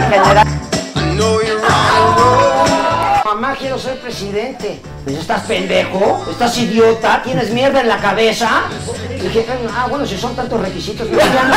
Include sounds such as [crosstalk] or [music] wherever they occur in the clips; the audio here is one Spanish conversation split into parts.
Chingadera. Mamá, quiero ser presidente. Pues, ¿Estás pendejo? ¿Estás idiota? ¿Tienes mierda en la cabeza? Y dije, ah, bueno, si son tantos requisitos, pues ya no.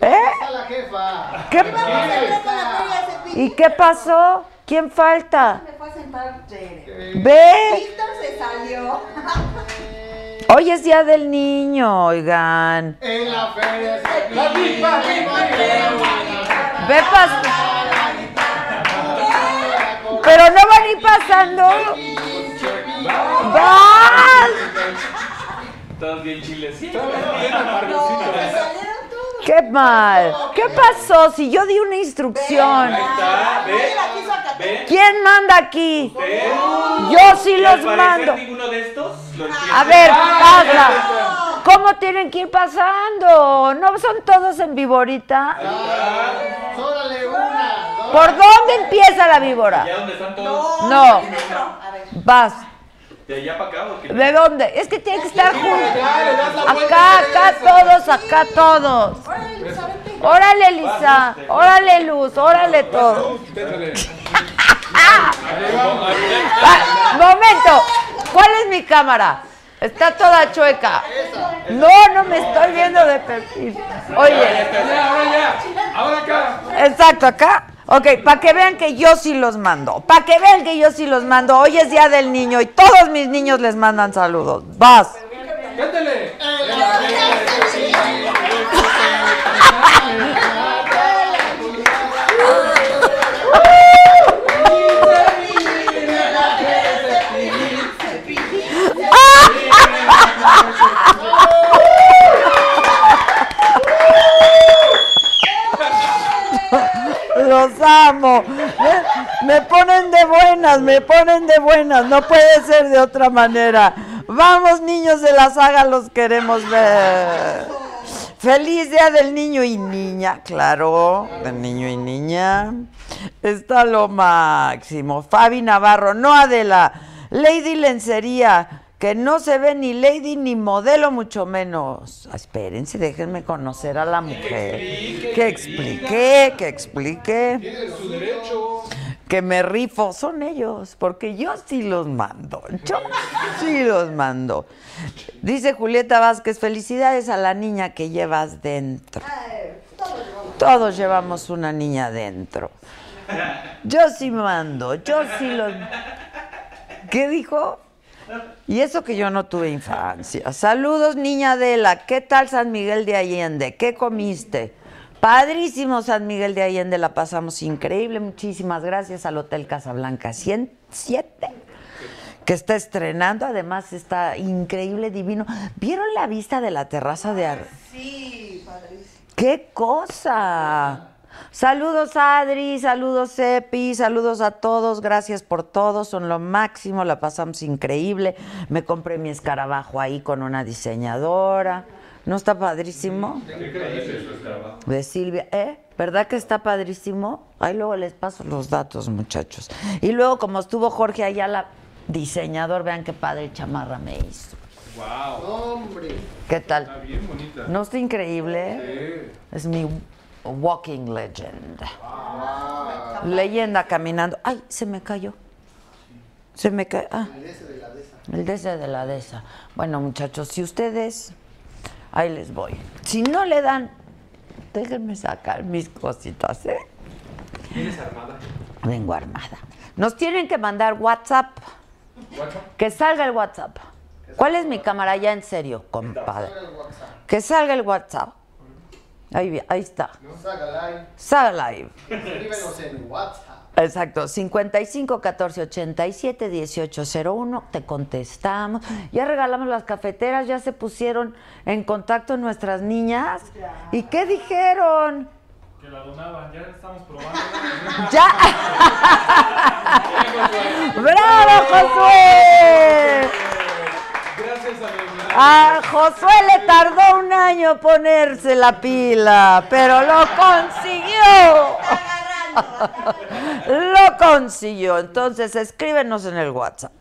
¿Eh? la jefa. ¿Qué- Íbamos a entrar con la feria de cepillín. ¿Y qué pasó? ¿Quién falta? Me fue a sentar Jere. Ve. Víctor se salió. Hoy es día del niño, oigan. En la feria se Papi, papi, Ve pas- Pero no van a ir pasando. ¡Vas! Todos bien chiles. No. ¡Qué mal! ¿Qué pasó? Si yo di una instrucción. Está, ve. ¿Quién manda aquí? Yo sí Y los al mando. ninguno de estos entiende. A ver, pasa. ¿Cómo tienen que ir pasando? ¿No son todos en viborita? Órale, una. ¿Por dónde empieza la víbora? ¿Ya dónde están todos? No. A ver. Vas. ¿De allá para acá o qué? ¿De dónde? Es que tiene que estar juntos. Acá, acá todos, acá todos. Órale, Lisa. Órale, Luz. Órale, todos. [laughs] Ah, momento. ¿Cuál es mi cámara? Está toda chueca. No, no me estoy viendo de perfil. Oye. Ahora acá. Exacto, acá. Ok, para que vean que yo sí los mando. Para que vean que yo sí los mando. Hoy es Día del Niño y todos mis niños les mandan saludos. Vas. Los amo. Me, ponen de buenas, me ponen de buenas. No puede ser de otra manera. Vamos, niños de la saga, los queremos ver. Feliz día del niño y niña, claro, del niño y niña. Está lo máximo. Fabi Navarro, no Adela. Lady Lencería, que no se ve ni lady ni modelo, mucho menos. Ah, Espérense, déjenme conocer a la mujer. Que explique, que explique. Que me rifo, son ellos, porque yo sí los mando. Yo sí los mando. Dice Julieta Vázquez, felicidades a la niña que llevas dentro. Todos llevamos una niña dentro. Yo sí mando, yo sí los... ¿Qué dijo? Y eso que yo no tuve infancia. Saludos, niña Adela. ¿Qué tal San Miguel de Allende? ¿Qué comiste? Padrísimo San Miguel de Allende, la pasamos increíble. Muchísimas gracias al Hotel Casablanca 107, que está estrenando. Además, está increíble, divino. ¿Vieron la vista de la terraza de ar... Sí, padrísimo. ¡Qué cosa! Saludos Adri, saludos Epi, saludos a todos, gracias por todo, son lo máximo, la pasamos increíble. Me compré mi escarabajo ahí con una diseñadora. ¿No está padrísimo? De Silvia, ¿eh? ¿Verdad que está padrísimo? Ahí luego les paso los datos, muchachos. Y luego, como estuvo Jorge Ayala, diseñador, vean qué padre chamarra me hizo. Hombre. ¿Qué tal? Está bien bonita. ¿No está increíble? Es mi walking legend. Leyenda caminando. Ay, se me cayó. Se me cayó. Ah. El DC de la DESA. Bueno, muchachos, si ustedes. Ahí les voy. Si no le dan. Déjenme sacar mis cositas, ¿eh? ¿Vienes armada? Vengo armada. Nos tienen que mandar WhatsApp. Que salga el WhatsApp. ¿Cuál es mi cámara? Ya en serio, compadre. Que salga el WhatsApp. Ahí, ahí está. Saga live. Saga Live. Escríbenos en WhatsApp. Exacto, 55 14 87 18 01, te contestamos. Ya regalamos las cafeteras, ya se pusieron en contacto nuestras niñas. ¿Y qué dijeron? Que la donaban, ya estamos probando. [laughs] ¡Ya! [laughs] ¡Bravo, Josué! Josué le tardó un año ponerse la pila, pero lo consiguió. [laughs] Lo consiguió. Entonces, escríbenos en el WhatsApp.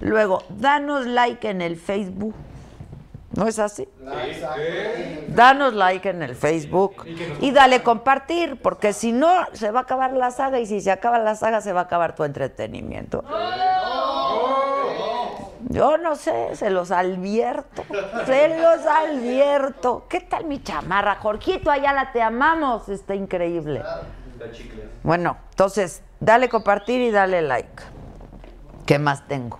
Luego, danos like en el Facebook. ¿No es así? Danos like en el Facebook y dale compartir, porque si no, se va a acabar la saga y si se acaba la saga, se va a acabar tu entretenimiento. Yo no sé, se los advierto, se los advierto. ¿Qué tal mi chamarra? Jorgito, Ayala, te amamos, está increíble. Bueno, entonces, dale compartir y dale like. ¿Qué más tengo?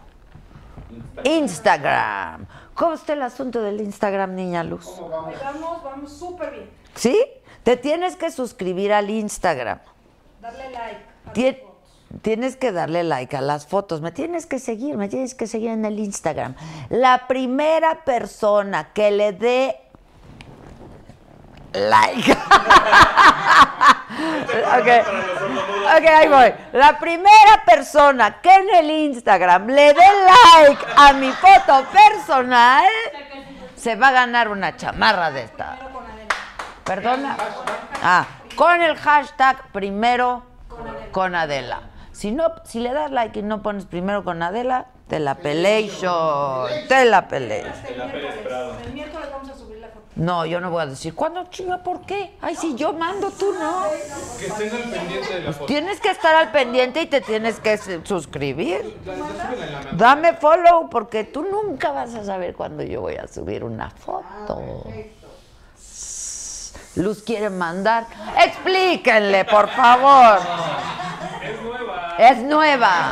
Instagram. ¿Cómo está el asunto del Instagram, niña Luz? Vamos, vamos súper bien. ¿Sí? Te tienes que suscribir al Instagram. Darle like. Tienes que darle like a las fotos. Me tienes que seguir, me tienes que seguir en el Instagram. La primera persona que le dé like. [laughs] ok, ok, ahí voy. La primera persona que en el Instagram le dé like a mi foto personal se va a ganar una chamarra de esta. Perdona. Ah, con el hashtag primero con Adela. Si no, si le das like y no pones primero con Adela, te la pelation. Te la pelation. El miércoles, el miércoles vamos a subir la foto. No, yo no voy a decir, ¿cuándo chinga? ¿Por qué? Ay, si yo mando, tú no. Que estén al pendiente de la foto. Tienes que estar al pendiente y te tienes que suscribir. Dame follow porque tú nunca vas a saber cuándo yo voy a subir una foto. Luz quiere mandar. Explíquenle, por favor. Es nueva. Es nueva.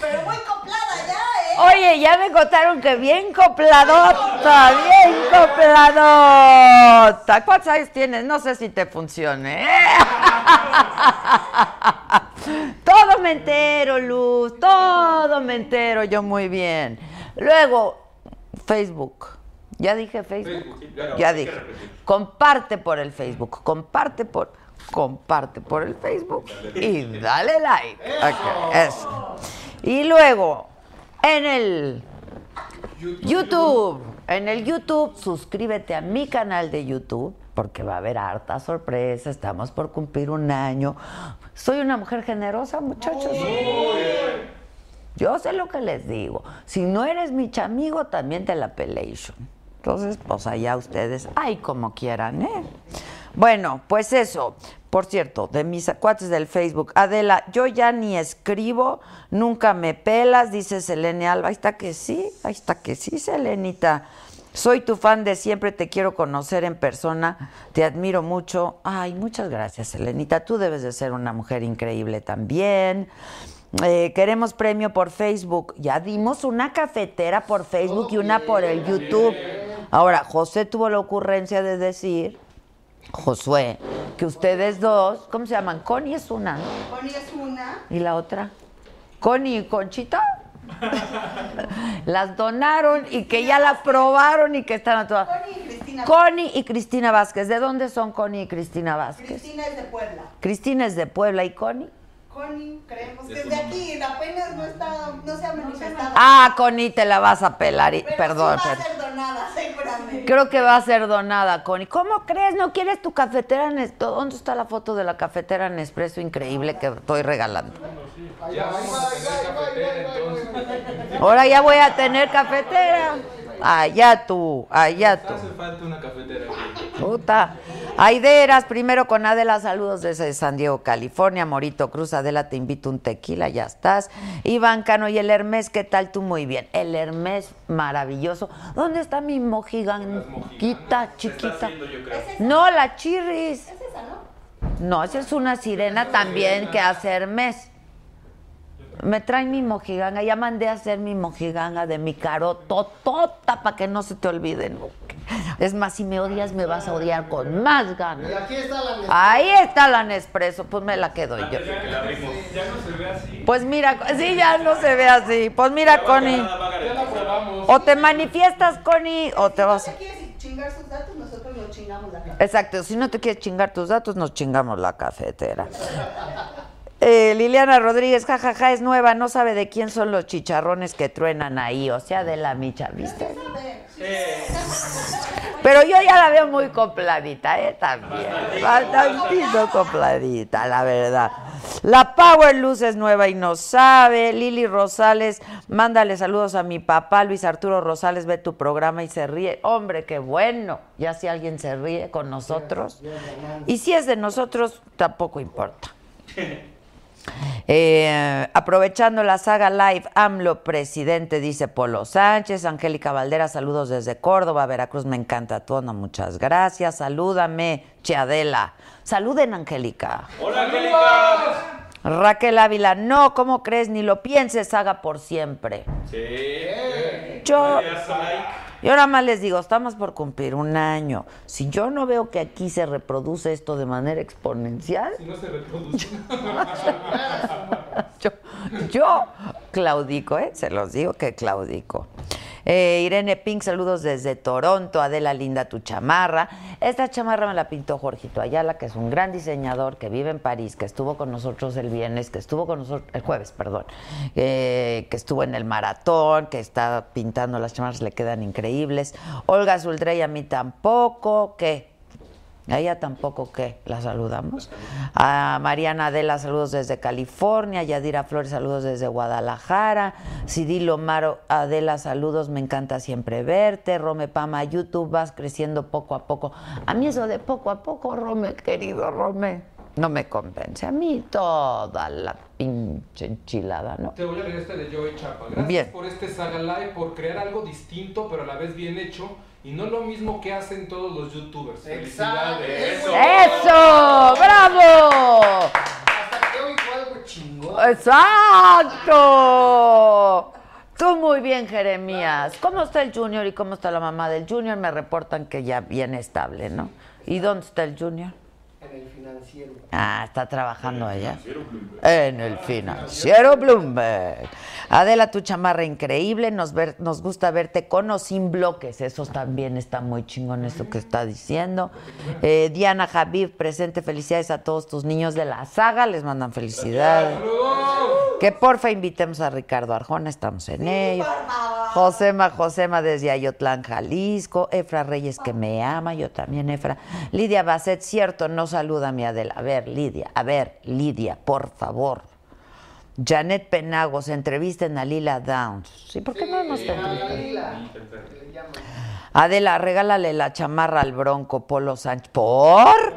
Pero muy coplada ya, ¿eh? Oye, ya me contaron que bien copladota, bien copladota. ¿Cuántos años tienes? No sé si te funcione. ¿eh? [laughs] Todo me entero, Luz, todo me entero yo muy bien. Luego, Facebook. ¿Ya dije Facebook? Facebook, sí, claro, ya dije. Comparte por el Facebook, comparte por, comparte por el Facebook y dale like. Eso. Y luego, en el YouTube. En el YouTube, suscríbete a mi canal de YouTube, porque va a haber harta sorpresa. Estamos por cumplir un año. Soy una mujer generosa, muchachos. Yo sé lo que les digo. Si no eres mi chamigo, también te la pelation. Entonces, pues allá ustedes, ay, como quieran, ¿eh? Bueno, pues eso. Por cierto, de mis cuates del Facebook, Adela, yo ya ni escribo, nunca me pelas, dice Selene Alba. Ahí está que sí, ahí está que sí, Selenita. Soy tu fan de siempre, te quiero conocer en persona, te admiro mucho. Ay, muchas gracias, Selenita. Tú debes de ser una mujer increíble también. Eh, queremos premio por Facebook. Ya dimos una cafetera por Facebook y una por el YouTube. Ahora, José tuvo la ocurrencia de decir, Josué, que ustedes dos, ¿cómo se llaman? Connie es una. Connie es una. ¿Y la otra? Connie y Conchita. [laughs] Las donaron y que ya la probaron y que están a todas. Connie y Cristina. Connie y Cristina Vázquez. ¿De dónde son Connie y Cristina Vázquez? Cristina es de Puebla. Cristina es de Puebla y Connie. Connie, creemos que es de aquí. Apenas no, está, no se ha manifestado. Ah, Connie, te la vas a pelar. y- Pero Perdón, sí va a ser donada, seguramente. Creo que va a ser donada, Connie. ¿Cómo crees? ¿No quieres tu cafetera en ¿Dónde está la foto de la cafetera en Nespresso increíble que estoy regalando? Ahora ya voy a tener cafetera. Allá tú, allá tú. Hace falta una cafetera aquí. Puta. Aideras, primero con Adela, saludos desde San Diego, California. Morito Cruz, Adela, te invito un tequila, ya estás. Iván Cano y el Hermes, ¿qué tal tú? Muy bien. El Hermes, maravilloso. ¿Dónde está mi mojiganquita chiquita? haciendo, yo creo. No, la chirris. Es esa, ¿no? No, esa es una sirena también que hace Hermes. Me traen mi mojiganga, ya mandé a hacer mi mojiganga de mi carototota para que no se te olvide nunca. Es más, si me odias, me vas a odiar con más Y ganas. aquí está la Ahí está la Nespresso, pues me la quedo yo. Ya no se ve así. Pues mira, sí, ya no se ve así. Pues mira, Connie, o te manifiestas, Connie, o te vas Si a... no te quieres chingar sus datos, nosotros lo chingamos la cara. Exacto, si no te quieres chingar tus datos, nos chingamos la cafetera. Eh, Liliana Rodríguez, jajaja, es nueva, no sabe de quién son los chicharrones que truenan ahí, o sea, de la micha, ¿viste? Pero yo ya la veo muy copladita, ¿eh? También. Bastantito copladita, la verdad. La Power Luz es nueva y no sabe. Lili Rosales, mándale saludos a mi papá. Luis Arturo Rosales ve tu programa y se ríe. Hombre, qué bueno. Ya si alguien se ríe con nosotros. Y si es de nosotros, tampoco importa. [laughs] Eh, aprovechando la saga live, AMLO presidente, dice Polo Sánchez. Angélica Valdera, saludos desde Córdoba, Veracruz, me encanta todo, muchas gracias. Salúdame, Chiadela. Saluden, Angélica. Hola, Angélica. Raquel Ávila, no, ¿cómo crees? Ni lo pienses, haga por siempre. Sí. Yo. Yo nada más les digo, estamos por cumplir un año. Si yo no veo que aquí se reproduce esto de manera exponencial, Si no se reproduce. [laughs] yo, yo claudico, ¿eh? Se los digo que claudico. Eh, Irene Pink, saludos desde Toronto. Adela Linda, tu chamarra. Esta chamarra me la pintó Jorgito Ayala, que es un gran diseñador que vive en París, que estuvo con nosotros el viernes, que estuvo con nosotros el jueves, perdón, eh, que estuvo en el maratón, que está pintando las chamarras, le quedan increíbles. Olga Zuldrey, a mí tampoco, que a ella tampoco que la saludamos. A Mariana Adela, saludos desde California. Yadira Flores, saludos desde Guadalajara. Sidilo Maro Adela, saludos, me encanta siempre verte. Rome Pama, YouTube, vas creciendo poco a poco. A mí eso de poco a poco, Rome, querido Rome, no me convence. A mí toda la pinche enchilada, ¿no? Te voy a leer este de Joey Chapa. Gracias Bien. por este Saga Live, por crear algo distinto, pero a la vez bien hecho. Y no lo mismo que hacen todos los youtubers. Exacto. Felicidades. Eso. ¡Eso! ¡Bravo! Hasta que hoy fue algo chingón. ¡Exacto! Tú muy bien, Jeremías. ¿Cómo está el Junior y cómo está la mamá del Junior? Me reportan que ya bien estable, ¿no? ¿Y dónde está el Junior? En el financiero. Ah, está trabajando allá. En el financiero Bloomberg. Adela, tu chamarra increíble. Nos, ver- nos gusta verte con o sin bloques. Eso también está muy chingón, eso que está diciendo. Eh, Diana Javid, presente. Felicidades a todos tus niños de la saga. Les mandan felicidades. Que porfa invitemos a Ricardo Arjona, estamos en ello. Josema, Josema desde Ayotlán, Jalisco. Efra Reyes que me ama, yo también, Efra. Lidia Basset, cierto, no saluda a mi Adela. A ver, Lidia, a ver, Lidia, por favor. Janet Penagos, entrevisten a Lila Downs. Sí, ¿por qué no hemos. Adela, regálale la chamarra al Bronco Polo Sánchez. ¿Por?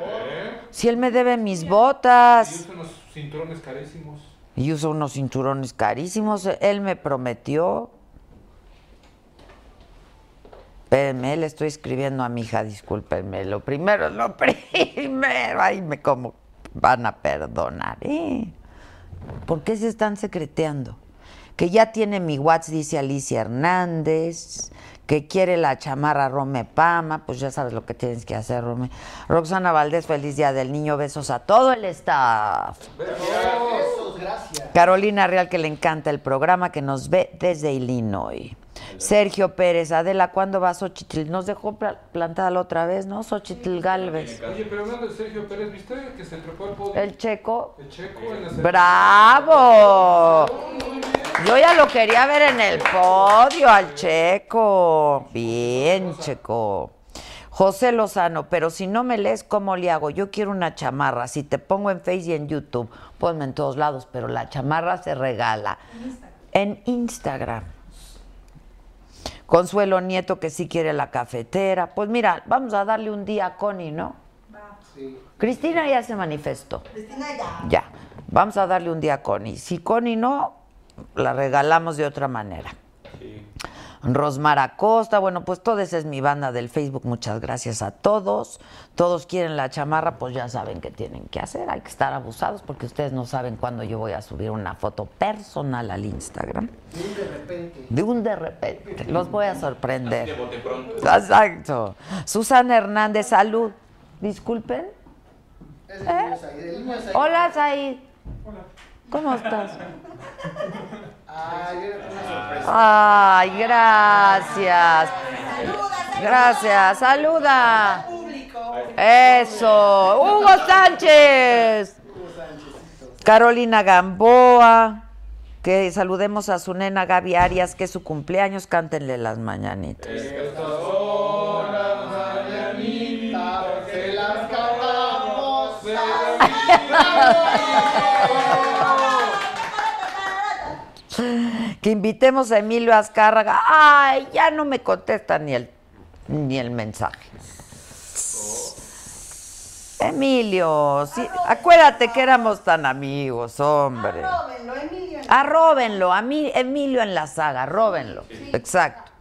Si él me debe mis Y botas. usa unos cinturones carísimos. Y uso unos cinturones carísimos. Él me prometió. Espérenme, le estoy escribiendo a mi hija, discúlpenme. Lo primero es lo [laughs] primero. Ay, me como van a perdonar, ¿eh? ¿Por qué se están secreteando? Que ya tiene mi WhatsApp, dice Alicia Hernández. Que quiere la chamarra Rome Pama. Pues ya sabes lo que tienes que hacer, Rome. Roxana Valdés, feliz día del niño. Besos a todo el staff. Besos, gracias. Carolina Real, que le encanta el programa, que nos ve desde Illinois. Sergio Pérez, Adela, ¿cuándo va Xochitl? Nos dejó pla- plantada la otra vez, ¿no? Xochitl Galvez. Oye, pero hablando de Sergio Pérez, ¿viste que se trepó al podio? El checo. El checo en la ¡Bravo! Yo ya lo quería ver en el podio al checo. Bien, checo. José Lozano, pero si no me lees, ¿cómo le hago? Yo quiero una chamarra. Si te pongo en Face y en YouTube, ponme en todos lados, pero la chamarra se regala. En Instagram. Consuelo Nieto, que sí quiere la cafetera. Pues mira, vamos a darle un día a Connie, ¿no? Sí. Cristina ya se manifestó. Cristina ya. Ya, vamos a darle un día a Connie. Si Connie no, la regalamos de otra manera. Rosmar Acosta, bueno, pues toda esa es mi banda del Facebook, muchas gracias a todos. Todos quieren la chamarra, pues ya saben qué tienen que hacer, hay que estar abusados porque ustedes no saben cuándo yo voy a subir una foto personal al Instagram. Y un de repente. De un de repente, los voy a sorprender. Exacto. Susana Hernández, salud. Disculpen. Es el niño Said. El niño Said. Hola, Said. ¿Cómo estás? [laughs] Ay, gracias. Gracias, saluda. Eso, Hugo Sánchez. Carolina Gamboa. Que saludemos a su nena Gaby Arias, que es su cumpleaños, cántenle las mañanitas. [laughs] Se las cantamos. Que invitemos a Emilio Azcárraga. Ay, ya no me contesta ni el, ni el mensaje. Emilio, sí, acuérdate que éramos tan amigos, hombre. Róbenlo, Emilio. Arróbenlo, a mí, Emilio en la saga, róbenlo. Exacto.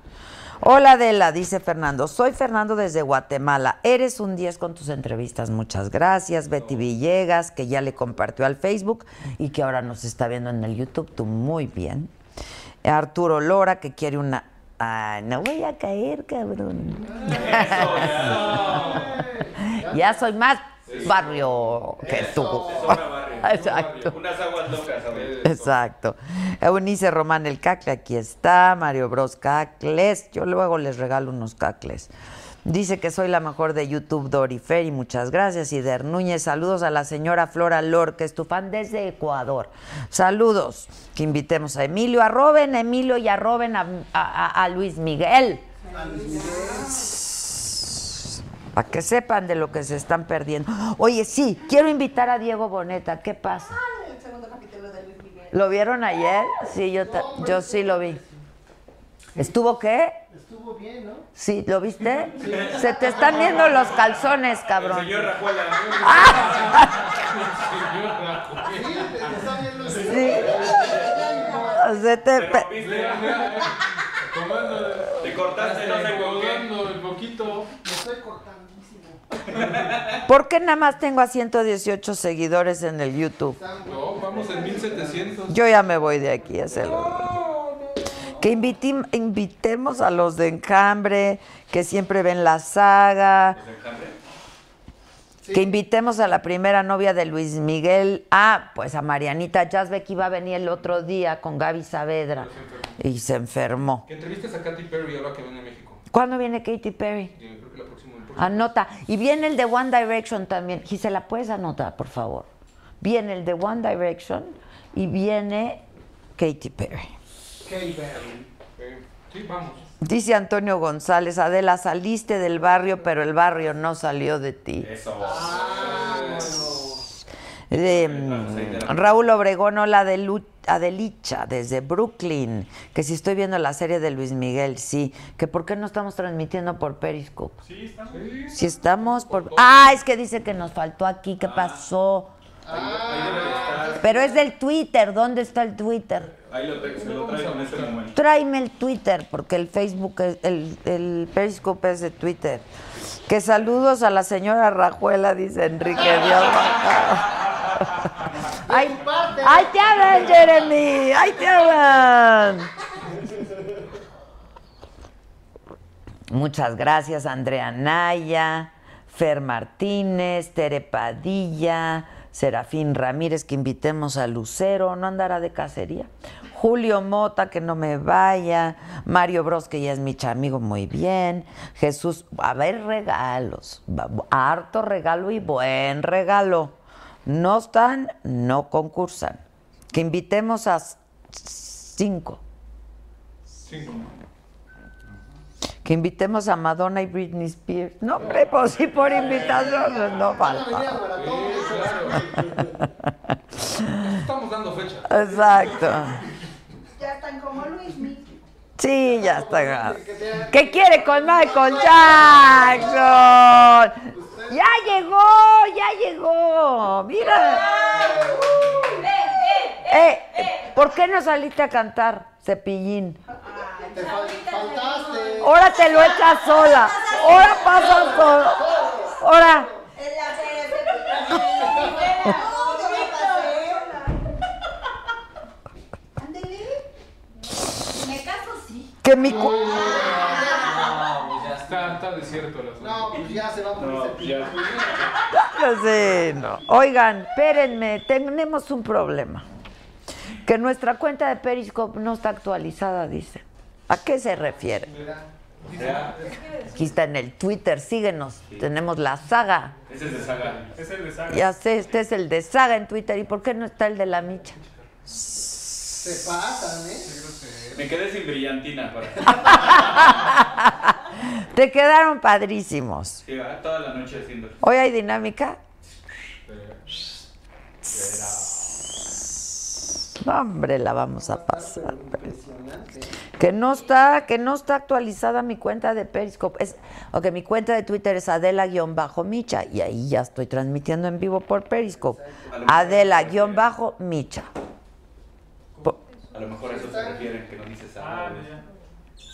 Hola Adela, dice Fernando. Soy Fernando desde Guatemala. Eres un 10 con tus entrevistas. Muchas gracias. Betty Villegas, que ya le compartió al Facebook y que ahora nos está viendo en el YouTube. Tú muy bien. Arturo Lora, que quiere una. Ay, no voy a caer, cabrón. ya soy más barrio que tú. Exacto. Unas aguas locas. Exacto. Eunice Román el cacle, aquí está. Mario Bros cacles. Yo luego les regalo unos cacles. Dice que soy la mejor de YouTube, Dori Ferry, muchas gracias. Y Der Núñez, saludos a la señora Flora Lor, que es tu fan desde Ecuador. Saludos. Que invitemos a Emilio, a Robin, a Emilio y a Robin a, a- a Luis Miguel. Para que sepan de lo que se están perdiendo. Oye, sí, quiero invitar a Diego Boneta. ¿Qué pasa? El segundo capítulo de Luis Miguel. ¿Lo vieron ayer? Sí, yo, yo sí lo vi. ¿Estuvo qué? Estuvo bien, ¿no? Sí, ¿lo viste? Se te están viendo los calzones, El cabrón. señor Rajuela. Sí, te está viendo el Sí. Se te Te. Tomando, Te cortaste, no sé con qué. el poquito. Me estoy cortandísimo. ¿Por qué nada más tengo a 118 seguidores en el YouTube? No, vamos en 1700. Yo ya me voy de aquí, ya se lo digo. Que invitim- invitemos a los de Encambre, que siempre ven la saga. Que invitemos a la primera novia de Luis Miguel. Ah, pues a Marianita Yazbek iba a venir el otro día con Gaby Saavedra y se enfermó. Que entrevistes a Katy Perry ahora que viene a México. ¿Cuándo viene Katy Perry? Yo creo que la próxima. Anota. Y viene el de One Direction también. Gisela, ¿puedes anotar, por favor? Viene el de One Direction y viene Katy Perry. Eh, sí, vamos. Dice Antonio González, Adela, saliste del barrio, pero el barrio no salió de ti. Eso. De, mm, Raúl Obregón, hola Adelu- Adelicha, desde Brooklyn. Que si estoy viendo la serie de Luis Miguel, sí. Que por qué no estamos transmitiendo por Periscope. Sí, estamos. Si estamos por... Ah, es que dice que nos faltó aquí, ¿qué pasó? De estar. Pero es del Twitter, ¿dónde está el Twitter? Ahí lo, te- se lo traigo en este momento. Tráeme el Twitter, porque el Facebook, es- el, el Periscope es de Twitter. Que saludos a la señora Rajuela, dice Enrique Dios. ¡Ay, ¡Ay, te hablan, Jeremy! ¡Ay, te hablan! Muchas gracias, Andrea Naya, Fer Martínez, Tere Padilla, Serafín Ramírez, que invitemos a Lucero, no andará de cacería. Julio Mota, que no me vaya. Mario Bros, que ya es mi amigo, muy bien. Jesús, a ver regalos. Harto regalo y buen regalo. No están, no concursan. Que invitemos a cinco. Cinco. Que invitemos a Madonna y Britney Spears. No, hombre, pues sí, por invitación, no a venir falta. [laughs] Estamos dando fecha. Exacto. Ya están como Luis Miguel. Sí, ya está. ¿Qué quiere con Michael Jackson? Ya llegó, ya llegó. Mira. Eh, eh, ¿Por qué no saliste a cantar, Cepillín? Te faltaste. Ahora te lo echas sola. Ahora pasa solo. Ahora. [laughs] Que mi. cu- Está, está desierto asunto. No, pues ya se va a poner No, cepillo. ya. Sí, [laughs] no. Oigan, espérenme, tenemos un problema. Que nuestra cuenta de Periscope no está actualizada, dice. ¿A qué se refiere? Ya. Aquí está en el Twitter, síguenos. Tenemos la saga. Ese es de saga. Es el de saga. Ya sé, este es el de saga en Twitter. ¿Y por qué no está el de la micha? Se pasan, ¿eh? Me quedé sin brillantina. Para... [laughs] Te quedaron padrísimos. Sí, va, toda la noche haciendo. Hoy hay dinámica. Hombre, la vamos a pasar. Que no está, que no está actualizada mi cuenta de Periscope. Es, ok, mi cuenta de Twitter es Adela-Micha y ahí ya estoy transmitiendo en vivo por Periscope. Adela-Micha. A lo mejor a eso se refieren, que no dices algo.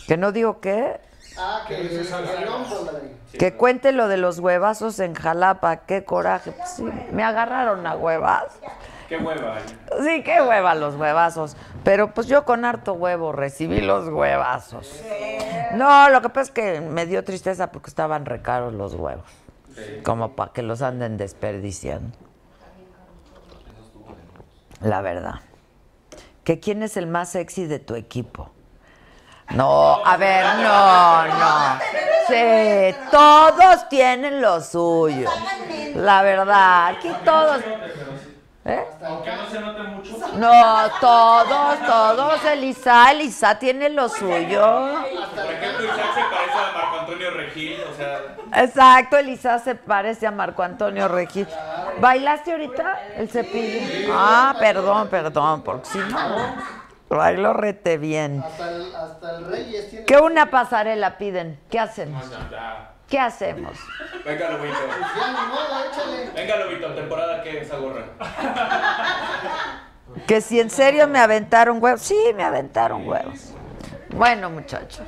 ¿Que no digo qué? Ah, que. Que cuente lo de los huevazos en Jalapa, qué coraje. Pues sí, me agarraron a huevazos. Qué hueva. Sí, qué hueva los huevazos. Pero pues yo con harto huevo recibí los huevazos. No, lo que pasa es que me dio tristeza porque estaban recaros los huevos. Como para que los anden desperdiciando. La verdad. ¿Que quién es el más sexy de tu equipo? No, a ver, no, no. Sí, todos tienen lo suyo. La verdad, aquí todos. ¿Eh? Aunque no se note mucho. No, todos, todos. Elisa, Elisa tiene lo suyo. Por ejemplo, Isaac se parece a Marco Antonio Regil, o sea. Exacto, Elisa se parece a Marco Antonio Regil. ¿Bailaste ahorita el cepillo? Ah, perdón, perdón, porque si no, bailo rete bien. Hasta el, hasta el tiene. Que una pasarela piden. ¿Qué hacemos? ¿Qué hacemos? Venga, Lobito. Ya ni modo, échale. Venga, Lobito, temporada que esa gorra. [laughs] Que si en serio me aventaron huevos. Sí, me aventaron huevos. Bueno, muchachos.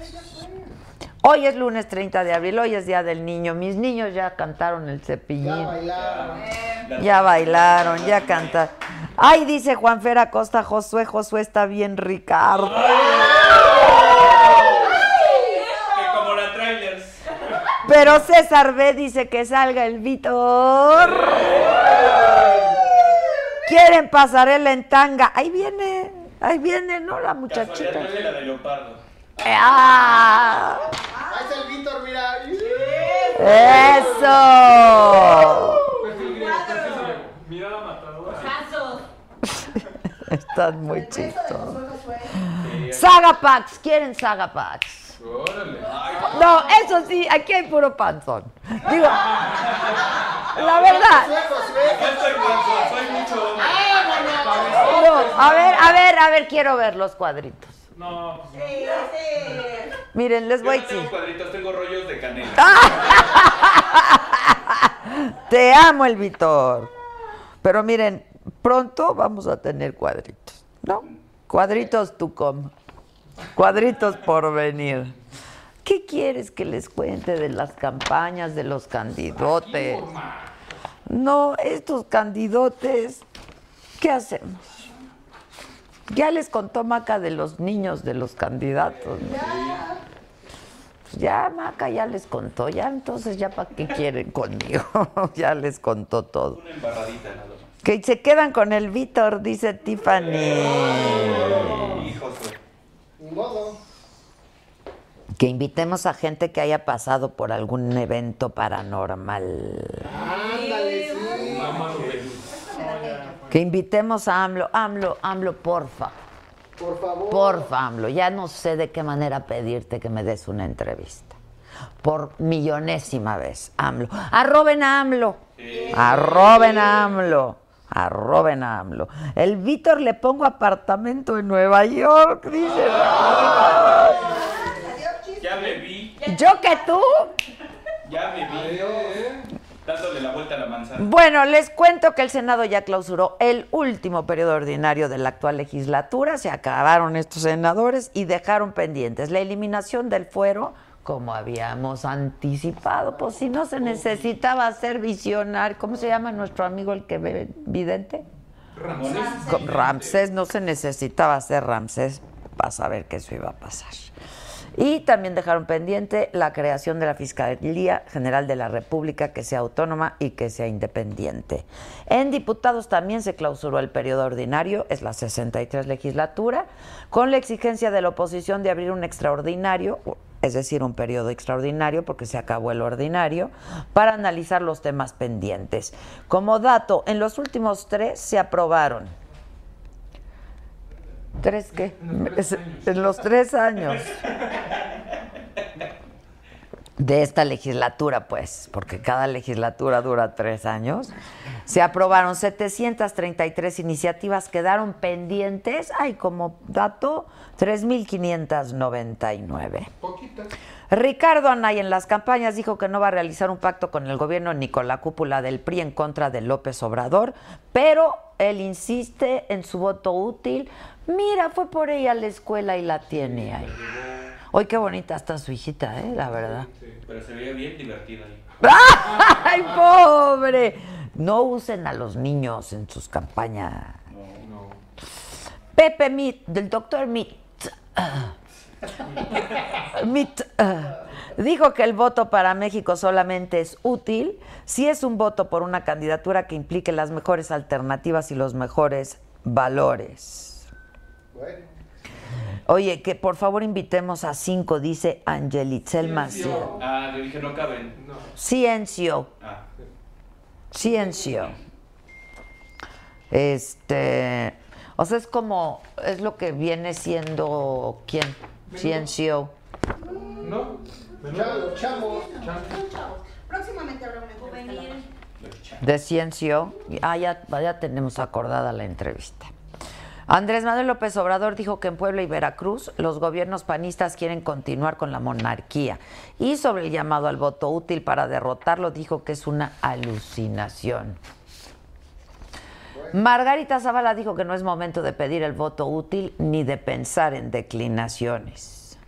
Hoy es lunes 30 de abril, hoy es Día del Niño. Mis niños ya cantaron el Ya cepillín. bailaron. Ya bailaron, ya cantaron. Ay, dice Juan Fer Acosta, Josué, Josué está bien, Ricardo. Que como la trailers. Pero César B dice que salga el Víctor. Quieren pasarela en tanga. Ahí viene, ahí viene, ¿no? La muchachita. la de leopardo. ¡Ah! Ahí está el Víctor, mira. ¡Eso! Mirada matadora. Están muy chistosos. Saga Packs, ¿quieren Saga Packs? Órale. No, eso sí, aquí hay puro panzón. Digo, la verdad. No a ver, a ver, a ver, quiero ver los cuadritos. No, pues Sí, sí. Miren, les voy a no tengo decir. cuadritos, tengo rollos de canela. [laughs] Te amo, el Vitor. Pero miren, pronto vamos a tener cuadritos, ¿no? Cuadritos tu com. Cuadritos por venir. ¿Qué quieres que les cuente de las campañas de los candidotes? No, estos candidotes, ¿qué hacemos? Ya les contó Maca de los niños de los candidatos. ¿no? Pues ya Maca ya les contó, ya entonces ya para qué quieren conmigo, [laughs] ya les contó todo. Una embarradita nada más. Que se quedan con el Víctor, dice Tiffany. Güey. Ni modo. Que invitemos a gente que haya pasado por algún evento paranormal. Ándale, sí. Que invitemos a AMLO. AMLO, AMLO, porfa. Por favor. Porfa, AMLO. Ya no sé de qué manera pedirte que me des una entrevista. Por millonésima vez, AMLO. Arroben a AMLO. Arroben a AMLO. Arroben a AMLO. El Víctor le pongo apartamento en Nueva York, dice. Ya me vi, ¿Yo que tú? ya me vi. Dándole la vuelta a la manzana. Bueno, les cuento que el Senado ya clausuró el último periodo ordinario de la actual legislatura. Se acabaron estos senadores y dejaron pendientes la eliminación del fuero, como habíamos anticipado. Pues si no se necesitaba ser visionario. ¿Cómo se llama nuestro amigo el que ve vidente? Ramsés. Ramsés, no se necesitaba ser Ramsés para saber que eso iba a pasar. Y también dejaron pendiente la creación de la Fiscalía General de la República que sea autónoma y que sea independiente. En diputados también se clausuró el periodo ordinario, es la 63 legislatura, con la exigencia de la oposición de abrir un extraordinario, es decir, un periodo extraordinario porque se acabó el ordinario, para analizar los temas pendientes. Como dato, en los últimos tres se aprobaron ¿Tres qué? En los tres años. De esta legislatura, pues, porque cada legislatura dura tres años. Se aprobaron 733 iniciativas, quedaron pendientes, ay, como dato, 3.599. Poquitas. Ricardo Anay en las campañas dijo que no va a realizar un pacto con el gobierno ni con la cúpula del PRI en contra de López Obrador, pero él insiste en su voto útil. Mira, fue por ella a la escuela y la tiene ahí. Hoy qué bonita está su hijita, ¿eh? La verdad. Pero se veía bien divertida ahí. [laughs] ¡Ay, pobre! No usen a los niños en sus campañas. No. Pepe Mit, del doctor Mit. [laughs] Mit ah, dijo que el voto para México solamente es útil si es un voto por una candidatura que implique las mejores alternativas y los mejores valores. Bueno, Oye, que por favor invitemos a cinco, dice Angelitzel Maciel. Ah, yo dije no caben. Ciencio. Ah. Ciencio. Este, o sea, es como, es lo que viene siendo, ¿quién? Ciencio. ¿No? chamo, chamos. Próximamente habrá una entrevista. De Ciencio. Ah, ya, ya tenemos acordada la entrevista. Andrés Manuel López Obrador dijo que en Puebla y Veracruz los gobiernos panistas quieren continuar con la monarquía. Y sobre el llamado al voto útil para derrotarlo, dijo que es una alucinación. Margarita Zavala dijo que no es momento de pedir el voto útil ni de pensar en declinaciones.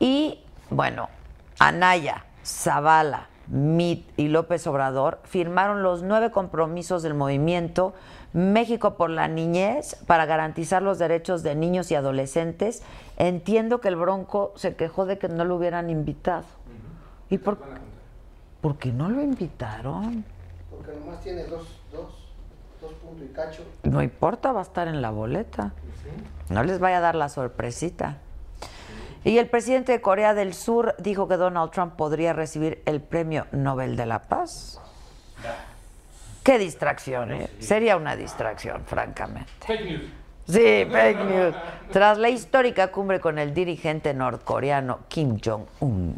Y bueno, Anaya, Zavala, Mit y López Obrador firmaron los nueve compromisos del movimiento México por la Niñez para garantizar los derechos de niños y adolescentes. Entiendo que el Bronco se quejó de que no lo hubieran invitado. ¿Y por, por qué no lo invitaron? Porque nomás tiene dos, dos, dos puntos y cacho. No importa, va a estar en la boleta. No les vaya a dar la sorpresita. Y el presidente de Corea del Sur dijo que Donald Trump podría recibir el premio Nobel de la Paz. Qué distracción, ¿eh? Sería una distracción, francamente. Fake news. Sí, fake news. Tras la histórica cumbre con el dirigente norcoreano Kim Jong-un.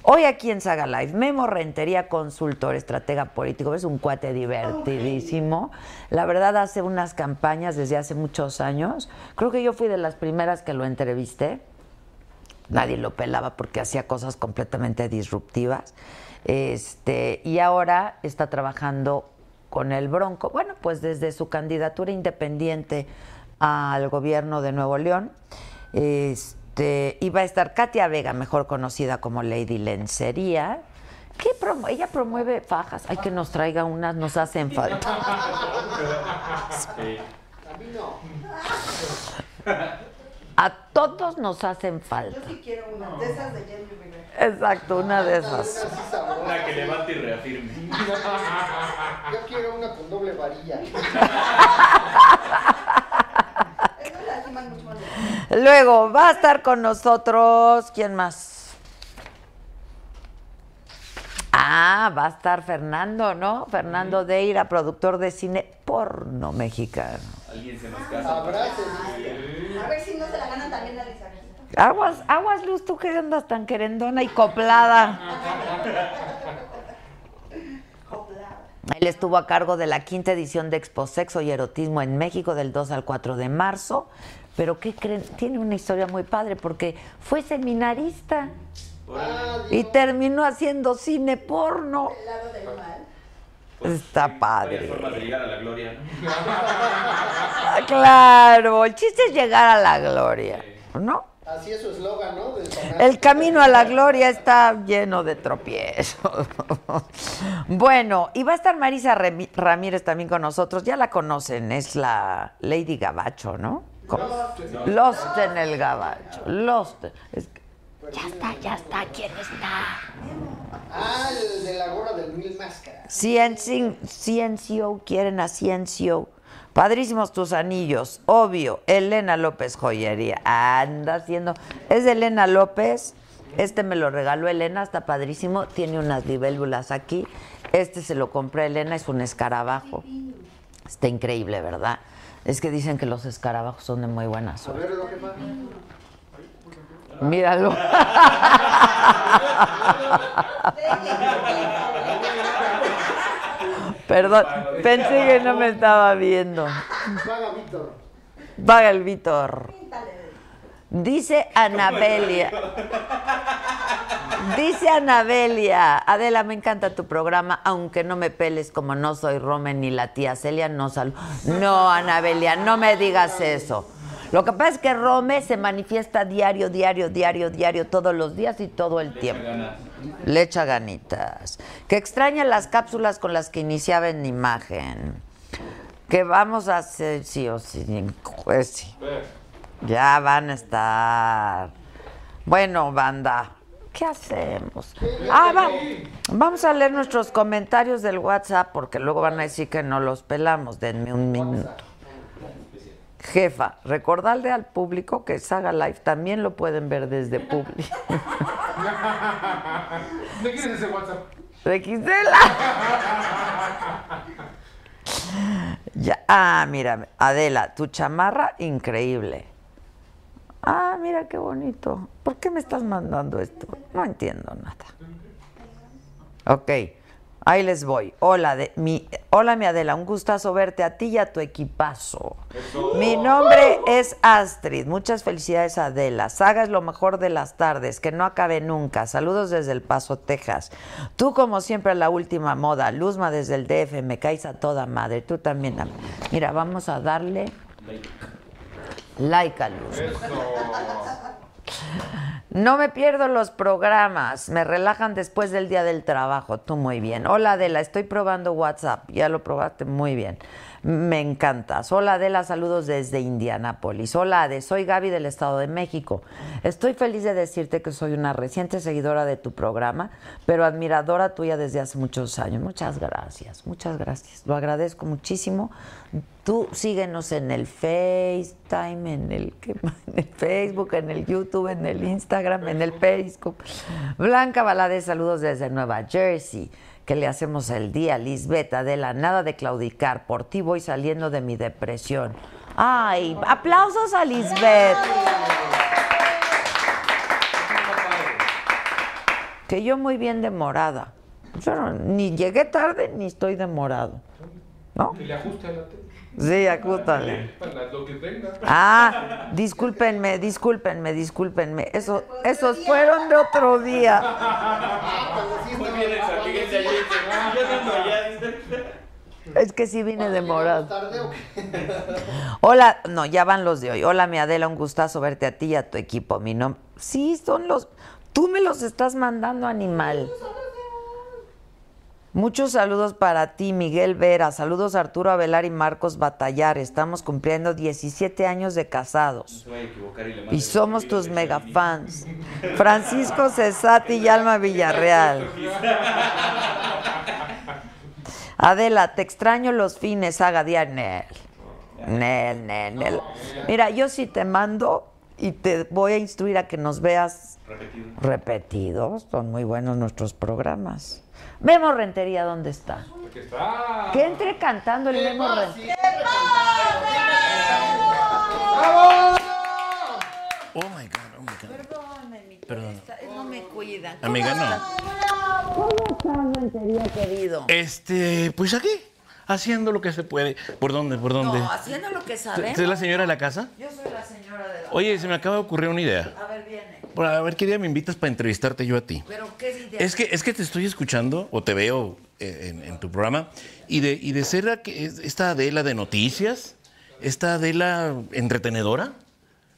Hoy aquí en Saga Live, Memo Rentería, consultor, estratega político, es un cuate divertidísimo. La verdad, hace unas campañas desde hace muchos años. Creo que yo fui de las primeras que lo entrevisté. Nadie lo pelaba porque hacía cosas completamente disruptivas. Este, y ahora está trabajando con el Bronco, bueno, pues desde su candidatura independiente al gobierno de Nuevo León. Este, va a estar Katia Vega, mejor conocida como Lady Lencería. ¿Qué ella promueve fajas. Hay que nos traiga unas, nos hacen falta. [laughs] Sí. [laughs] A no. Todos nos hacen falta. Yo sí quiero una de esas de Jenny Rivera. Exacto, una de esas. Una que levante y reafirme. [laughs] Yo quiero una con doble varilla. [laughs] Luego va a estar con nosotros, ¿quién más? Ah, va a estar Fernando, ¿no? Fernando Deira, productor de cine porno mexicano. Alguien se nos casa. Abraces. A ver si no se la ganan también a Lisa. Aguas, aguas, Luz, tú que andas tan querendona y coplada. Él estuvo a cargo de la quinta edición de Expo Sexo y Erotismo en México del 2 al 4 de marzo. Pero ¿qué creen? Tiene una historia muy padre porque fue seminarista y terminó haciendo cine porno. El lado del mal. Está padre. formas de llegar a la gloria, ¿no? Ah, Claro, el chiste es llegar a la gloria, ¿no? Así es su eslogan, ¿no? Del. El camino a la gloria está lleno de tropiezos. [laughs] Bueno, y va a estar Marisa Ramírez también con nosotros. Ya la conocen, es la Lady Gabacho, ¿no? Co- Lost en el Gabacho. Lost. Es- Ya está, ya está. ¿Quién está? Ah, el de la gorra del mil máscaras. Cienci- Ciencio, quieren a Ciencio. Padrísimos tus anillos, obvio. Elena López Joyería. Anda haciendo. Es de Elena López. Este me lo regaló Elena, está padrísimo. Tiene unas libélulas aquí. Este se lo compré a Elena, es un escarabajo. Está increíble, ¿verdad? Es que dicen que los escarabajos son de muy buena A suerte. ver, lo que pasa. Míralo. [laughs] [laughs] Perdón, pensé que no me estaba viendo. Paga Víctor. Paga el Víctor. Dice Anabelia. Dice Anabelia, Adela, me encanta tu programa, aunque no me peles como no soy Romen ni la tía Celia, no sal. No, Anabelia, no me digas eso. Lo que pasa es que Rome se manifiesta diario, diario, diario, diario, todos los días y todo el tiempo. Le echa ganitas. Que extraña las cápsulas con las que iniciaba en imagen. Que vamos a hacer, sí o sí, pues sí. Ya van a estar. Bueno, banda, ¿qué hacemos? Ah, va- vamos a leer nuestros comentarios del WhatsApp porque luego van a decir que no los pelamos. Denme un minuto. Jefa, recordarle al público que Saga Live también lo pueden ver desde Publi. [laughs] ¿De quién es ese WhatsApp? De Gisela. Ya, ah, mira, Adela, tu chamarra increíble. Ah, mira qué bonito. ¿Por qué me estás mandando esto? No entiendo nada. Ok, ahí les voy. Hola, de, mi, hola, mi Adela, un gustazo verte a ti y a tu equipazo. Mi nombre es Astrid. Muchas felicidades, Adela. Saga es lo mejor de las tardes, que no acabe nunca. Saludos desde El Paso, Texas. Tú, como siempre, a la última moda. Luzma desde el DF, me caes a toda madre. Tú también. am- Mira, vamos a darle like a Luz. No me pierdo los programas, me relajan después del día del trabajo. Tú muy bien. Hola Adela, estoy probando WhatsApp. Ya lo probaste muy bien. Me encantas. Hola Adela, saludos desde Indianápolis. Hola Ade, soy Gaby del Estado de México. Estoy feliz de decirte que soy una reciente seguidora de tu programa, pero admiradora tuya desde hace muchos años. Muchas gracias, muchas gracias. Lo agradezco muchísimo. Tú síguenos en el FaceTime, en el, [laughs] en el Facebook, en el YouTube, en el Instagram, en el Periscope. Blanca Valadez, saludos desde Nueva Jersey. Que le hacemos el día, Lisbeth, Adela, nada de claudicar. Por ti voy saliendo de mi depresión. Ay, aplausos a Lisbeth. Que yo muy bien demorada. No- ni llegué tarde ni estoy demorado. ¿No? Que le ajuste a la. Sí, acústale. Para lo que tenga. Ah, discúlpenme, discúlpenme, discúlpenme. Eso, esos fueron de otro día. Es que sí vine demorado. ¿Tarde o qué? Hola, no, ya van los de hoy. Hola, mi Adela, un gustazo verte a ti y a tu equipo. Mi nombre. Sí, son los. Tú me los estás mandando, animal. Muchos saludos para ti, Miguel Vera. Saludos Arturo Avelar y Marcos Batallar. Estamos cumpliendo 17 años de casados. A y somos tus mega fans. Francisco Cesati y Alma Villarreal. Adela, te extraño los fines, haga diario. Nel. Nel, Nel, Nel. Mira, yo sí te mando y te voy a instruir a que nos veas repetido. repetidos. Son muy buenos nuestros programas. Memo Rentería, ¿dónde está? Aquí está. Que entre cantando el Memo Rentería. Oh my God, oh my God. Perdóname, mi Perdón. no me cuidan. Amiga, no. ¿Cómo estás, Rentería, querido? Este, pues aquí, haciendo lo que se puede. ¿Por dónde? ¿Por dónde? No, haciendo lo que sabemos. ¿Usted es la señora de la casa? Yo soy la señora de la... Oye, se me acaba de ocurrir una idea. A ver, viene. Por- A ver, ¿qué día me invitas para entrevistarte yo a ti? Pero qué idea. Es que, es que te estoy escuchando o te veo eh, en, en tu programa y de, y de ser esta Adela de noticias, esta Adela entretenedora,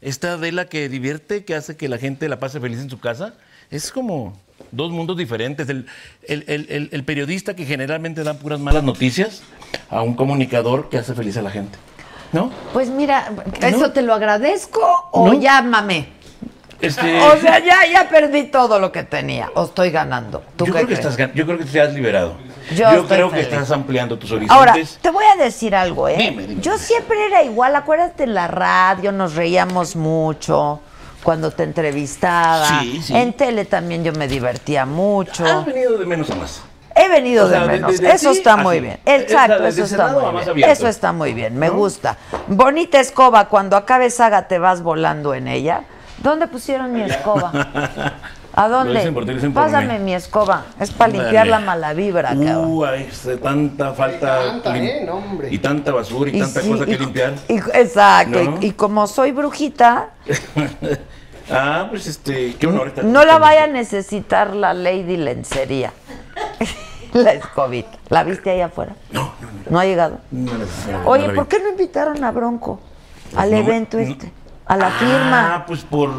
esta Adela que divierte, que hace que la gente la pase feliz en su casa, es como dos mundos diferentes. El, el- el- periodista que generalmente da puras malas noticias a un comunicador que hace feliz a la gente. ¿No? Pues mira, ¿eso te lo agradezco o No. llámame? Este, O sea, ya, ya perdí todo lo que tenía. O estoy ganando. ¿Tú yo, qué creo que estás, yo creo que te has liberado. Yo creo que estás ampliando tus Ahora, horizontes. te voy a decir algo, ¿eh? Dime, dime. Yo siempre era igual. Acuérdate en la radio, nos reíamos mucho cuando te entrevistaba. Sí, sí. En tele también yo me divertía mucho. Has venido de menos a más. He venido O sea, de menos. de- de eso está muy bien. Eh, Exacto, o sea, eso está muy bien. Eso está muy bien, me gusta. Bonita escoba, cuando acabe saga te vas volando en ella. ¿Dónde pusieron mi escoba? ¿A [laughs] dónde? dicen por ti, lo dicen por Pásame mí. mi escoba. Es para limpiar la mala vibra, cabrón. Uh, ay, se- tanta falta. tanta, lim- ¿eh? No, hombre. Y tanta basura y, tanta sí, cosa que y- limpiar. y- exacto. ¿No? Y, y como soy brujita, [laughs] ah, pues este, qué honor. estar- no la vaya a necesitar la lady lencería. [laughs] la escobita. ¿La viste ahí afuera? No, no, no. ¿No ha llegado? no no Oye, no la vi. ¿por qué no invitaron a Bronco al No me- evento no- este? A la Ah, firma. pues por.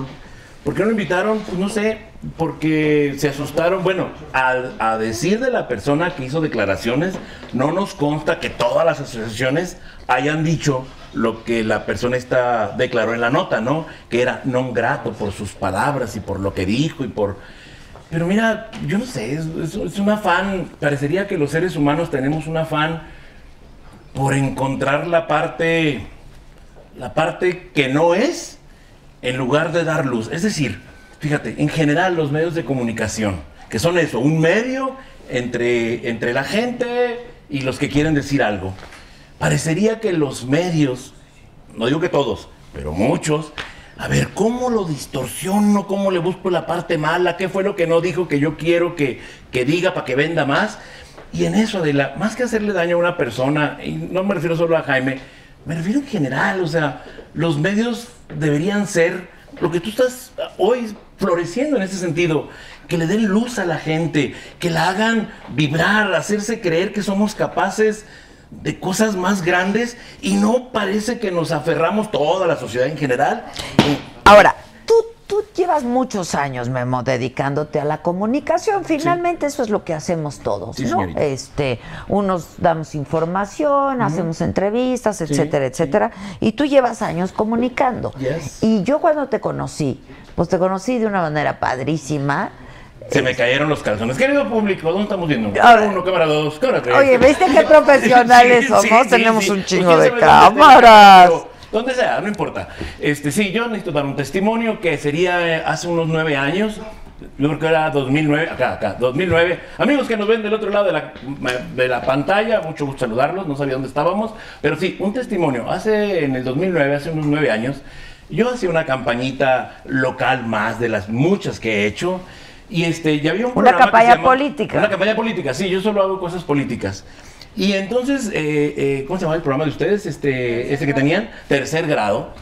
¿Por qué no lo invitaron? Pues no sé, porque se asustaron. Bueno, al- a decir de la persona que hizo declaraciones, no nos consta que todas las asociaciones hayan dicho lo que la persona esta declaró en la nota, ¿no? Que era non grato por sus palabras y por lo que dijo y por... Pero mira, yo no sé, es, es- es un afán, parecería que los seres humanos tenemos un afán por encontrar la parte la parte que no es en lugar de dar luz. Es decir, fíjate, en general los medios de comunicación, que son eso, un medio entre, entre la gente y los que quieren decir algo. Parecería que los medios, no digo que todos, pero muchos, a ver, ¿cómo lo distorsiono? ¿Cómo le busco la parte mala? ¿Qué fue lo que no dijo que yo quiero que, que diga para que venda más? Y en eso, Adela, más que hacerle daño a una persona, y no me refiero solo a Jaime, me refiero en general, o sea, los medios deberían ser lo que tú estás hoy floreciendo en ese sentido, que le den luz a la gente, que la hagan vibrar, hacerse creer que somos capaces de cosas más grandes y no parece que nos aferramos toda la sociedad en general. Ahora, tú, llevas muchos años, Memo, dedicándote a la comunicación. Finalmente eso es lo que hacemos todos, Sí, ¿no? señorita. Este, unos damos información, hacemos entrevistas, etcétera, etcétera. Y tú llevas años comunicando. Yes. Y yo cuando te conocí, pues te conocí de una manera padrísima. Se me cayeron los calzones. Querido público, ¿dónde estamos viendo? Cámara uno, cámara dos, cámara tres. Oye, ¿viste [laughs] qué profesionales somos? Tenemos un Pues chingo de cámaras. Donde sea, no importa. Este, sí, yo necesito dar un testimonio que sería eh, hace unos nueve años. Yo creo que era 2009, acá, acá, 2009. Amigos que nos ven del otro lado de la, de la pantalla, mucho gusto saludarlos, no sabía dónde estábamos, pero sí, un testimonio. Hace, en el 2009, hace unos nueve años, yo hacía una campañita local más de las muchas que he hecho. Y este, ya había un Una campaña llama- política. Una campaña política, sí, yo solo hago cosas políticas. Y entonces, eh, eh, ¿cómo se llama el programa de ustedes? Este, este que tenían, tercer grado.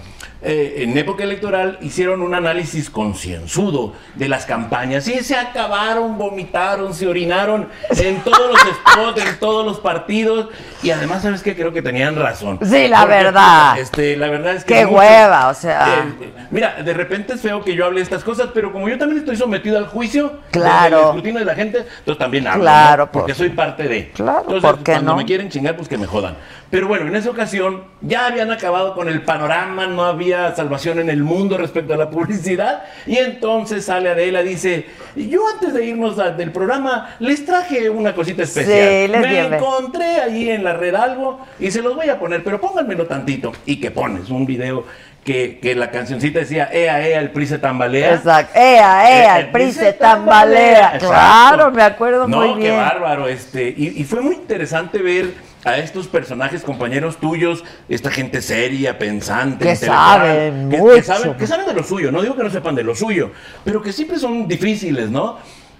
Eh, en época electoral hicieron un análisis concienzudo de las campañas y se acabaron, vomitaron, se orinaron en todos los [laughs] spots, en todos los partidos y además, ¿sabes qué? Creo que tenían razón. Sí, la Porque, verdad. Este, la verdad es que... Qué muchos- hueva, o sea. Eh, mira, de repente es feo que yo hable estas cosas, pero como yo también estoy sometido al juicio, Claro. del escrutinio de la gente, entonces también hablo, Claro, ¿no? porque por- soy parte de. Claro, Entonces, ¿por qué cuando no? me quieren chingar, pues que me jodan. Pero bueno, en esa ocasión ya habían acabado con el panorama, no había salvación en el mundo respecto a la publicidad, y entonces sale Adela y dice, yo antes de irnos a- del programa les traje una cosita especial. Sí, les me encontré allí en la red algo y se los voy a poner, pero pónganmelo tantito. Y que pones un video que, que la cancioncita decía, ea, ea, el PRI se tambalea. Exacto. Ea, ea, Eh, el PRI se se tambalea. Claro, me acuerdo no, muy qué bien. bárbaro. Este, y, y fue muy interesante ver a estos personajes, compañeros tuyos, esta gente seria, pensante, Que saben que, mucho. que saben, que saben de lo suyo. No digo que no sepan de lo suyo, pero que siempre son difíciles, ¿no?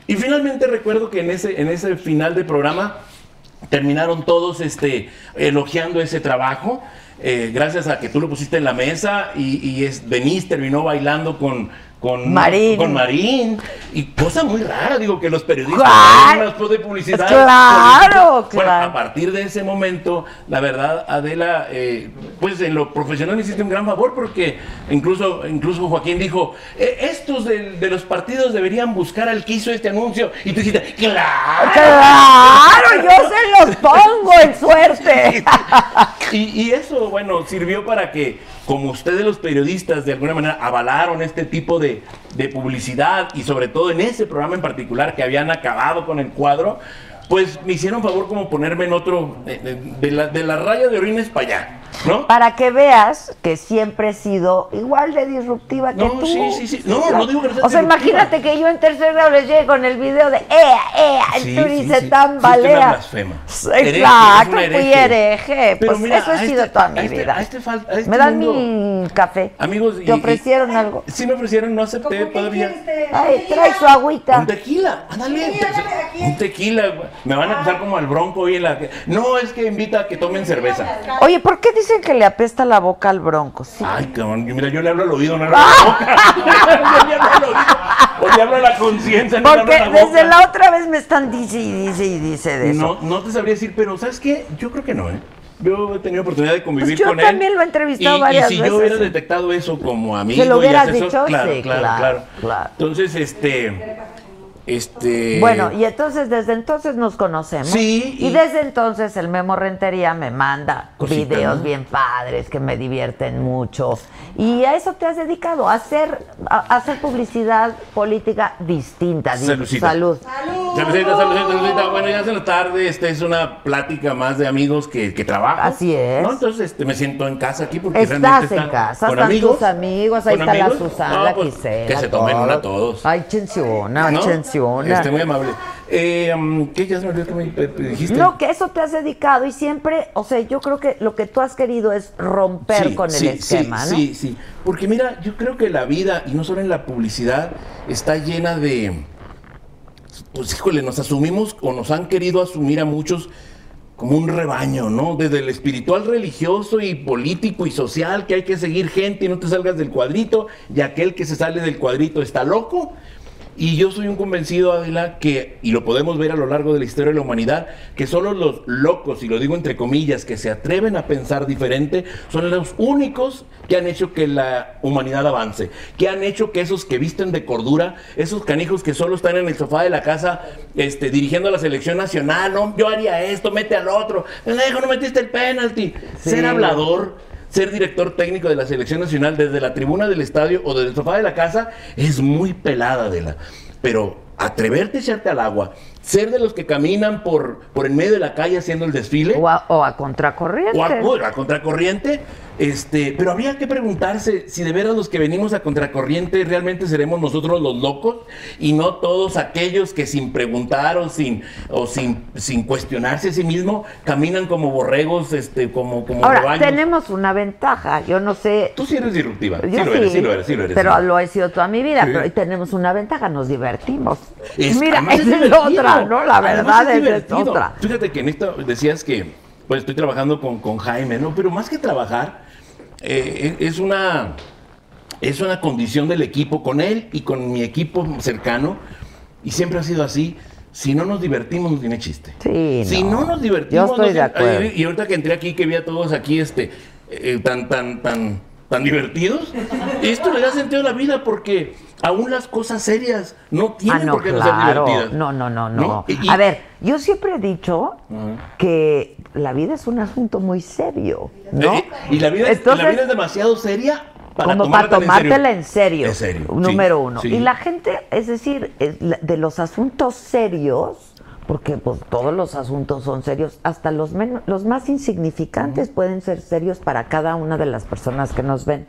Y finalmente recuerdo que en ese, en ese final de programa terminaron todos este, elogiando ese trabajo. eh, gracias a que tú lo pusiste en la mesa y, y es, Denise terminó bailando con, con Marín. con Marín. Y cosa muy rara, digo, que los periodistas ¡Claro! pos de publicidad. Claro, político. Bueno, claro. a partir de ese momento, la verdad, Adela, eh, pues en lo profesional hiciste un gran favor porque incluso, incluso Joaquín dijo, "Eh, estos de, de los partidos deberían buscar al que hizo este anuncio. Y tú dijiste, ¡claro! Claro, yo se los pongo en suerte. [laughs] Y, y eso, bueno, sirvió para que, como ustedes los periodistas de alguna manera avalaron este tipo de, publicidad y sobre todo en ese programa en particular que habían acabado con el cuadro, pues me hicieron favor como ponerme en otro, de, de- de de la raya de orines para allá. ¿No? Para que veas que siempre he sido igual de disruptiva que No, tú. sí, sí, sí. No, no digo que no seas O sea, imagínate que yo en tercer grado les llegue con el video de ¡Ea, ea! Sí, tú sí, dices sí. tambalea. Sí, es una blasfema. Sí, Hereje, Exacto, fui hereje. Pero Pues mira, eso he sido este- toda mi a este- vida. a este este ¿Me dan mundo- mi café? Amigos, ¿Te ofrecieron algo? Sí me ofrecieron, no acepté todavía. Ay, trae su agüita. Un tequila, ándale. Un tequila. Me van a empezar como al bronco hoy en la. No, es que invita a que tomen cerveza. Oye, ¿por qué dicen que le apesta la boca al bronco? Sí. Ay, cabrón, mira, yo le hablo al oído, no le hablo a la boca. [laughs] yo le hablo al oído. O le hablo a la conciencia, no le Porque hablo a la boca. desde la otra vez me están dice y dice y dice de eso. No, no te sabría decir, pero ¿sabes qué? Yo creo que no, ¿eh? Yo he tenido oportunidad de convivir Pues yo con él. también lo he entrevistado y, varias y si veces, yo hubiera sí. detectado eso como amigo lo y hubieras asesor, dicho, claro, sí, claro, claro, claro, claro. Entonces, este, este. Bueno, y entonces desde entonces nos conocemos. Sí, Y, y- desde entonces el Memo Rentería me manda videos ¿no? bien padres que me divierten mucho. Y a eso te has dedicado, a hacer, a, a hacer publicidad política distinta. di- Saludcita. Salud. Saludcita, saludcita, saludcita. Bueno, ya es la tarde, esta es una plática más de amigos que, que trabajo. Así es. ¿no? Entonces este, me siento en casa aquí porque Estás realmente en casa, con están amigos. tus amigos, ahí ¿Con está amigos? la Susana, No, la pues, Gisela. Que se tomen una todos. Ay, chenciona, ¿No? Chenciona. Este, muy amable. Eh, um, ¿Qué? Ya se me olvidó que me dijiste. No, que eso te has dedicado y siempre, o sea, yo creo que lo que tú has querido es romper Sí, con el esquema, sí, ¿no? Sí, sí. Porque mira, yo creo que la vida, y no solo en la publicidad, está llena de. Pues híjole, nos asumimos o nos han querido asumir a muchos como un rebaño, ¿no? Desde el espiritual, religioso y político y social, que hay que seguir gente y no te salgas del cuadrito, y aquel que se sale del cuadrito está loco. Y yo soy un convencido, Adela, que, y lo podemos ver a lo largo de la historia de la humanidad, que solo los locos, y lo digo entre comillas, que se atreven a pensar diferente, son los únicos que han hecho que la humanidad avance, que han hecho que esos que visten de cordura, esos canijos que solo están en el sofá de la casa este, dirigiendo a la selección nacional, no, yo haría esto, mete al otro, no metiste el penalti, ser hablador ser director técnico de la selección nacional desde la tribuna del estadio o desde el sofá de la casa es muy pelada de la. Pero atreverte a echarte al agua, ser de los que caminan por, por en medio de la calle haciendo el desfile O a, o a contracorriente. o a, o a contracorriente, este, pero habría que preguntarse si de veras los que venimos a contracorriente realmente seremos nosotros los locos y no todos aquellos que sin preguntar o sin o sin, sin cuestionarse a sí mismo caminan como borregos, este, como como Ahora, rebaños. tenemos una ventaja, yo no sé... Tú sí eres disruptiva. Sí lo eres, sí lo eres, sí lo eres. Pero sí. lo he sido toda mi vida, Sí. pero hoy tenemos una ventaja, nos divertimos. Es- Mira, [laughs] es divertido. otra, ¿no? La verdad es, es otra. Fíjate que en esto decías que pues estoy trabajando con, con Jaime, ¿no? Pero más que trabajar, eh, es una es una condición del equipo con él y con mi equipo cercano y siempre ha sido así. Si no nos divertimos, no tiene chiste. Sí, Si no. no nos divertimos, Yo estoy no de tiene- acuerdo. Y ahorita que entré aquí, que vi a todos aquí, este, eh, tan, tan, tan, tan divertidos, esto le da sentido a la vida porque aún las cosas serias no tienen Ah, no, por qué no claro. ser divertidas. No, no, no, no. Y- A ver, yo siempre he dicho que la vida es un asunto muy serio, ¿no? Eh, y la vida, es, Entonces, la vida es demasiado seria para como para tomártela en serio. En serio, sí, Número uno. sí. Y la gente, es decir, de los asuntos serios, porque pues, todos los asuntos son serios, hasta los, menos, los más insignificantes pueden ser serios para cada una de las personas que nos ven.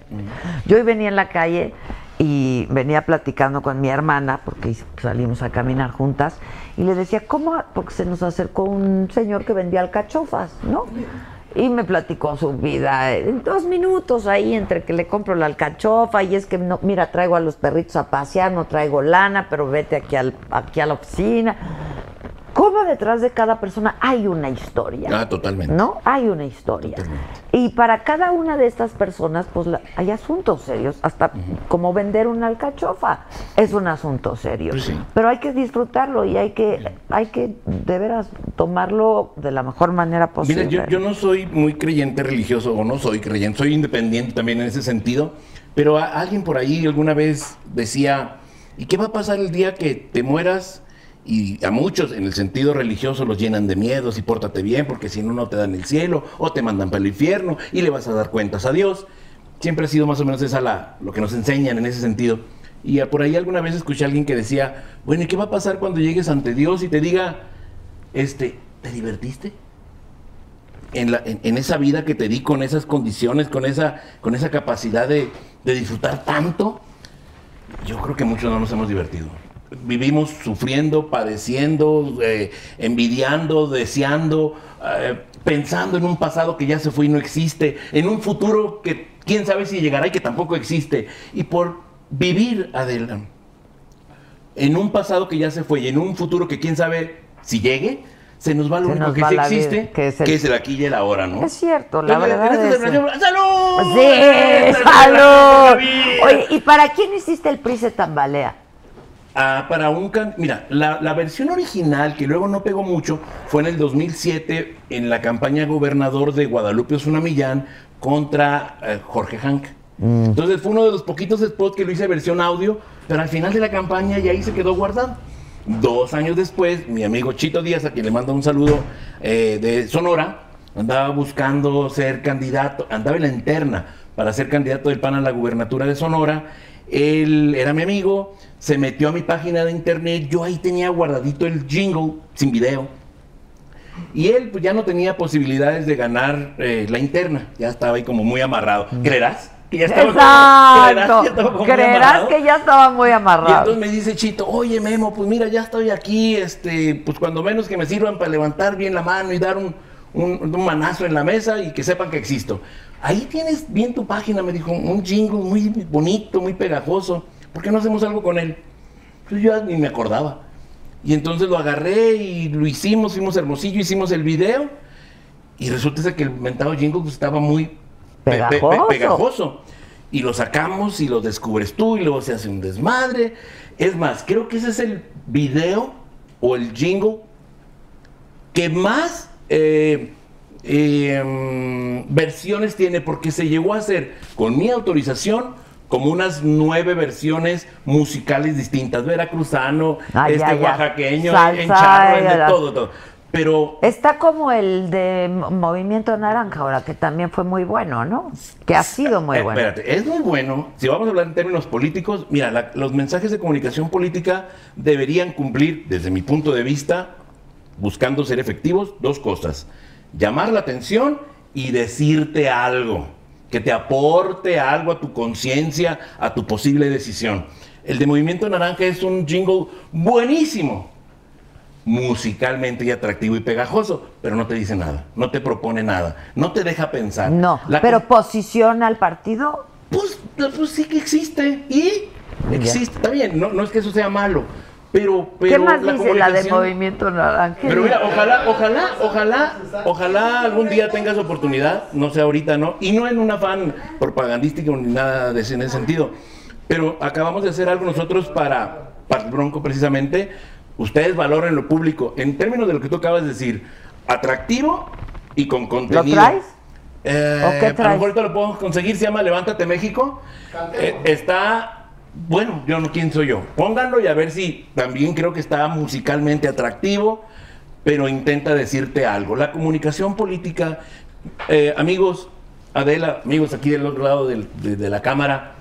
Yo hoy venía en la calle y venía platicando con mi hermana, porque salimos a caminar juntas, y le decía, ¿cómo? Porque se nos acercó un señor que vendía alcachofas, ¿no? Y me platicó su vida en dos minutos ahí entre que le compro la alcachofa y es que no, mira, traigo a los perritos a pasear, no traigo lana, pero vete aquí, al, aquí a la oficina. ¿Cómo detrás de cada persona hay una historia? Ah, totalmente. ¿No? Hay una historia. Totalmente. Y para cada una de estas personas, pues la- hay asuntos serios, hasta como vender una alcachofa es un asunto serio. Pues sí. Pero hay que disfrutarlo y hay que, hay que de veras tomarlo de la mejor manera posible. Mira, yo, yo no soy muy creyente religioso, o no soy creyente, soy independiente también en ese sentido, pero a- alguien por ahí alguna vez decía, ¿y qué va a pasar el día que te mueras? Y a muchos en el sentido religioso los llenan de miedos y pórtate bien porque si no, no te dan el cielo o te mandan para el infierno y le vas a dar cuentas a Dios. Siempre ha sido más o menos esa la, lo que nos enseñan en ese sentido. Y por ahí alguna vez escuché a alguien que decía, bueno, ¿y qué va a pasar cuando llegues ante Dios y te diga, este, ¿te divertiste? en- en esa vida que te di, con esas condiciones, con esa, con esa capacidad de, de disfrutar tanto, yo creo que muchos no nos hemos divertido. Vivimos sufriendo, padeciendo, eh, envidiando, deseando, eh, pensando en un pasado que ya se fue y no existe, en un futuro que quién sabe si llegará y que tampoco existe. Y por vivir adelante, en un pasado que ya se fue y en un futuro que quién sabe si llegue, se nos va lo Se único que sí vida, existe, que es el- que es el aquí y el ahora, ¿no? Es cierto, la verdad es- ¡Salud! Sí, salud. Oye, ¿y para quién hiciste el PRI se tambalea? Ah, para un can- Mira, la, la versión original, que luego no pegó mucho, fue en el 2007 en la campaña gobernador de Guadalupe Osuna Millán contra eh, Jorge Hank. Entonces fue uno de los poquitos spots que lo hice versión audio, pero al final de la campaña y ahí se quedó guardado. Dos años después, mi amigo Chito Díaz, a quien le mando un saludo eh, de Sonora, andaba buscando ser candidato, andaba en la interna para ser candidato del PAN a la gubernatura de Sonora. Él era mi amigo, se metió a mi página de internet, yo ahí tenía guardadito el jingle sin video. Y él pues ya no tenía posibilidades de ganar eh, la interna, ya estaba ahí como muy amarrado. ¿Creerás? Que ya estaba como- ¿creerás Exacto. que ya estaba como muy Creerás amarrado? que ya estaba muy Y amarrado. entonces me dice Chito, oye Memo, pues mira, ya estoy aquí, este, pues cuando menos que me sirvan para levantar bien la mano y dar un, un- un manazo en la mesa y que sepan que existo. Ahí tienes bien tu página, me dijo, un jingle muy bonito, muy pegajoso. ¿Por qué no hacemos algo con él? Pues yo ni me acordaba. Y entonces lo agarré y lo hicimos, fuimos a hermosillo, hicimos el video. Y resulta que el mentado jingle pues, estaba muy pe- pe- pe- Pegajoso. Y lo sacamos y lo descubres tú y luego se hace un desmadre. Es más, creo que ese es el video o el jingle que más eh, eh, mm, versiones tiene porque se llegó a hacer con mi autorización como unas nueve versiones musicales distintas, veracruzano, Ah, este oaxaqueño, Salsa, en charro, de todo, todo. Pero Está como el de Mo- Movimiento Naranja ahora, que también fue muy bueno, ¿no? Que ha sido muy Eh, bueno. Espérate, es muy bueno. Si vamos a hablar en términos políticos, mira, la- los mensajes de comunicación política deberían cumplir, desde mi punto de vista, buscando ser efectivos, dos cosas. Llamar la atención y decirte algo, que te aporte algo a tu conciencia, a tu posible decisión. El de Movimiento Naranja es un jingle buenísimo, musicalmente y atractivo y pegajoso, pero no te dice nada, no te propone nada, no te deja pensar. No, La pero posiciona al partido. pues, pues sí que existe. Y existe, está bien, no, no es que eso sea malo. Pero, pero ¿Qué más la dice la de Movimiento Naranja? Pero mira, ojalá, ojalá, ojalá, ojalá algún día tengas oportunidad, no sé ahorita, ¿no? Y no en un afán propagandístico ni nada de ese, en ese sentido. Pero acabamos de hacer algo nosotros para, para el Bronco precisamente. Ustedes valoren lo público. En términos de lo que tú acabas de decir, atractivo y con contenido. traes? Eh, ¿O qué A lo traes? mejor ahorita lo podemos conseguir, se llama Levántate México. Eh, está, bueno, yo no, ¿quién soy yo? Pónganlo y a ver si también creo que está musicalmente atractivo, pero intenta decirte algo. La comunicación política, eh, amigos, Adela, amigos aquí del otro lado de, la cámara,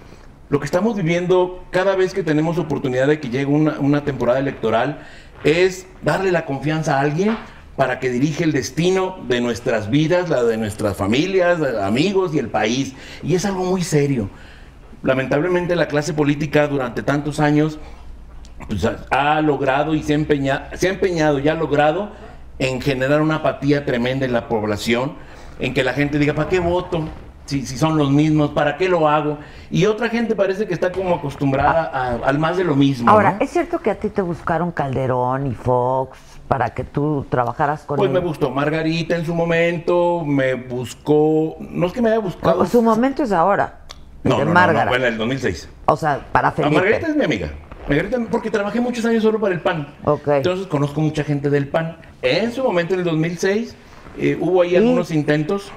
lo que estamos viviendo cada vez que tenemos oportunidad de que llegue una, una temporada electoral es darle la confianza a alguien para que dirige el destino de nuestras vidas, la de nuestras familias, amigos y el país. Y es algo muy serio. Lamentablemente la clase política durante tantos años pues, ha, logrado y se ha, empeñado, se ha empeñado y ha logrado en generar una apatía tremenda en la población, en que la gente diga, ¿para qué voto? Si, si son los mismos, ¿para qué lo hago? Y otra gente parece que está como acostumbrada a- al más de lo mismo. Ahora, ¿no? ¿es cierto que a ti te buscaron Calderón y Fox para que tú trabajaras con Pues me ellos? gustó Margarita en su momento, me buscó, no es que me haya buscado. Su momento es ahora. No, de no, Márgara. no, fue en el 2006. O sea, para Felipe. Margarita es mi amiga. Margarita, porque trabajé muchos años solo para el PAN. Ok. Entonces conozco mucha gente del PAN. En su momento, en el 2006, eh, hubo ahí algunos intentos.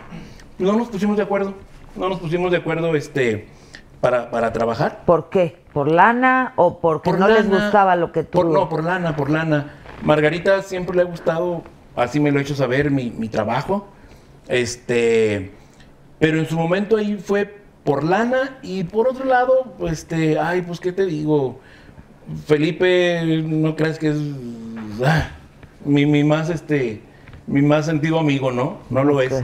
No nos pusimos de acuerdo. No nos pusimos de acuerdo este, para, para trabajar. ¿Por qué? ¿Por lana o porque no les gustaba lo que tú... por- no, por lana, por lana. Margarita siempre le ha gustado, así me lo ha hecho saber, mi, mi trabajo. Este, pero en su momento ahí fue por lana y por otro lado, pues, este, ay, pues, ¿qué te digo? Felipe, no creas que es ah, mi, mi más, este, mi más sentido amigo, ¿no? No lo es.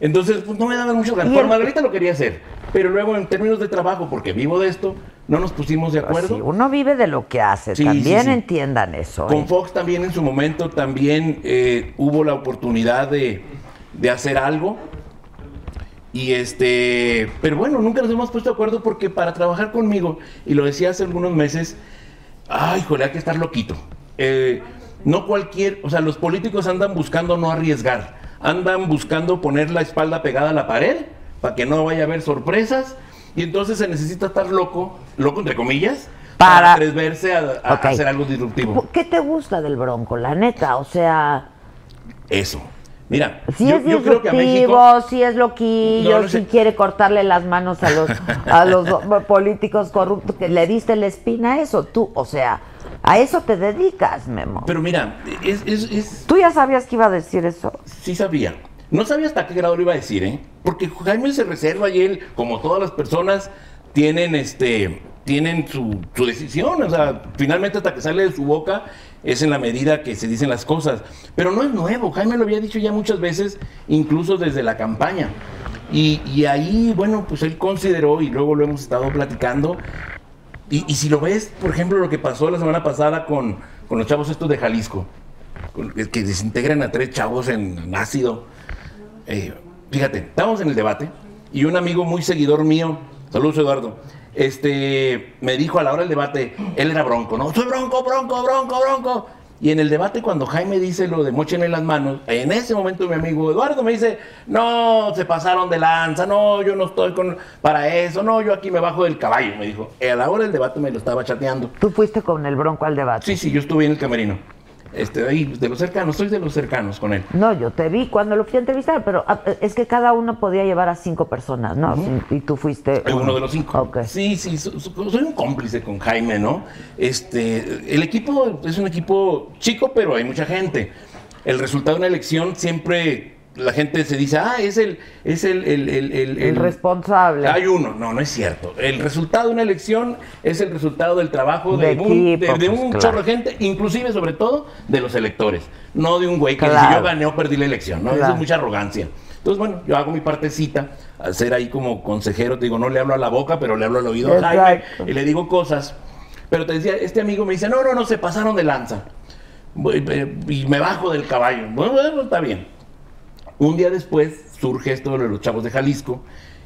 Entonces, pues no me daba mucho ganas. Por Margarita lo quería hacer, pero luego en términos de trabajo, porque vivo de esto, no nos pusimos de acuerdo. Sí, uno vive de lo que hace, Sí, también sí, sí. entiendan eso. Con ¿eh? Fox también en su momento también eh, hubo la oportunidad de, de hacer algo. Y este, pero bueno, nunca nos hemos puesto de acuerdo porque para trabajar conmigo, y lo decía hace algunos meses, ay, joder, hay que estar loquito. Eh, no cualquier, o sea, los políticos andan buscando no arriesgar, andan buscando poner la espalda pegada a la pared para que no vaya a haber sorpresas, y entonces se necesita estar loco, loco entre comillas, para, atreverse a, hacer algo disruptivo. ¿Qué te gusta del Bronco, la neta? O sea, Eso. Mira, si yo, es yo creo que a disruptivo, México. si es loquillo, No, no si sé. quiere cortarle las manos a los, [laughs] a los políticos corruptos, que le diste la espina a eso, tú, o sea, a eso te dedicas, Memo. Pero mira, es, es, es- ¿Tú ya sabías que iba a decir eso? sí sabía. No sabía hasta qué grado lo iba a decir, ¿eh? Porque Jaime se reserva y él, como todas las personas, tienen este tienen su, su decisión. O sea, finalmente hasta que sale de su boca es en la medida que se dicen las cosas. Pero no es nuevo. Jaime lo había dicho ya muchas veces, incluso desde la campaña. Y, y ahí, bueno, pues él consideró, y luego lo hemos estado platicando, y, y si lo ves, por ejemplo, lo que pasó la semana pasada con, con los chavos estos de Jalisco, que que desintegran a tres chavos en ácido. Eh, fíjate, estábamos en el debate y un amigo muy seguidor mío, saludos Eduardo, este, me dijo a la hora del debate, él era bronco, ¿no? Soy bronco, bronco, bronco, bronco. Y en el debate, cuando Jaime dice lo de mochen en las manos, en ese momento mi amigo Eduardo me dice, no, se pasaron de lanza, no, yo no estoy con, para eso, no, yo aquí me bajo del caballo, me dijo. A la hora del debate me lo estaba chateando. Tú fuiste con el Bronco al debate. Sí, sí, yo estuve en el camerino. Este, ahí, de los cercanos, soy de los cercanos con él. No, yo te vi cuando lo fui a entrevistar, pero ah, es que cada uno podía llevar a cinco personas, ¿no? Y tú fuiste Eh, Uno de los cinco. Sí, sí, so- so- soy un cómplice con Jaime, ¿no? Este, el equipo es un equipo chico, pero hay mucha gente. El resultado de una elección siempre la gente se dice, ah, es el, es el, el, el, el- responsable. Hay uno, no, no es cierto. El resultado de una elección es el resultado del trabajo de, De un, equipo, de- de pues, un claro. chorro de gente, inclusive sobre todo de los electores, no de un güey que dice Claro. yo gané o perdí la elección, ¿no? Eso Claro. es mucha arrogancia. Entonces, bueno, yo hago mi partecita, al ser ahí como consejero, te digo, no le hablo a la boca, pero le hablo al oído a Jaime y le digo cosas. Pero te decía, este amigo me dice, no, no, no, se pasaron de lanza. Eh, Y me bajo del caballo. Bueno, bueno, está bien. Un día después surge esto de los chavos de Jalisco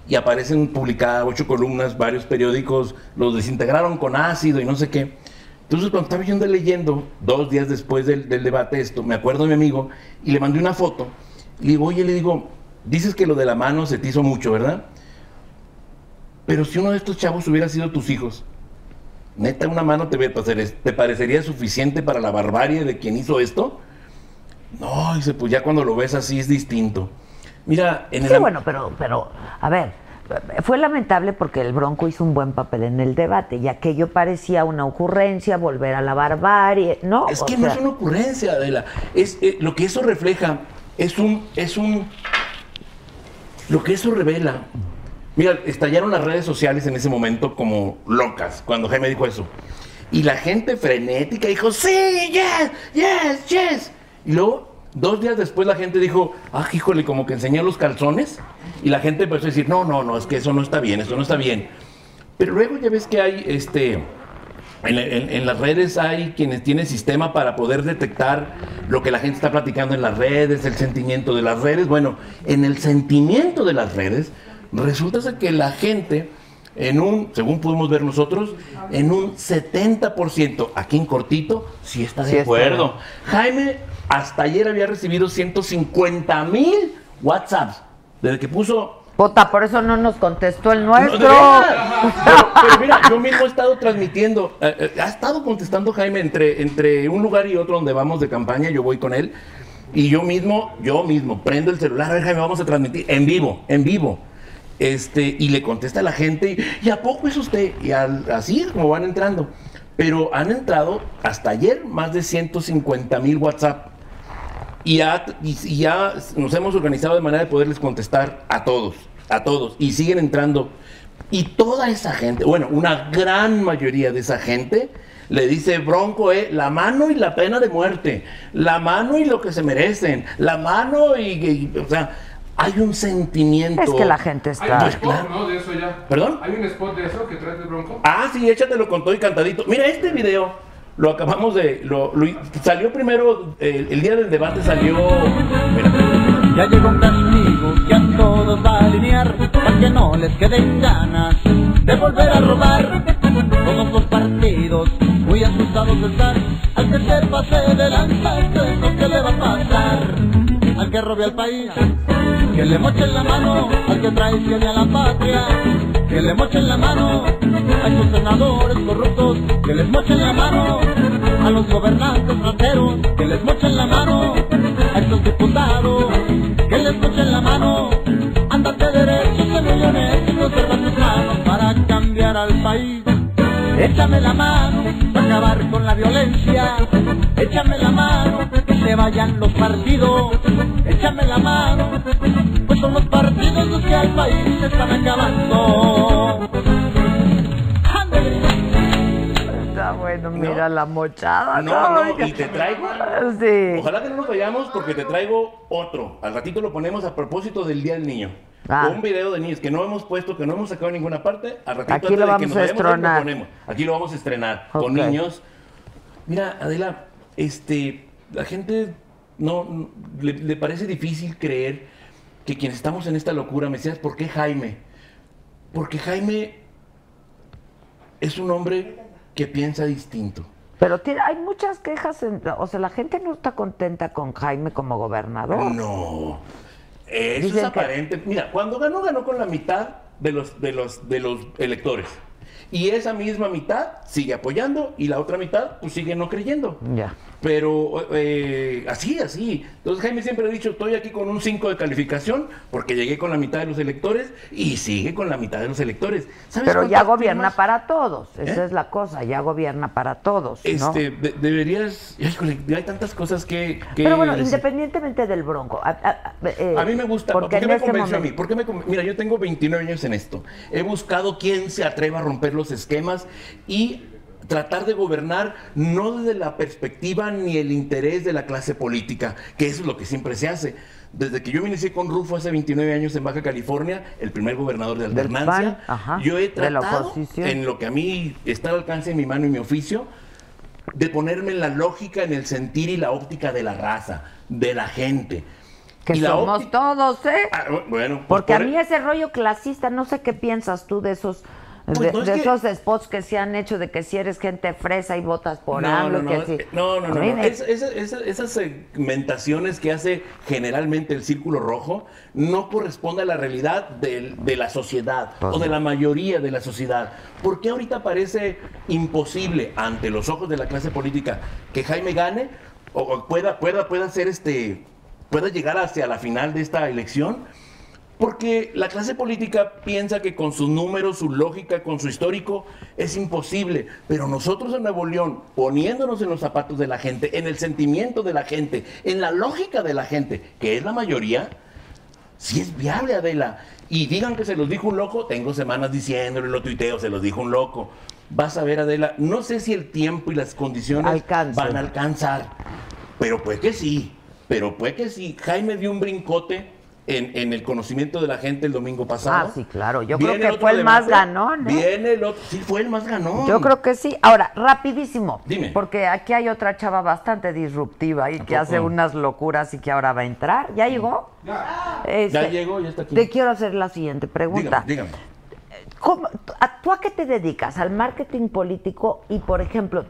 y aparecen publicadas ocho columnas, varios periódicos, los desintegraron con ácido y no sé qué. Entonces, cuando estaba yo leyendo, dos días después del, debate esto, me acuerdo de mi amigo y le mandé una foto. Le digo, oye, le digo, dices que lo de la mano se te hizo mucho, ¿verdad? Pero si uno de estos chavos hubiera sido tus hijos, neta, una mano te, te parecería suficiente para la barbarie de quien hizo esto? No, dice, pues ya cuando lo ves así es distinto. Mira, en el... Sí, bueno, pero, pero, a ver, fue lamentable porque el Bronco hizo un buen papel en el debate y aquello parecía una ocurrencia, volver a la barbarie, ¿no? Es O que no es una ocurrencia, Adela. Es, eh, lo que eso refleja es un, es un. Lo que eso revela. Mira, estallaron las redes sociales en ese momento como locas cuando Jaime dijo eso. Y la gente frenética dijo, sí, yes, yes, yes. Y luego, dos días después, la gente dijo, ah, híjole, como que enseñé los calzones. Y la gente empezó a decir, no, no, no, es que eso no está bien, eso no está bien. Pero luego ya ves que hay este. En, en- las redes hay quienes tienen sistema para poder detectar lo que la gente está platicando en las redes, el sentimiento de las redes. Bueno, en el sentimiento de las redes, resulta que la gente, en un, según podemos ver nosotros, en un 70%, aquí en cortito, sí está de Sí está. acuerdo. Jaime hasta ayer había recibido 150 mil WhatsApps, desde que puso Puta, por eso no nos contestó el no, nuestro. veras. [laughs] Pero, pero mira, yo mismo he estado transmitiendo, eh, eh, ha estado contestando Jaime entre, entre un lugar y otro donde vamos de campaña, yo voy con él, y yo mismo, yo mismo, prendo el celular, a ver Jaime, vamos a transmitir en vivo, en vivo. Este, y le contesta a la gente, y, ¿y a poco es usted? Y así es como van entrando. Pero han entrado hasta ayer más de 150 mil WhatsApp. Y ya, y, y ya nos hemos organizado de manera de poderles contestar a todos, a todos. Y siguen entrando. Y toda esa gente, bueno, una gran mayoría de esa gente le dice Bronco, eh, la mano y la pena de muerte, la mano y lo que se merecen, la mano y, y- o sea, hay un sentimiento. Es que la gente Hay está... un Pues spot, claro. ¿no? De eso ya. ¿Perdón? Hay un spot de eso que traes de Bronco. Ah, sí, échatelo con todo y cantadito. Mira, este video lo acabamos de. Lo, lo- salió primero, el, el día del debate salió. Mira. Ya llegó un castigo que a todos va a alinear para que no les queden ganas de volver a robar. Todos los partidos muy asustados de estar al que se pase de lanza, esto es lo que le va a pasar. Al que robe al país, que le mochen la mano, al que traicione a la patria, que le mochen la mano, a estos senadores corruptos, que les mochen la mano, a los gobernantes rateros, que les mochen la mano, a estos diputados, que les mochen la mano, ándate derecho, sé muy honesto y conserva tus manos para cambiar al país. Échame la mano para acabar con la violencia. Échame la mano se vayan los partidos. Échame la mano, pues son los partidos los que al país se están acabando. Está bueno, mira la mochada. No, no, y te traigo. Sí. Ojalá que no nos vayamos porque te traigo otro. Al ratito lo ponemos a propósito del Día del Niño. Ah. Un video de niños que no hemos puesto, que no hemos sacado en ninguna parte. Al ratito Aquí antes lo de que vamos nos a vayamos, estrenar. Lo. Aquí lo vamos a estrenar con niños. Mira, Adela, este, la gente no, le, le parece difícil creer que quienes estamos en esta locura, me decías, ¿por qué Jaime? Porque Jaime es un hombre que piensa distinto. Pero tiene- hay muchas quejas, en- o sea, la gente no está contenta con Jaime como gobernador. No. Eso Dicen es que- aparente. Mira, cuando ganó, ganó con la mitad de los, de los, de los electores. Y esa misma mitad sigue apoyando y la otra mitad pues sigue no creyendo. Ya. Pero eh, así, así. Entonces Jaime siempre ha dicho, estoy aquí con un 5 de calificación porque llegué con la mitad de los electores y sigue con la mitad de los electores. ¿Sabes Pero ya gobierna firmas? para todos, esa ¿Eh? es la cosa, ya gobierna para todos, ¿no? Este, de- deberías... Híjole, hay tantas cosas que... que Pero bueno, decir. independientemente del bronco, a, a- a- eh, A mí me gusta. porque ¿Por qué en me este convenció a mí? ¿Por qué me Mira, yo tengo 29 años en esto. He buscado quién se atreva a romper los esquemas y tratar de gobernar no desde la perspectiva ni el interés de la clase política, que eso es lo que siempre se hace. Desde que yo me inicié con Rufo hace 29 años en Baja California, el primer gobernador de alternancia, ajá, yo he tratado, en lo que a mí está al alcance de mi mano y mi oficio, de ponerme en la lógica, en el sentir y la óptica de la raza, de la gente. Que somos óptica- todos, ¿eh? Ah, bueno, pues Porque a mí ese rollo clasista, no sé qué piensas tú de esos de, Pues no, es de que- esos spots que se han hecho de que si eres gente fresa y votas por no, AMLO, no, que no, si- eh, no, no, no, no. Es- esa- esa- esas segmentaciones que hace generalmente el Círculo Rojo no corresponde a la realidad del- de, la sociedad Pues o de no. la mayoría de la sociedad. ¿Por qué ahorita parece imposible ante los ojos de la clase política que Jaime gane o, o pueda, pueda, pueda ser este, pueda llegar hacia la final de esta elección? Porque la clase política piensa que con sus números, su lógica, con su histórico, es imposible. Pero nosotros en Nuevo León, poniéndonos en los zapatos de la gente, en el sentimiento de la gente, en la lógica de la gente, que es la mayoría, sí es viable, Adela. Y digan que se los dijo un loco, tengo semanas diciéndole, lo tuiteo, se los dijo un loco. Vas a ver, Adela, no sé si el tiempo y las condiciones van a alcanzar, pero puede que sí, pero puede que sí. Jaime dio un brincote en, en el conocimiento de la gente el domingo pasado. Ah, sí, claro. Yo Viene creo que fue el más ganón, ¿eh? Viene el otro, sí, fue el más ganón. Yo creo que sí. Ahora, rapidísimo. Dime. Porque aquí hay otra chava bastante disruptiva y que hace unas locuras y que ahora va a entrar. ¿Ya llegó? Este, Ya llegó, ya está aquí. Te quiero hacer la siguiente pregunta. Dígame, dígame. ¿Cómo- a- ¿Tú a qué te dedicas? ¿Al marketing político? Y, por ejemplo,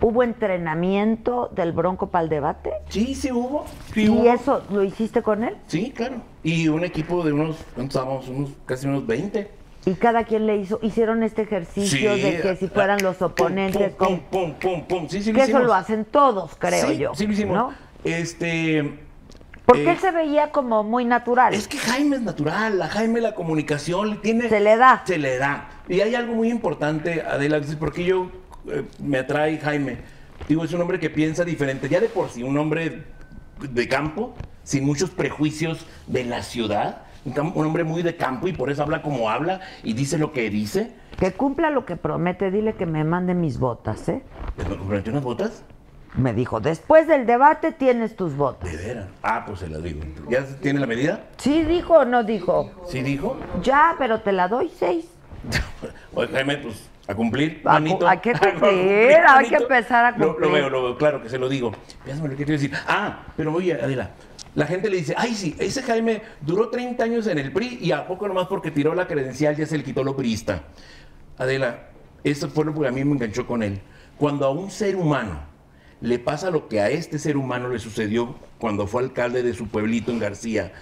¿hubo entrenamiento del Bronco para el debate? Sí, sí hubo. sí ¿Y hubo. eso lo hiciste con él? Sí, claro. Y un equipo de unos, ¿cuántos estábamos? Unos, casi unos 20. Y cada quien le hizo, hicieron este ejercicio de que si fueran los Pum, oponentes, Pum, pum, pum, pum. Sí, sí lo que eso lo hacen todos, creo Sí, yo. Sí, lo hicimos. ¿no? Este. Porque eh, él se veía como muy natural. Es que Jaime es natural, a Jaime la comunicación le tiene... Se le da. Se le da. Y hay algo muy importante, Adela, porque yo eh, me atrae Jaime. Digo, es un hombre que piensa diferente. Ya de por sí, un hombre de campo, sin muchos prejuicios de la ciudad, un, hombre muy de campo y por eso habla como habla y dice lo que dice. Que cumpla lo que promete, dile que me mande mis botas, ¿eh? ¿Me comprometió unas botas? Me dijo, después del debate tienes tus botas. De veras. Ah, pues se las digo. ¿Ya tiene la medida? ¿Sí dijo o no dijo? ¿Sí dijo? Ya, pero te la doy seis. [laughs] Oye, Jaime, pues a cumplir, A manito. hay que [laughs] cumplir, cumplir, hay que empezar a Lo- Lo, cumplir. veo, lo veo, claro que se lo digo. Piénsame lo que quiero decir. Ah, pero oye, Adela, la gente le dice, ay, sí, ese Jaime duró 30 años en el PRI y a poco nomás porque tiró la credencial ya se le quitó lo priista. Adela, eso fue lo que a mí me enganchó con él. Cuando a un ser humano le pasa lo que a este ser humano le sucedió cuando fue alcalde de su pueblito en García,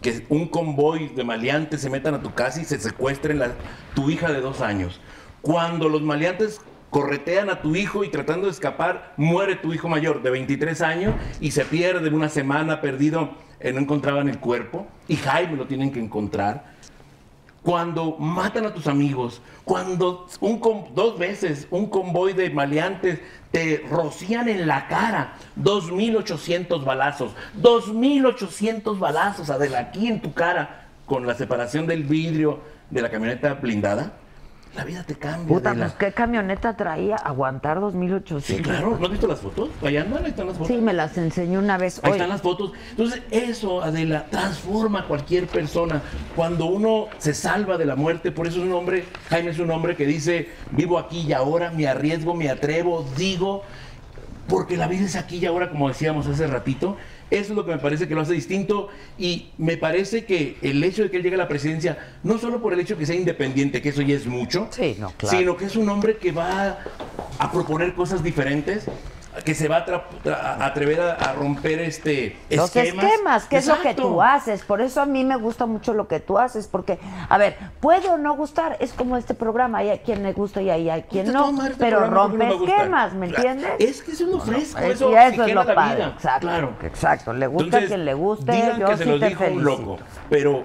que un convoy de maleantes se metan a tu casa y se secuestren la- tu hija de dos años. Cuando los maleantes corretean a tu hijo y tratando de escapar, muere tu hijo mayor de 23 años y se pierde una semana perdido, eh, no encontraban el cuerpo y Jaime lo tienen que encontrar. Cuando matan a tus amigos, cuando un dos veces un convoy de maleantes te rocían en la cara 2.800 balazos, 2.800 balazos, Adela, aquí en tu cara, con la separación del vidrio de la camioneta blindada, la vida te cambia. Puta, pues qué camioneta traía, aguantar 2800. Sí, claro, ¿no has visto las fotos? Allá andan, ahí están las fotos. Sí, me las enseñó una vez. Ahí Oye, están las fotos. Entonces, eso, Adela, transforma a cualquier persona. Cuando uno se salva de la muerte, por eso es un hombre, Jaime es un hombre que dice, vivo aquí y ahora, me arriesgo, me atrevo, digo, porque la vida es aquí y ahora, como decíamos hace ratito. Eso es lo que me parece que lo hace distinto y me parece que el hecho de que él llegue a la presidencia, no solo por el hecho de que sea independiente, que eso ya es mucho, Sí, no, claro. sino que es un hombre que va a proponer cosas diferentes, que se va a, atrever a, a romper este Los esquemas, que es lo que tú haces. Por eso a mí me gusta mucho lo que tú haces, porque, a ver, puede o no gustar, es como este programa, hay a quien le gusta y hay a quien no, este pero rompe esquemas, ¿me entiendes? Es que es lo fresco, Es- eso, y eso es lo la padre, vida. exacto, Claro. exacto. Le gusta a quien le guste, digan yo que se sí lo te dijo un loco, pero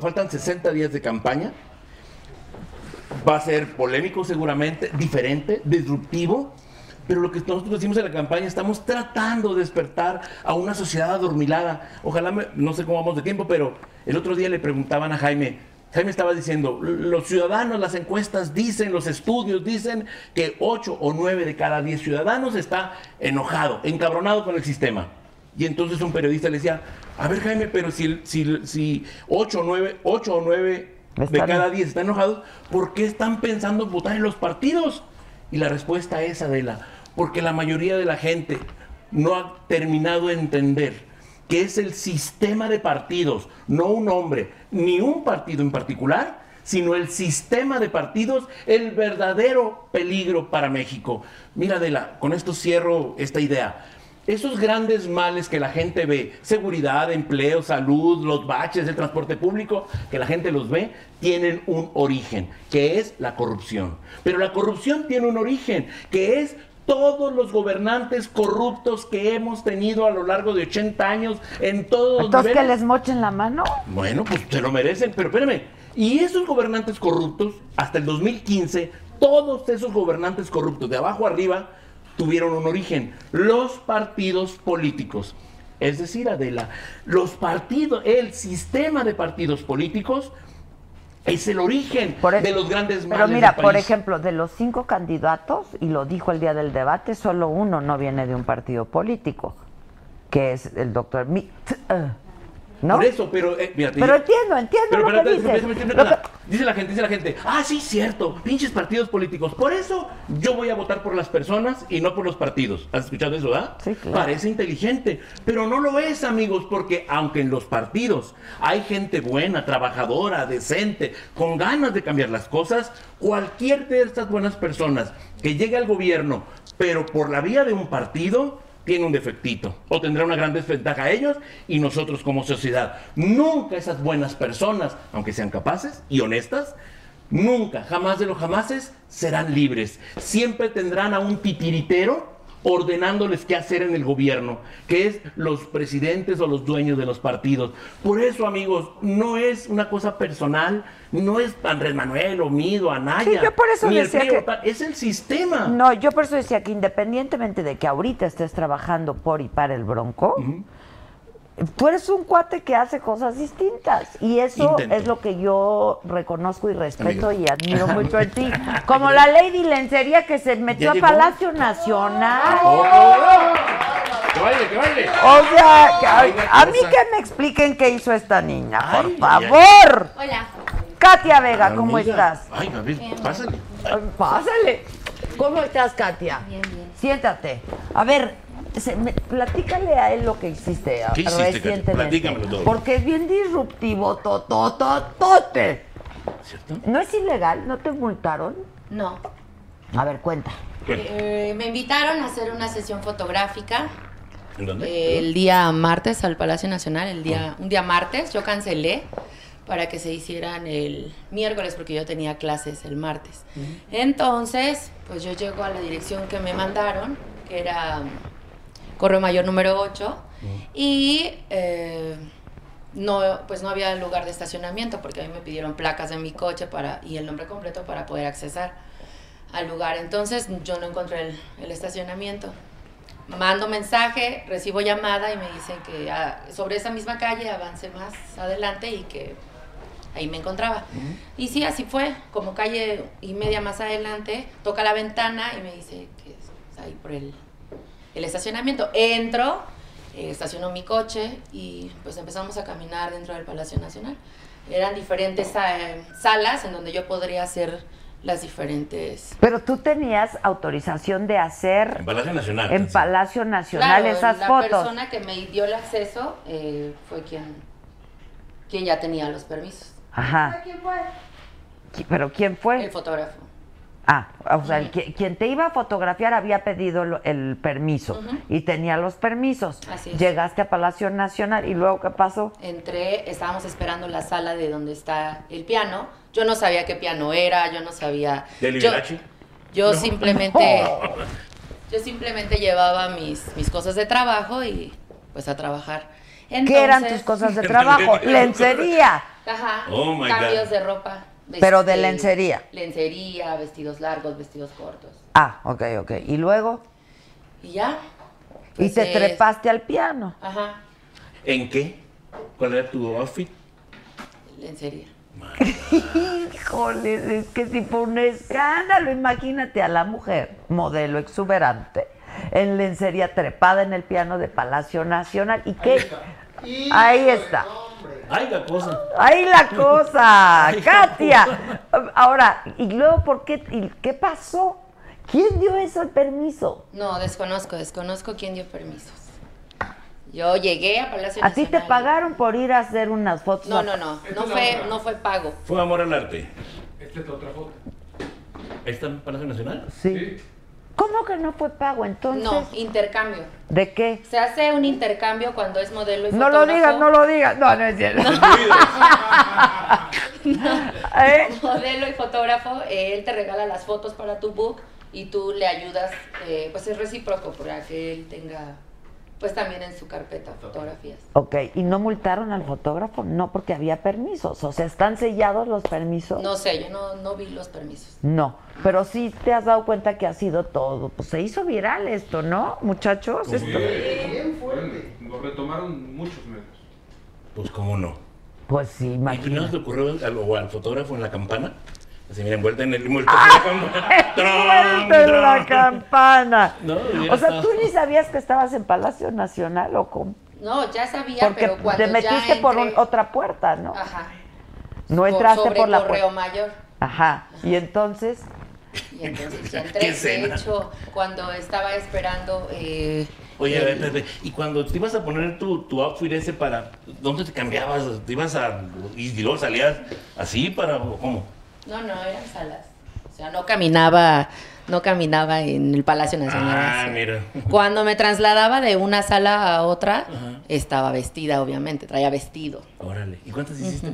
faltan 60 días de campaña. Va a ser polémico seguramente, diferente, disruptivo. Pero lo que nosotros decimos en la campaña, estamos tratando de despertar a una sociedad adormilada. Ojalá, me- no sé cómo vamos de tiempo, pero el otro día le preguntaban a Jaime, Jaime estaba diciendo, los ciudadanos, las encuestas dicen, los estudios dicen que 8 o 9 de cada 10 ciudadanos está enojado, encabronado con el sistema. Y entonces un periodista le decía, a ver Jaime, pero si, si, si 8 o 9, 8 o 9 de cada 10 están enojados, ¿por qué están pensando en votar en los partidos? Y la respuesta es, Adela, porque la mayoría de la gente no ha terminado de entender que es el sistema de partidos, no un hombre, ni un partido en particular, sino el sistema de partidos, el verdadero peligro para México. Mira, Adela, con esto cierro esta idea. Esos grandes males que la gente ve, seguridad, empleo, salud, los baches, el transporte público, que la gente los ve, tienen un origen, que es la corrupción. Pero la corrupción tiene un origen, que es todos los gobernantes corruptos que hemos tenido a lo largo de 80 años en todos los Entonces, que niveles. les mochen la mano. Bueno, pues se lo merecen, pero espérame. Y esos gobernantes corruptos, hasta el 2015, todos esos gobernantes corruptos, de abajo arriba, tuvieron un origen, los partidos políticos. Es decir, Adela, los partidos, el sistema de partidos políticos es el origen e- de los grandes males Pero mira, del por ejemplo, de los cinco candidatos, y lo dijo el día del debate, solo uno no viene de un partido político, que es el doctor Mi- ¿No? Por eso, pero eh, mira, Pero entiendo, entiendo Pero lo que dices. una- que- Dice la gente, dice la gente, ah, sí, cierto, pinches partidos políticos. Por eso yo voy a votar por las personas y no por los partidos. ¿Has escuchado eso, ah? Sí, claro. Parece inteligente, pero no lo es, amigos, porque aunque en los partidos hay gente buena, trabajadora, decente, con ganas de cambiar las cosas, cualquier de estas buenas personas que llegue al gobierno, pero por la vía de un partido, tiene un defectito o tendrá una gran desventaja a ellos y nosotros como sociedad. Nunca esas buenas personas, aunque sean capaces y honestas, nunca, jamás de los jamases, serán libres. Siempre tendrán a un titiritero ordenándoles qué hacer en el gobierno, que es los presidentes o los dueños de los partidos. Por eso, amigos, no es una cosa personal, no es Andrés Manuel o Mido, Anaya, Sí, yo por eso ni el decía o que- es el sistema. No, yo por eso decía que independientemente de que ahorita estés trabajando por y para el Bronco, Tú eres un cuate que hace cosas distintas y eso Intento. es lo que yo reconozco y respeto y admiro [laughs] mucho en ti. Como la Lady Lencería que se metió ¿Ya a llegó? Palacio Nacional. ¡Que baile, que baile! O sea, que- Ay, a mí que me expliquen qué hizo esta niña, por Ay, favor. Hola. Katia Vega, ¿cómo Amiga. estás? Ay, a ver, pásale. Ay, Pásale. ¿Cómo estás, Katia? Bien, bien. Siéntate. A ver, se- me- platícale a él lo que hiciste ¿Qué hiciste, recientemente. Platícamelo todo. Porque es bien disruptivo, totototote. ¿Cierto? ¿No es ilegal? ¿No te multaron? No. A ver, cuenta. Eh, me invitaron a hacer una sesión fotográfica ¿En dónde? eh, el día martes al Palacio Nacional, el día, un día martes. Yo cancelé para que se hicieran el miércoles porque yo tenía clases el martes. Entonces, pues yo llego a la dirección que me mandaron, que era Correo Mayor número 8, y eh, no, pues no había lugar de estacionamiento porque a mí me pidieron placas de mi coche para, y el nombre completo para poder accesar al lugar. Entonces yo no encontré el, el estacionamiento. Mando mensaje, recibo llamada y me dicen que ah, sobre esa misma calle avance más adelante y que ahí me encontraba. Y sí, así fue, como calle y media más adelante, toca la ventana y me dice que es ahí por el, el estacionamiento. Entro, eh, estaciono mi coche y pues empezamos a caminar dentro del Palacio Nacional. Eran diferentes eh, salas en donde yo podría hacer las diferentes... Pero tú tenías autorización de hacer En Palacio Nacional. en Palacio Nacional Claro, esas la fotos. persona que me dio el acceso eh, fue quien, quien ya tenía los permisos. Ajá. ¿Quién fue? ¿Pero quién fue? El fotógrafo. Ah, o sea, el que- quien te iba a fotografiar había pedido lo- el permiso y tenía los permisos. Así es. Llegaste a Palacio Nacional y luego ¿qué pasó? Entré, estábamos esperando la sala de donde está el piano. Yo no sabía qué piano era, yo no sabía. ¿De yo, yo simplemente, [laughs] yo simplemente llevaba mis, mis cosas de trabajo y pues a trabajar. ¿Qué eran tus cosas de [laughs] trabajo? Lencería. Ajá. Oh, my cambios God. de ropa. Pero de lencería. Lencería, vestidos largos, vestidos cortos. Ah, ok, ok. ¿Y luego? Y ya. y Pues, te eh, trepaste al piano. Ajá. ¿En qué? ¿Cuál era tu outfit? Lencería. [laughs] Híjole, es que si fue un escándalo. Imagínate a la mujer, modelo exuberante, en lencería trepada en el piano de Palacio Nacional. ¿Y qué? Ahí está. ¡Ay, la cosa! Ahí la cosa, Katia. Ahora, ¿y luego por qué? ¿Y qué pasó? ¿Quién dio eso el permiso? No, desconozco, desconozco quién dio permisos. Yo llegué a Palacio ¿A ti te pagaron por ir a hacer unas fotos? No, no, no. No fue, no fue pago. Fue amor al arte. Esta es otra foto. ¿Ahí está en Palacio Nacional? Sí. ¿Cómo que no fue pago entonces? No, intercambio. ¿De qué? Se hace un intercambio cuando es modelo y No lo fotógrafo. digas, no lo digas. No, no es cierto. [laughs] ¿Eh? Modelo y fotógrafo, él te regala las fotos para tu book y tú le ayudas, eh, pues es recíproco para que él tenga, pues también en su carpeta fotografías. Ok, ¿y no multaron al fotógrafo? No, porque había permisos. O sea, ¿están sellados los permisos? No sé, yo no, no vi los permisos. No, pero sí te has dado cuenta que ha sido todo. Pues se hizo viral esto, ¿no, muchachos? Esto- Bueno, lo retomaron muchos medios. Pues cómo no. Pues sí, ¿Y no imagínate. se le ocurrió al, al fotógrafo en la campana? Así, mira, envuelta en el [laughs] envuelto en la campana. ¡Suelta en la campana! No, o sea, estado- ¿tú ni sabías que estabas en Palacio Nacional o cómo? No, ya sabía, Porque pero cuando te metiste ya por entré- un- otra puerta, ¿no? Ajá. No Por- entraste sobre por la correo puerta. mayor. Ajá. Y entonces, Y entonces ya [laughs] ¿Qué entré. De escena? hecho, cuando estaba esperando. eh, Oye, el- a ver, espérate, y cuando te ibas a poner tu, tu outfit ese para... ¿Dónde te cambiabas? ¿Te ibas a... y luego salías así para... ¿Cómo? No, no, eran salas. O sea, no caminaba, no caminaba en el Palacio Nacional. Ah, así. mira. [laughs] Cuando me trasladaba de una sala a otra, estaba vestida, obviamente, traía vestido. Órale. ¿Y cuántas hiciste?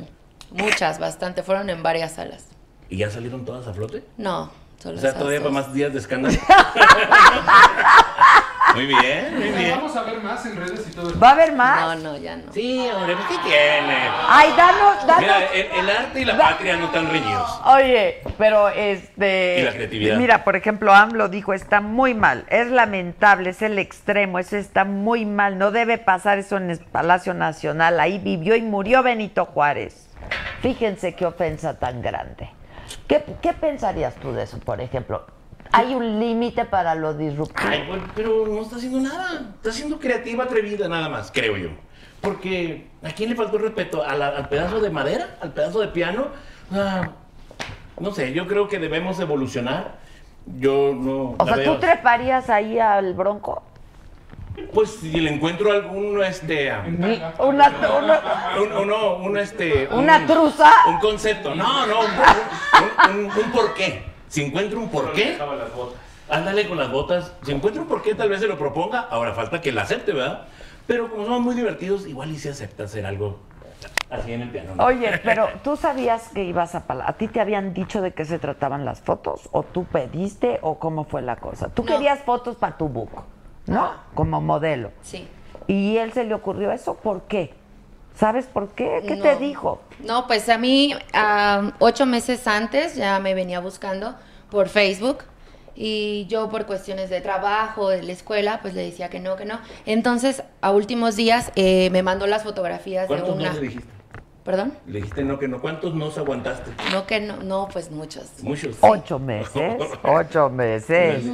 Muchas, bastante, fueron en varias salas. ¿Y ya salieron todas a flote? No, solo O sea, todavía dos. para más días de escándalo. [laughs] [laughs] muy bien, muy bien. Vamos a ver más. en redes y todo eso. ¿Va a haber más? No, no, ya no. Sí, hombre, pues, ¿qué tiene? Ay, danos, danos. Mira, el, el arte y la patria no están reñidos. Oye, pero este. Y la creatividad. Mira, por ejemplo, AMLO dijo: está muy mal, es lamentable, es el extremo, eso está muy mal, no debe pasar eso en el Palacio Nacional. Ahí vivió y murió Benito Juárez. Fíjense qué ofensa tan grande. ¿Qué, qué pensarías tú de eso, por ejemplo? ¿Hay un límite para lo disruptivo? Ay, bueno, pero no está haciendo nada. Está siendo creativa, atrevida, nada más, creo yo. Porque ¿a quién le faltó el respeto? ¿A la- ¿Al pedazo de madera? ¿Al pedazo de piano? Ah, no sé, yo creo que debemos evolucionar. Yo no. O sea, veo- ¿tú treparías ahí al bronco? Pues si le encuentro algún, este. ah, Una, una- un, uno, un, este. ¿Una un- truza? Un concepto. No, no, un, un, un- un porqué. Si encuentro un porqué. Ándale con las botas. Si encuentro un porqué, tal vez se lo proponga. Ahora falta que la acepte, ¿verdad? Pero como somos muy divertidos, igual y se acepta hacer algo así en el piano. ¿no? Oye, pero tú sabías que ibas a Palacio. ¿A ti te habían dicho de qué se trataban las fotos? ¿O tú pediste o cómo fue la cosa? Tú No. querías fotos para tu book, ¿no? Como modelo. Sí. ¿Y él se le ocurrió eso? ¿Por qué? ¿Sabes por qué? ¿Qué te dijo? No, pues a mí ah, ocho meses antes ya me venía buscando por Facebook y yo por cuestiones de trabajo, de la escuela, pues le decía que no, que no. Entonces, a últimos días eh, me mandó las fotografías de ¿Cuántos una... no le dijiste? ¿Perdón? Le dijiste no que no. ¿Cuántos no aguantaste? No, que no, no, pues muchos. Muchos. Ocho meses. [laughs] Ocho meses.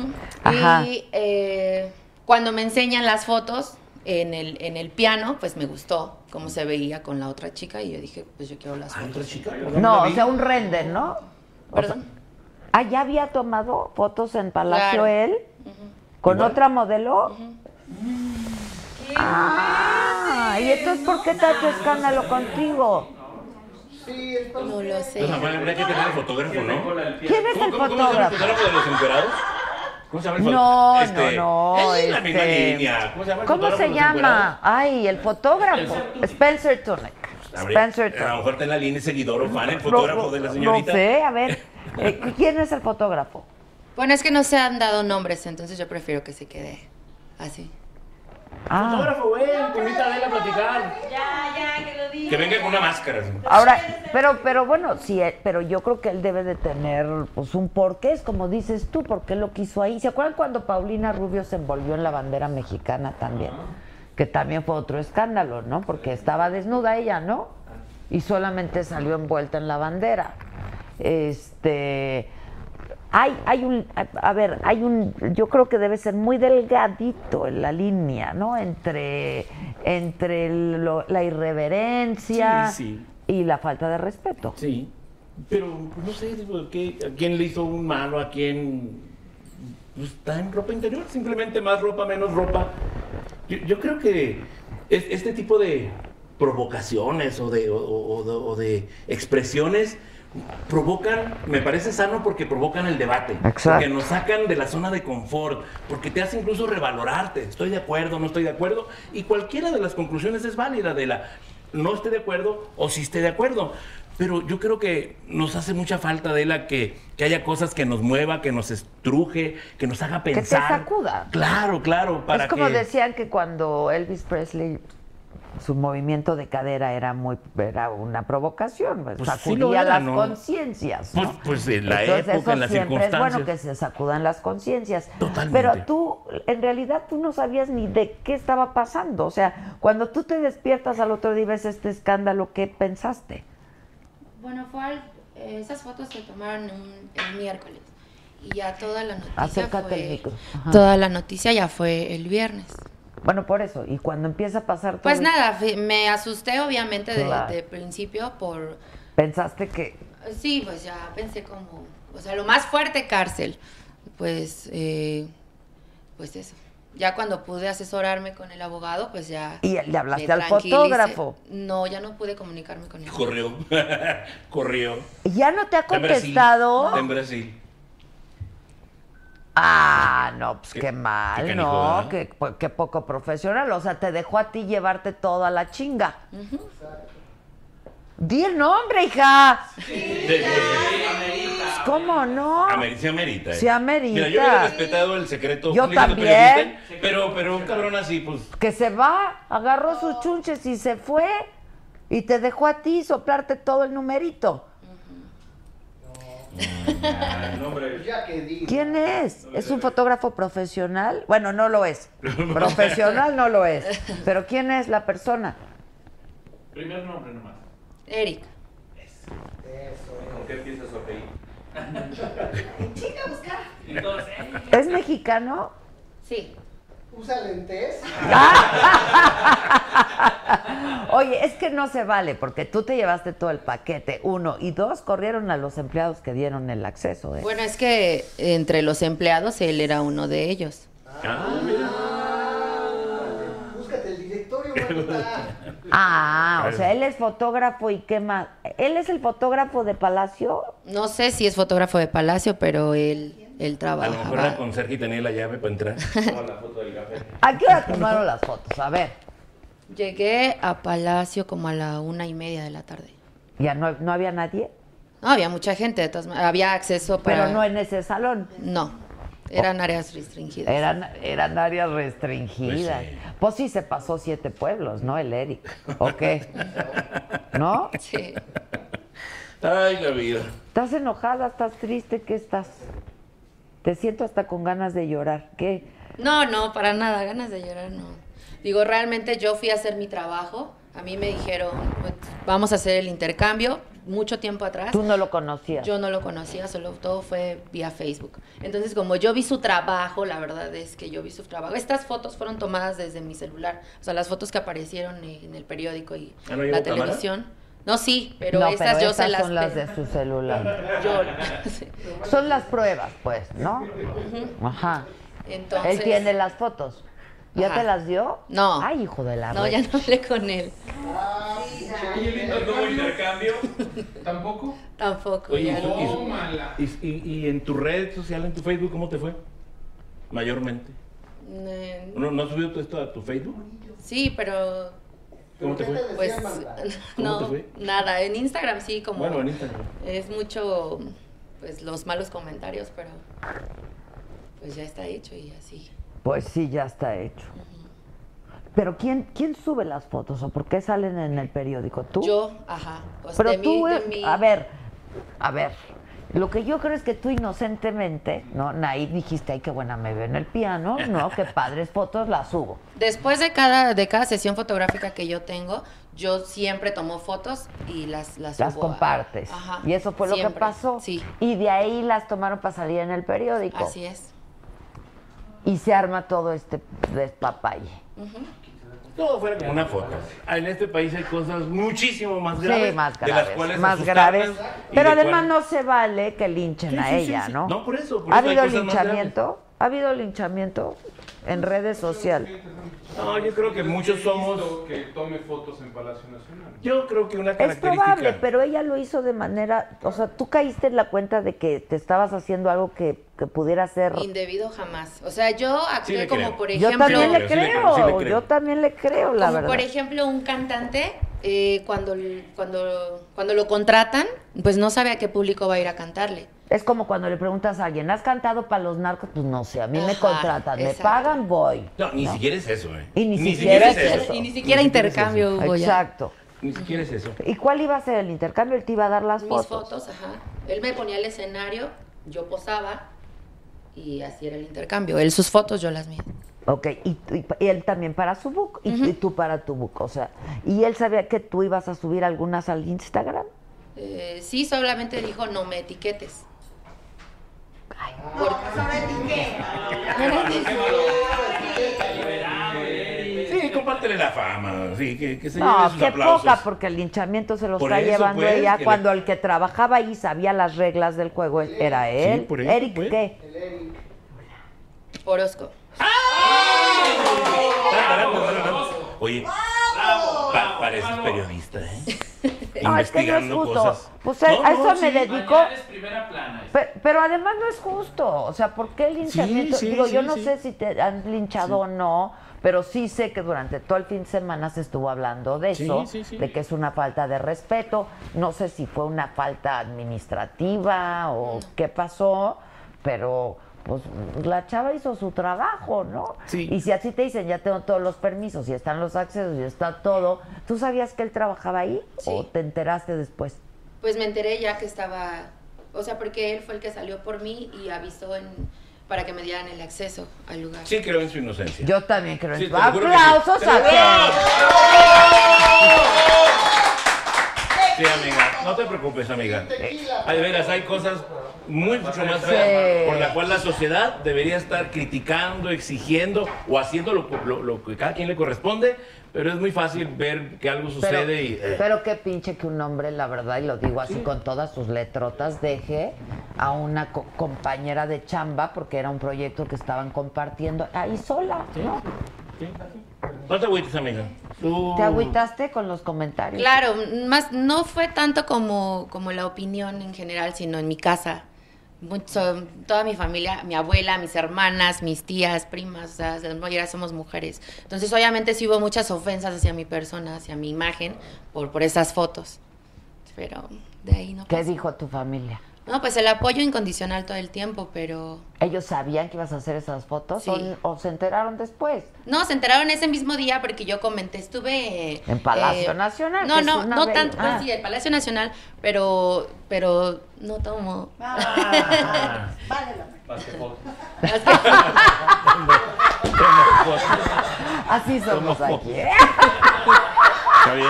Ajá. Y eh, cuando me enseñan las fotos en el, en el piano, pues me gustó cómo se veía con la otra chica y yo dije, pues yo quiero las fotos. ¿Otra chica? No, o sea, un render, ¿no? Perdón. Ah, ¿ya había tomado fotos en Palacio Claro. él? ¿Con Igual. otra modelo? Ah, ¿y entonces por qué tanto escándalo contigo? No lo sé. Entonces, bueno, habría que tener el fotógrafo, ¿no? ¿Quién es el ¿Cómo- cómo se llama el fotógrafo? fotógrafo de los emperados? ¿Cómo se llama el? No, Este, no, no. Es la misma este, línea. ¿Cómo se llama el ¿Cómo fotógrafo se de los llama? Ay, el fotógrafo. Spencer Tunick. Spencer A lo Tunick. mejor está en la línea seguidor o fan, el No, fotógrafo no, de la No señorita. sé, a ver. eh, [laughs] ¿Quién es el fotógrafo? Bueno, es que no se han dado nombres, entonces yo prefiero que se quede así. Ah, Fotógrafo, güey, invita a él a platicar. Ya, ya, que lo diga. Que venga con una máscara. ahora, pero, pero bueno, sí, eh, pero yo creo que él debe de tener pues un porqué, es como dices tú, ¿por qué lo quiso ahí? ¿Se acuerdan cuando Paulina Rubio se envolvió en la bandera mexicana también? Que también fue otro escándalo, ¿no? Porque estaba desnuda ella, ¿no? Y solamente salió envuelta en la bandera. Este hay, hay un, a, ver, hay un, yo creo que debe ser muy delgadito en la línea, ¿no? Entre, entre lo- la irreverencia Sí, y la falta de respeto. Sí. Pero no sé, digo, ¿qué- ¿a quién le hizo un malo? ¿A quién pues, está en ropa interior? Simplemente más ropa, menos ropa. Yo, yo creo que es- este tipo de provocaciones o de, o- o- o de- o de expresiones provocan, me parece sano porque provocan el debate. Exacto. Porque nos sacan de la zona de confort, porque te hace incluso revalorarte. Estoy de acuerdo, no estoy de acuerdo. Y cualquiera de las conclusiones es válida de la no esté de acuerdo o sí esté de acuerdo. Pero yo creo que nos hace mucha falta de la que, que haya cosas que nos mueva, que nos estruje, que nos haga Que te pensar. sacuda. Claro, claro. Para es como que... decían que cuando Elvis Presley su movimiento de cadera era muy era una provocación, pues, Pues sí sacudía lo era, las ¿no? conciencias. ¿no? Pues, pues en la Entonces, época, eso en las siempre circunstancias. es bueno que se sacudan las conciencias. Totalmente. Pero tú, en realidad, tú no sabías ni de qué estaba pasando. O sea, cuando tú te despiertas al otro día y ves este escándalo, ¿qué pensaste? Bueno, fue al- eh, esas fotos se tomaron un- el miércoles y ya toda la noticia Acércate fue, al micro. Ajá. toda la noticia ya fue el viernes. Bueno, por eso. Y cuando empieza a pasar todo. Pues nada, me asusté obviamente de, Claro. de principio por Pensaste que. sí, pues ya pensé como, o sea, lo más fuerte cárcel. Pues eh, pues eso. Ya cuando pude asesorarme con el abogado, pues ya Y le hablaste al fotógrafo. No, ya no pude comunicarme con él. Corrió. [laughs] Corrió. ¿Ya no te ha Está en Brasil. contestado? En Brasil. Ah, no, pues qué, Qué- mal, qué canijo, ¿no? ¿verdad? Qué, pues, qué poco profesional. O sea, te dejó a ti llevarte toda la chinga. Di el nombre, hija. ¿Cómo no? Ameri- se amerita. ¿eh? Sí amerita. Mira, yo hubiera respetado el secreto. Yo también. Pero, pero un cabrón así, pues. Que se va, agarró sus chunches y se fue. Y te dejó a ti soplarte todo el numerito. ¿Quién es? ¿Es un fotógrafo profesional? Bueno, no lo es. [laughs] Profesional no lo es. Pero ¿quién es la persona? Primer nombre nomás. Eric. ¿Con qué empieza su apellido? Chica, buscar. Entonces. ¿Es mexicano? Sí. ¿Usa lentes? [laughs] Oye, es que no se vale porque tú te llevaste todo el paquete, uno. Y dos, corrieron a los empleados que dieron el acceso. ¿eh? Bueno, es que entre los empleados él era uno de ellos. Búscate el directorio. [laughs] Ah, o sea, él es fotógrafo y qué más. ¿Él es el fotógrafo de Palacio? No sé si es fotógrafo de Palacio, pero él, él A lo mejor era trabaja. con Sergio y tenía la llave para entrar. [laughs] Toma la foto del café. ¿A qué hora tomaron las fotos? A ver, Llegué a Palacio como a la una y media de la tarde. ya no, no había nadie, No, había mucha gente, de todas maneras. Había acceso para... pero no en ese salón. No, eran áreas restringidas. Eran, eran áreas restringidas. Pues sí. se pasó siete pueblos, ¿no? El Eric. ¿O qué? ¿No? Sí. Ay, la vida. ¿Estás enojada? ¿Estás triste? ¿Qué estás? Te siento hasta con ganas de llorar. ¿Qué? No, no, para nada, ganas de llorar no. Digo, realmente yo fui a hacer mi trabajo. A mí me dijeron, pues, vamos a hacer el intercambio, mucho tiempo atrás. Tú no lo conocías. Yo no lo conocía, solo todo fue vía Facebook. Entonces, como yo vi su trabajo, la verdad es que yo vi su trabajo. Estas fotos fueron tomadas desde mi celular. O sea, las fotos que aparecieron en el periódico y ¿Ah, no la cámara? No, sí, pero no, pero yo esas se las... son las de su celular. [laughs] Yo... Son las pruebas, pues, ¿no? Ajá. Entonces... Él tiene las fotos. ¿Ya Ajá. te las dio? No. Ay, hijo de la No, ya no hablé con él. ¿No hubo intercambio? [laughs] ¿Tampoco? Tampoco. Oye, ya ¿y, no. y- en tu red social, en tu Facebook, cómo te fue? Mayormente. ¿No, ¿no has subido todo esto a tu Facebook? Sí, pero ¿Cómo te fue? pues [laughs] ¿Cómo no, te fue? nada. En Instagram sí, como Bueno, en Instagram. es mucho, pues los malos comentarios, pero pues ya está hecho y así. Pues sí, ya está hecho. Pero ¿quién, ¿quién sube las fotos o por qué salen en el periódico? ¿Tú? Yo, ajá. Pues Pero de tú, mí, de eh, mí- a ver, a ver, lo que yo creo es que tú inocentemente, ¿no? Naif dijiste, ay, qué buena me veo en el piano, ¿no? [laughs] Qué padres fotos las subo. Después de cada, de cada sesión fotográfica que yo tengo, yo siempre tomo fotos y las las, Las subo a- compartes. Ajá, y eso fue lo que pasó. Sí, Y de ahí las tomaron para salir en el periódico. así es. Y se arma todo este despapalle. Todo fuera como una foto. Ah, En este país hay cosas muchísimo más Sí, graves. más De las graves, cuales más graves. Pero de además no se vale que linchen Sí, a sí, sí, ella, sí. ¿no? No, por eso, por ¿Ha eso habido linchamiento? ¿Ha habido linchamiento en redes sociales? No, yo creo que muchos He somos. que tome fotos en Palacio Nacional. Yo creo que una Es probable, pero ella lo hizo de manera, o sea, tú caíste en la cuenta de que te estabas haciendo algo que, que pudiera ser. Indebido jamás. O sea, yo actué como creo. por Yo ejemplo. también le Sí le creo, creo, sí le creo. yo también le creo, la como verdad. por ejemplo un cantante eh, cuando cuando cuando lo contratan pues no sabe a qué público va a ir a cantarle Es como cuando le preguntas a alguien, ¿has cantado para los narcos? Pues no sé, a mí me contratan, me pagan, voy. No, ni siquiera es eso, ¿eh? Y ni siquiera es eso. y ni siquiera intercambio hubo ya. Exacto. Ni siquiera es eso. ¿Y cuál iba a ser el intercambio? Él te iba a dar las mis fotos. fotos ajá él me ponía el escenario yo posaba y así era el intercambio él sus fotos yo las mías Ok, y, y- y él también para su book y, y tú para tu book, o sea, y él sabía que tú ibas a subir algunas al Instagram. Eh, sí solamente dijo no me etiquetes No, sobre etiqueta. Sí, compártele la fama. Sí, que, que se lleve No, sus qué aplausos. poca, porque el linchamiento se lo Por está eso, llevando pues, ella que le- cuando el que trabajaba ahí sabía las reglas del juego era él. por eso, Eric, pues. ¿qué? El Eric. Orozco Oye, pa- pareces periodista, ¿eh? [laughs] No, es que no es justo. cosas. Pues a, No, a eso sí, me plana. Pero, pero además no es justo. O sea, ¿por qué el linchamiento? sí, Digo, yo no sé si te han linchado o no, pero sí sé que durante todo el fin de semana se estuvo hablando de eso, de que es una falta de respeto. No sé si fue una falta administrativa o qué pasó, pero pues la chava hizo su trabajo, ¿no? Sí. Y si así te dicen, ya tengo todos los permisos, y están los accesos, y está todo, ¿tú sabías que él trabajaba ahí o te enteraste después? Pues me enteré ya que estaba, o sea, porque él fue el que salió por mí y avisó en, para que me dieran el acceso al lugar. Sí creo en su inocencia. Yo también creo en que sí. ¡Aplausos a. Ken! Sí, amiga, no te preocupes, amiga. Hay de veras, hay cosas muy mucho más Sí. feas por la cual la sociedad debería estar criticando, exigiendo o haciendo lo, lo- lo que cada quien le corresponde, pero es muy fácil ver que algo Pero, sucede y... eh, pero qué pinche que un hombre, la verdad, y lo digo así con todas sus letrotas, deje a una co- compañera de chamba, porque era un proyecto que estaban compartiendo, ahí sola, ¿no? No te agüites, amiga. Tú- ¿Te agüitaste con los comentarios? Claro, más no fue tanto como, como la opinión en general, sino en mi casa. Mucho, toda mi familia, mi abuela, mis hermanas, mis tías, primas, o sea, la mayoría somos mujeres. Entonces, obviamente sí hubo muchas ofensas hacia mi persona, hacia mi imagen, por, por esas fotos. Pero de ahí no ¿Qué dijo tu familia? No, pues el apoyo incondicional todo el tiempo, pero... ¿Ellos sabían que ibas a hacer esas fotos Sí. o, o se enteraron después? No, se enteraron ese mismo día porque yo comenté, estuve... eh, En Palacio Nacional, No, no, no tanto, ah. sí, el Palacio Nacional, pero, pero no tomo. Ah. [laughs] Vale Así somos Tomo aquí. [laughs] ¿Está bien?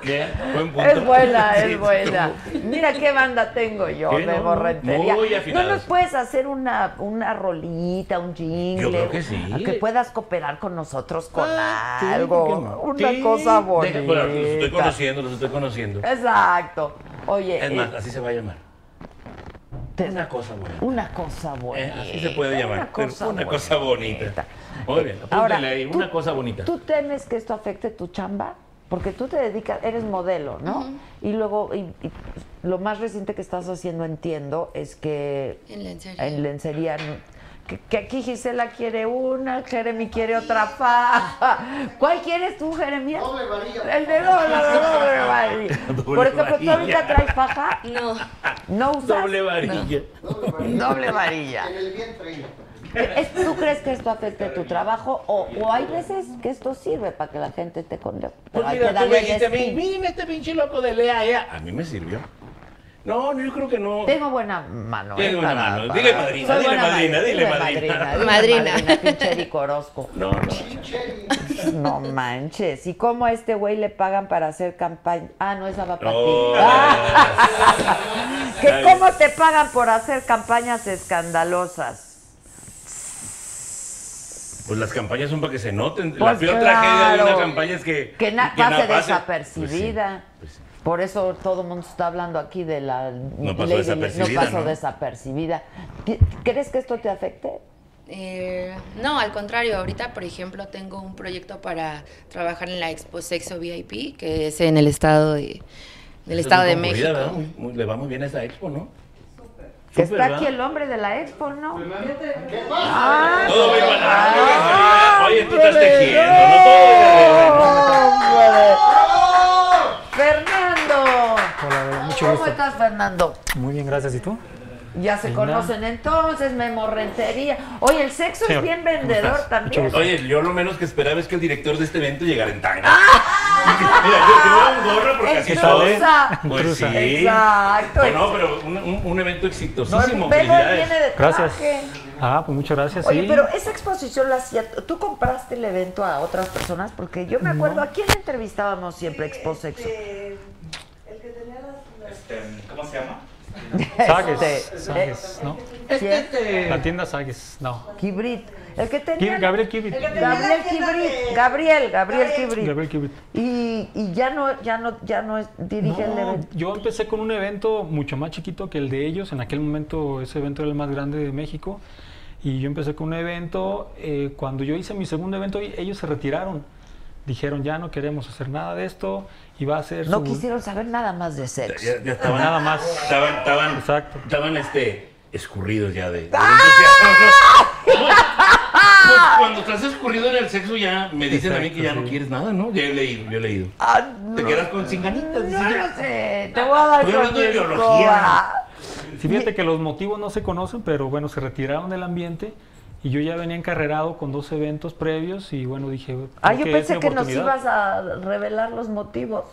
Bien, buen punto. Es buena, Sí, es buena. Mira qué banda tengo yo de No, borrentería. muy ¿No nos puedes hacer una, una rolita, un jingle? Yo creo que sí. A Que puedas cooperar con nosotros con Ah, algo. Una Sí. cosa bonita. Deja- bueno, los estoy conociendo, los estoy conociendo. Exacto. Oye, Es más, eh, así se va a llamar. Te- Una cosa buena. una cosa bonita. Eh, así se puede llamar. Una cosa, Una cosa bonita. Muy bien, Ahora, ahí, ¿tú- una cosa bonita. ¿Tú temes que esto afecte tu chamba? Porque tú te dedicas, eres modelo, ¿no? Y luego, y- y lo más reciente que estás haciendo, entiendo, es que En lencería. en lencería, que, que aquí Gisela quiere una, Jeremy quiere otra faja. ¿Cuál quieres tú, Jeremy? Doble varilla. El de doble, doble varilla. [laughs] Doble Por ejemplo, ¿tú ahorita traes faja? No, ¿No usas? Doble varilla. Doble varilla. Doble varilla. En el vientre. ¿Es- ¿Tú crees que esto afecte tu trabajo o, o hay veces que esto sirve para que la gente te conozca? Pues mira, tú me dijiste a mí, spin. mira este pinche loco de Lea, ea. A mí me sirvió. No, no, yo creo que no. Tengo buena mano. Tienes ¿eh? buena mano. para- Dile madrina, dile madrina, dile madrina. dile Madrina. pinche Eric Orozco. No, no. No manches. ¿Y cómo a este güey le pagan para hacer campaña? Ah, no, esa va para No, ti. [laughs] ¿Que Ay. ¿Cómo te pagan por hacer campañas escandalosas? Pues las campañas son para que se noten. la Pues peor tragedia de una claro. campaña es que. Que na- que nada pase pase. desapercibida. Pues sí, Por eso todo el mundo está hablando aquí de la No pasó ley de- desapercibida, no pasó ¿no? desapercibida. ¿Crees que esto te afecte? Eh, no, al contrario, ahorita, por ejemplo, tengo un proyecto para trabajar en la Expo Sexo VIP, que es en el estado de, del estado es de México. ¿verdad? Le va muy bien a esa expo, ¿no? Que está ¿verdad? aquí el hombre de la expo, ¿no? Todo muy banal. Oye, tú estás tejiendo, no todo. ¡Hombre! ¡Fernando! Mucho ¿Cómo gusto. estás, Fernando? Muy bien, gracias. ¿Y tú? Ya se Linda. conocen entonces, memorrentería. Oye, el sexo es bien ¿cómo vendedor también. Oye, yo lo menos que esperaba es que el director de este evento llegara en tanga. [laughs] ¡Ah! Mira, yo yo un gorro porque así. Pues sí. Exacto. No, no, pero un, un- un evento No, exitosísimo. el pelo Felicidades. viene de Gracias. traje. Ah, pues muchas gracias. Oye, sí. pero esa exposición la hacía, ¿tú compraste el evento a otras personas? Porque yo me acuerdo, ¿a quién entrevistábamos siempre Expo Sexo? Este, el que tenía las... Este, ¿Cómo se llama? Sagues. Este, Sagues, ¿no? ¿Quién? La tienda Sagues, no. Kibrit. El que tenía... Gabriel. El tenía Gabriel Kibrit. de- Gabriel, Gabriel Gabriel. Kibrit. Gabriel Kibit. Y, y ya no, ya no, ya no es- dirige el No, evento. yo empecé con un evento mucho más chiquito que el de ellos. En aquel momento ese evento era el más grande de México. Y yo empecé con un evento. eh, cuando yo hice mi segundo evento, ellos se retiraron. dijeron ya no queremos hacer nada de esto va a ser No su- quisieron saber nada más de sexo. Ya, ya estaban, Nada más. Estaban, estaban, Exacto. estaban este, escurridos ya de. de ¡Ah! entusiasmo. Pues, cuando estás escurrido en el sexo ya me dicen a mí que ya no quieres nada, ¿no? Ya he leído, yo he leído. Ah, Te quedas con sin ganitas. No lo sé, te voy a dar Estoy con hablando de mi biología. escoba. Sí, fíjate que los motivos no se conocen, pero bueno, se retiraron del ambiente y yo ya venía encarrerado con dos eventos previos y bueno, dije... Ah, creo yo que pensé que nos ibas a revelar los motivos.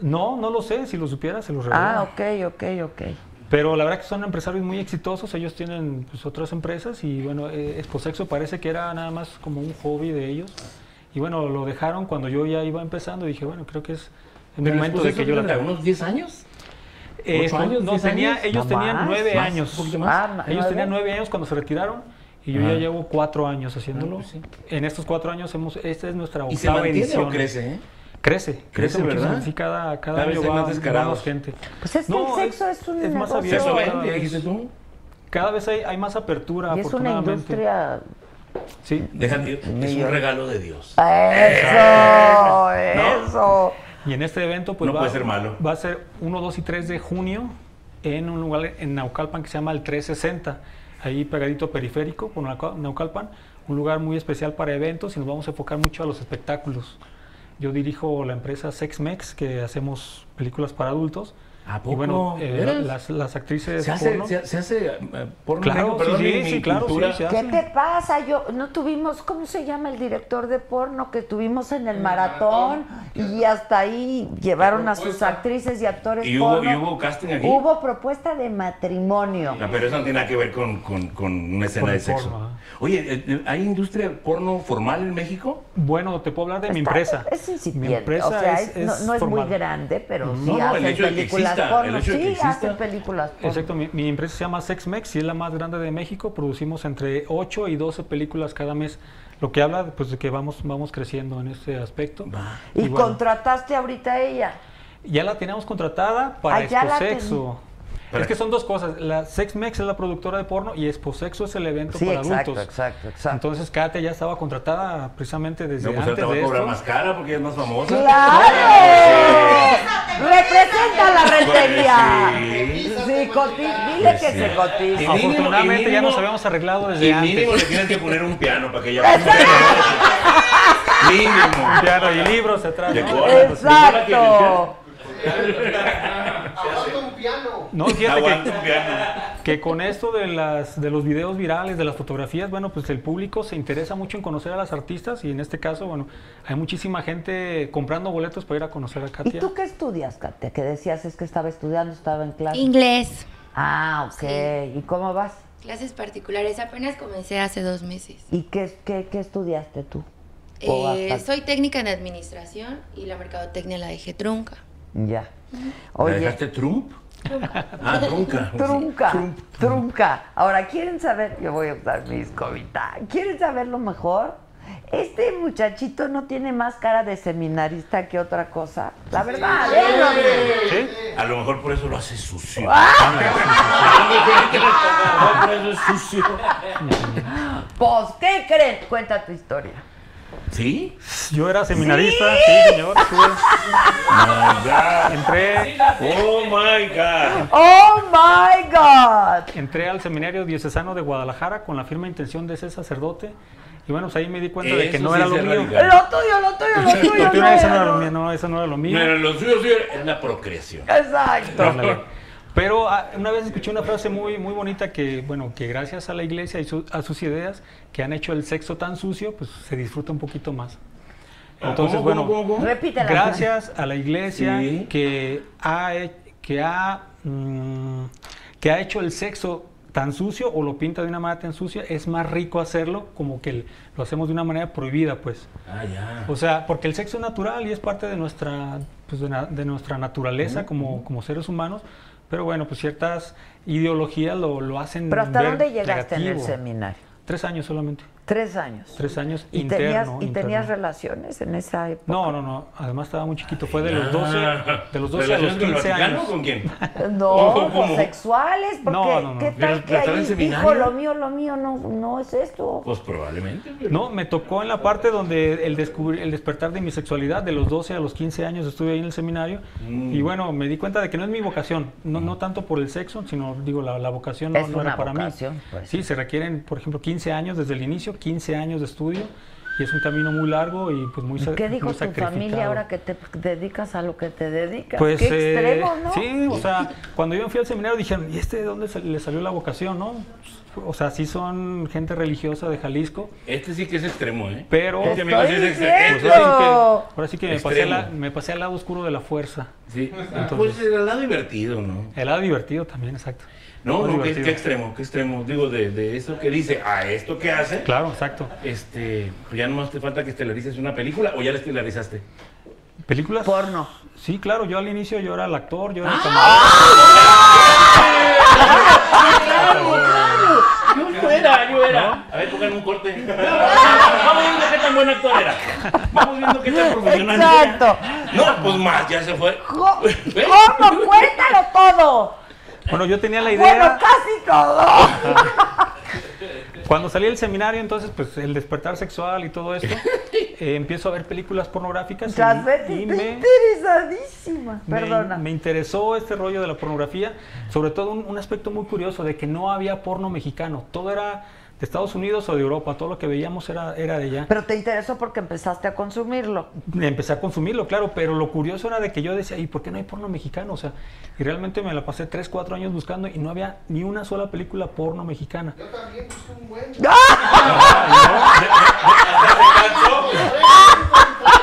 No, no lo sé, si lo supiera se los revelo. Ah, ok, ok, ok. Pero la verdad que son empresarios muy exitosos, ellos tienen pues, otras empresas y bueno, eh, Exposexo parece que era nada más como un hobby de ellos. Y bueno, lo dejaron cuando yo ya iba empezando y dije, bueno, creo que es el Pero momento de que yo la tenga. unos 10 años. Eh, ¿Ocho años, no, diez tenía, años? ellos ¿No tenían más? nueve ¿Más? años. Ah, ellos tenían nueve años cuando se retiraron y yo Ajá. ya llevo cuatro años haciéndolo. Ah, sí. En estos cuatro años hemos, esta es nuestra ¿Y se octava mantiene edición. o crece, eh? Crece, crece, Crece, muchísimo. ¿verdad? Sí, cada, cada, Cada vez año hay va, más va descarados. más gente. Pues es que No, el sexo es, un es más abierto. Vez. dijiste tú. Cada vez hay, hay más apertura, Y es una afortunadamente. industria... Sí. Déjate, es un regalo de Dios. Eso, eso. Y en este evento, pues No va, puede ser malo. va a ser 1, 2 y 3 de junio en un lugar en Naucalpan que se llama el 360, ahí pegadito periférico por Nauca- Naucalpan, un lugar muy especial para eventos y nos vamos a enfocar mucho a los espectáculos. Yo dirijo la empresa SexMex, que hacemos películas para adultos. ¿A Y bueno, eh, las, las actrices Se hace, porno- se, se hace eh, porno Claro, negro, perdón, sí, mi- sí, mi sí, claro, cultura. sí, se ¿Qué te pasa? Yo no tuvimos, ¿cómo se llama el director de porno que tuvimos en el maratón? Y hasta ahí llevaron a sus actrices y actores ¿Y hubo, porno. ¿Y hubo casting aquí? Hubo propuesta de matrimonio. No, pero eso no tiene nada que ver con, con, con una escena Con de sexo. porno, ajá. Oye, eh, eh, ¿hay industria porno formal en México? Bueno, te puedo hablar de mi empresa. Es Mi incipiente. empresa o sea, es- es- no, es no es muy grande, pero sí No, hacen hecho de que películas exista, porno. el hecho de que sí, exista. hacen películas porno. Exacto, mi, mi empresa se llama SexMex y es la más grande de México. Producimos entre 8 y 12 películas cada mes, lo que habla pues, de que vamos, vamos creciendo en este aspecto. Y, bueno, contrataste ahorita a ella. ya la teníamos contratada para Ah, la Exposexo. Para- Es que son dos cosas. La SexMex es la productora de porno y Exposexo es el evento Sí, para exacto, adultos. exacto, exacto. Entonces Kate ya estaba contratada precisamente desde No, pues antes ahorita va de a cobrar esto. más cara porque ella es más famosa. ¡Claro! ¡Representa la rentería! Sí. Sí, cotiza. Dile Pues que sí. se Y cotiza. mínimo- Afortunadamente y ya nos habíamos arreglado desde Y antes. mínimo le tienes que poner un piano para que ella Mínimo. Piano y libros atrás. Exacto. [laughs] Piano. No, fíjate que, que con esto de las de los videos virales, de las fotografías, bueno, pues el público se interesa mucho en conocer a las artistas y en este caso, bueno, hay muchísima gente comprando boletos para ir a conocer a ¿Y Katia. tú qué estudias, Katia? Que decías es que estaba estudiando, estaba en clase. Inglés. Ah, ok. ¿Y cómo vas? Clases particulares. Apenas comencé hace dos meses. ¿Y qué, qué, qué estudiaste tú? Eh, hasta- soy técnica en administración y la mercadotecnia la dejé trunca. Ya. ¿La Oye, dejaste Trump? Ah, trunca. trunca, trunca. Ahora, ¿quieren saber? Yo voy a usar mi escobita. ¿Quieren saber lo mejor? Este muchachito no tiene más cara de seminarista que otra cosa. La verdad, ¿eh? ¿Sí? A lo mejor por eso lo hace sucio. Ah. A lo mejor por eso es sucio. Pues, ¿qué creen? Cuenta tu historia. ¿Sí? Yo era seminarista, sí, señor. estuve- My God. entré, Oh my God. ¡Oh, my God! entré al seminario diocesano de Guadalajara con la firme intención de ser sacerdote. Y bueno, pues ahí me di cuenta de que no sí era lo mío. radical. Lo tuyo, lo tuyo, lo tuyo. Lo tuyo, no eso era no era lo mío, no, eso no era lo mío. Pero lo suyo sí es la procreación. Exacto. Pero ah, una vez escuché una frase muy, muy bonita que, bueno, que gracias a la iglesia y su- a sus ideas que han hecho el sexo tan sucio, pues se disfruta un poquito más. Entonces, ¿Cómo, bueno, cómo, cómo, cómo? Gracias a la iglesia Sí. que ha, que ha, mm, que ha hecho el sexo tan sucio o lo pinta de una manera tan sucia, es más rico hacerlo como que el- lo hacemos de una manera prohibida, pues. Ah, ya. O sea, porque el sexo es natural y es parte de nuestra, pues, de, na- de nuestra naturaleza como, como seres humanos, pero bueno, pues ciertas ideologías lo, lo hacen Pero ¿hasta ver dónde llegaste en el negativo. seminario? Tres años solamente. Tres años. Tres años ¿Y interno. tenías, ¿Y interno. tenías relaciones en esa época? No, no, no. Además estaba muy chiquito. Fue de los Ah. 12, de los 12 a los ¿Relaciones con el 15 Vaticano años. con quién? No, ¿Cómo? pues sexuales, porque No, no, no. ¿qué ¿Pero tal que ahí dijo lo mío, lo mío no, no es esto? Pues probablemente. No, me tocó en la parte donde el, descubrir, el despertar de mi sexualidad, de los 12 a los 15 años estuve ahí en el seminario Mm. y bueno, me di cuenta de que no es mi vocación, no, no tanto por el sexo, sino digo, la, la vocación no, Es no una era para vocación, mí. pues. Sí, se requieren, por ejemplo, 15 años desde el inicio, 15 años de estudio y es un camino muy largo y pues muy, ¿Y sa- ¿Qué dijo muy tu familia ahora que te dedicas a lo que te dedicas? Pues, Qué eh, extremo, ¿no? sí, o sea, cuando yo fui al seminario dijeron, ¿y este de dónde le salió la vocación, no? O sea, sí son gente religiosa de Jalisco, Este sí que es extremo, ¿eh? pero... Este amigo sí es extremo. Pues ahora sí que, Eso. ahora sí que me, pasé, la- me pasé al lado oscuro de la fuerza. Sí. Entonces- pues el lado divertido, ¿no? El lado divertido también, exacto. No, no, ¿qué, qué extremo, qué extremo. Digo, de, de eso que dice a esto que hace. Claro, exacto. Este, pues ya nomás te falta que estelarices una película o ya la estelarizaste. ¿Películas? Porno. Sí, claro, yo al inicio yo era el actor, yo era el Yo era, yo era. A ver, pónganme un corte. Vamos viendo qué tan buen actor era. Vamos viendo qué tan profesional Exacto. era. No, pues más, ya se fue. ¿Cómo? Cuéntalo todo. Bueno, yo tenía la Bueno, idea, casi todo. cuando salí del seminario, entonces, pues el despertar sexual y todo esto, [laughs] eh, empiezo a ver películas pornográficas y- Transvesti, y, me, interesadísima. me- Perdona. me interesó este rollo de la pornografía, sobre todo un, un aspecto muy curioso de que no había porno mexicano, todo era de Estados Unidos o de Europa, todo lo que veíamos era, era de allá. Pero te interesó porque empezaste a consumirlo. Empecé a consumirlo, claro, pero lo curioso era de que yo decía, ¿y por qué no hay porno mexicano? O sea, y realmente me la pasé 3, 4 años buscando y no había ni una sola película porno mexicana. Yo también busqué un buen. [laughs] [laughs]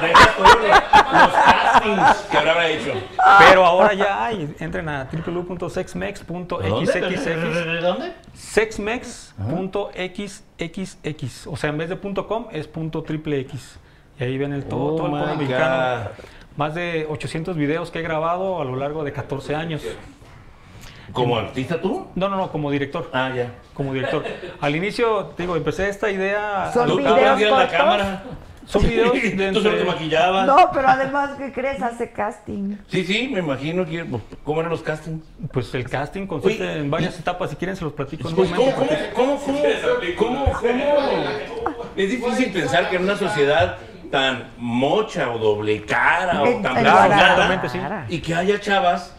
Deja todos los, los castings que habrá hecho. Pero ahora ya hay, entren a www.sexmex.xxx. ¿Dónde? Sexmex.xxx. O sea, en vez de .com es punto triple X. Y ahí ven el todo, Oh todo el my mexicano. Más de 800 videos que he grabado a lo largo de 14 años. ¿Como artista tú? No, no, no, como director. Ah, ya. Como director. Al inicio, te digo, empecé esta idea. Son ¿Tú alocada. videos la cámara? Son videos [laughs] de Tú solo te entre- maquillabas. No, pero además, ¿qué crees? Hace casting. Sí, sí, me imagino que. pues, ¿Cómo eran los castings? Pues el casting consiste Oye, en varias etapas. Si quieren, se los platico en un Pues, ¿cómo, momento. cómo, cómo, cómo, cómo, cómo? Es difícil pensar que en una sociedad tan mocha o doble cara o tan blanca Exactamente, sí. y que haya chavas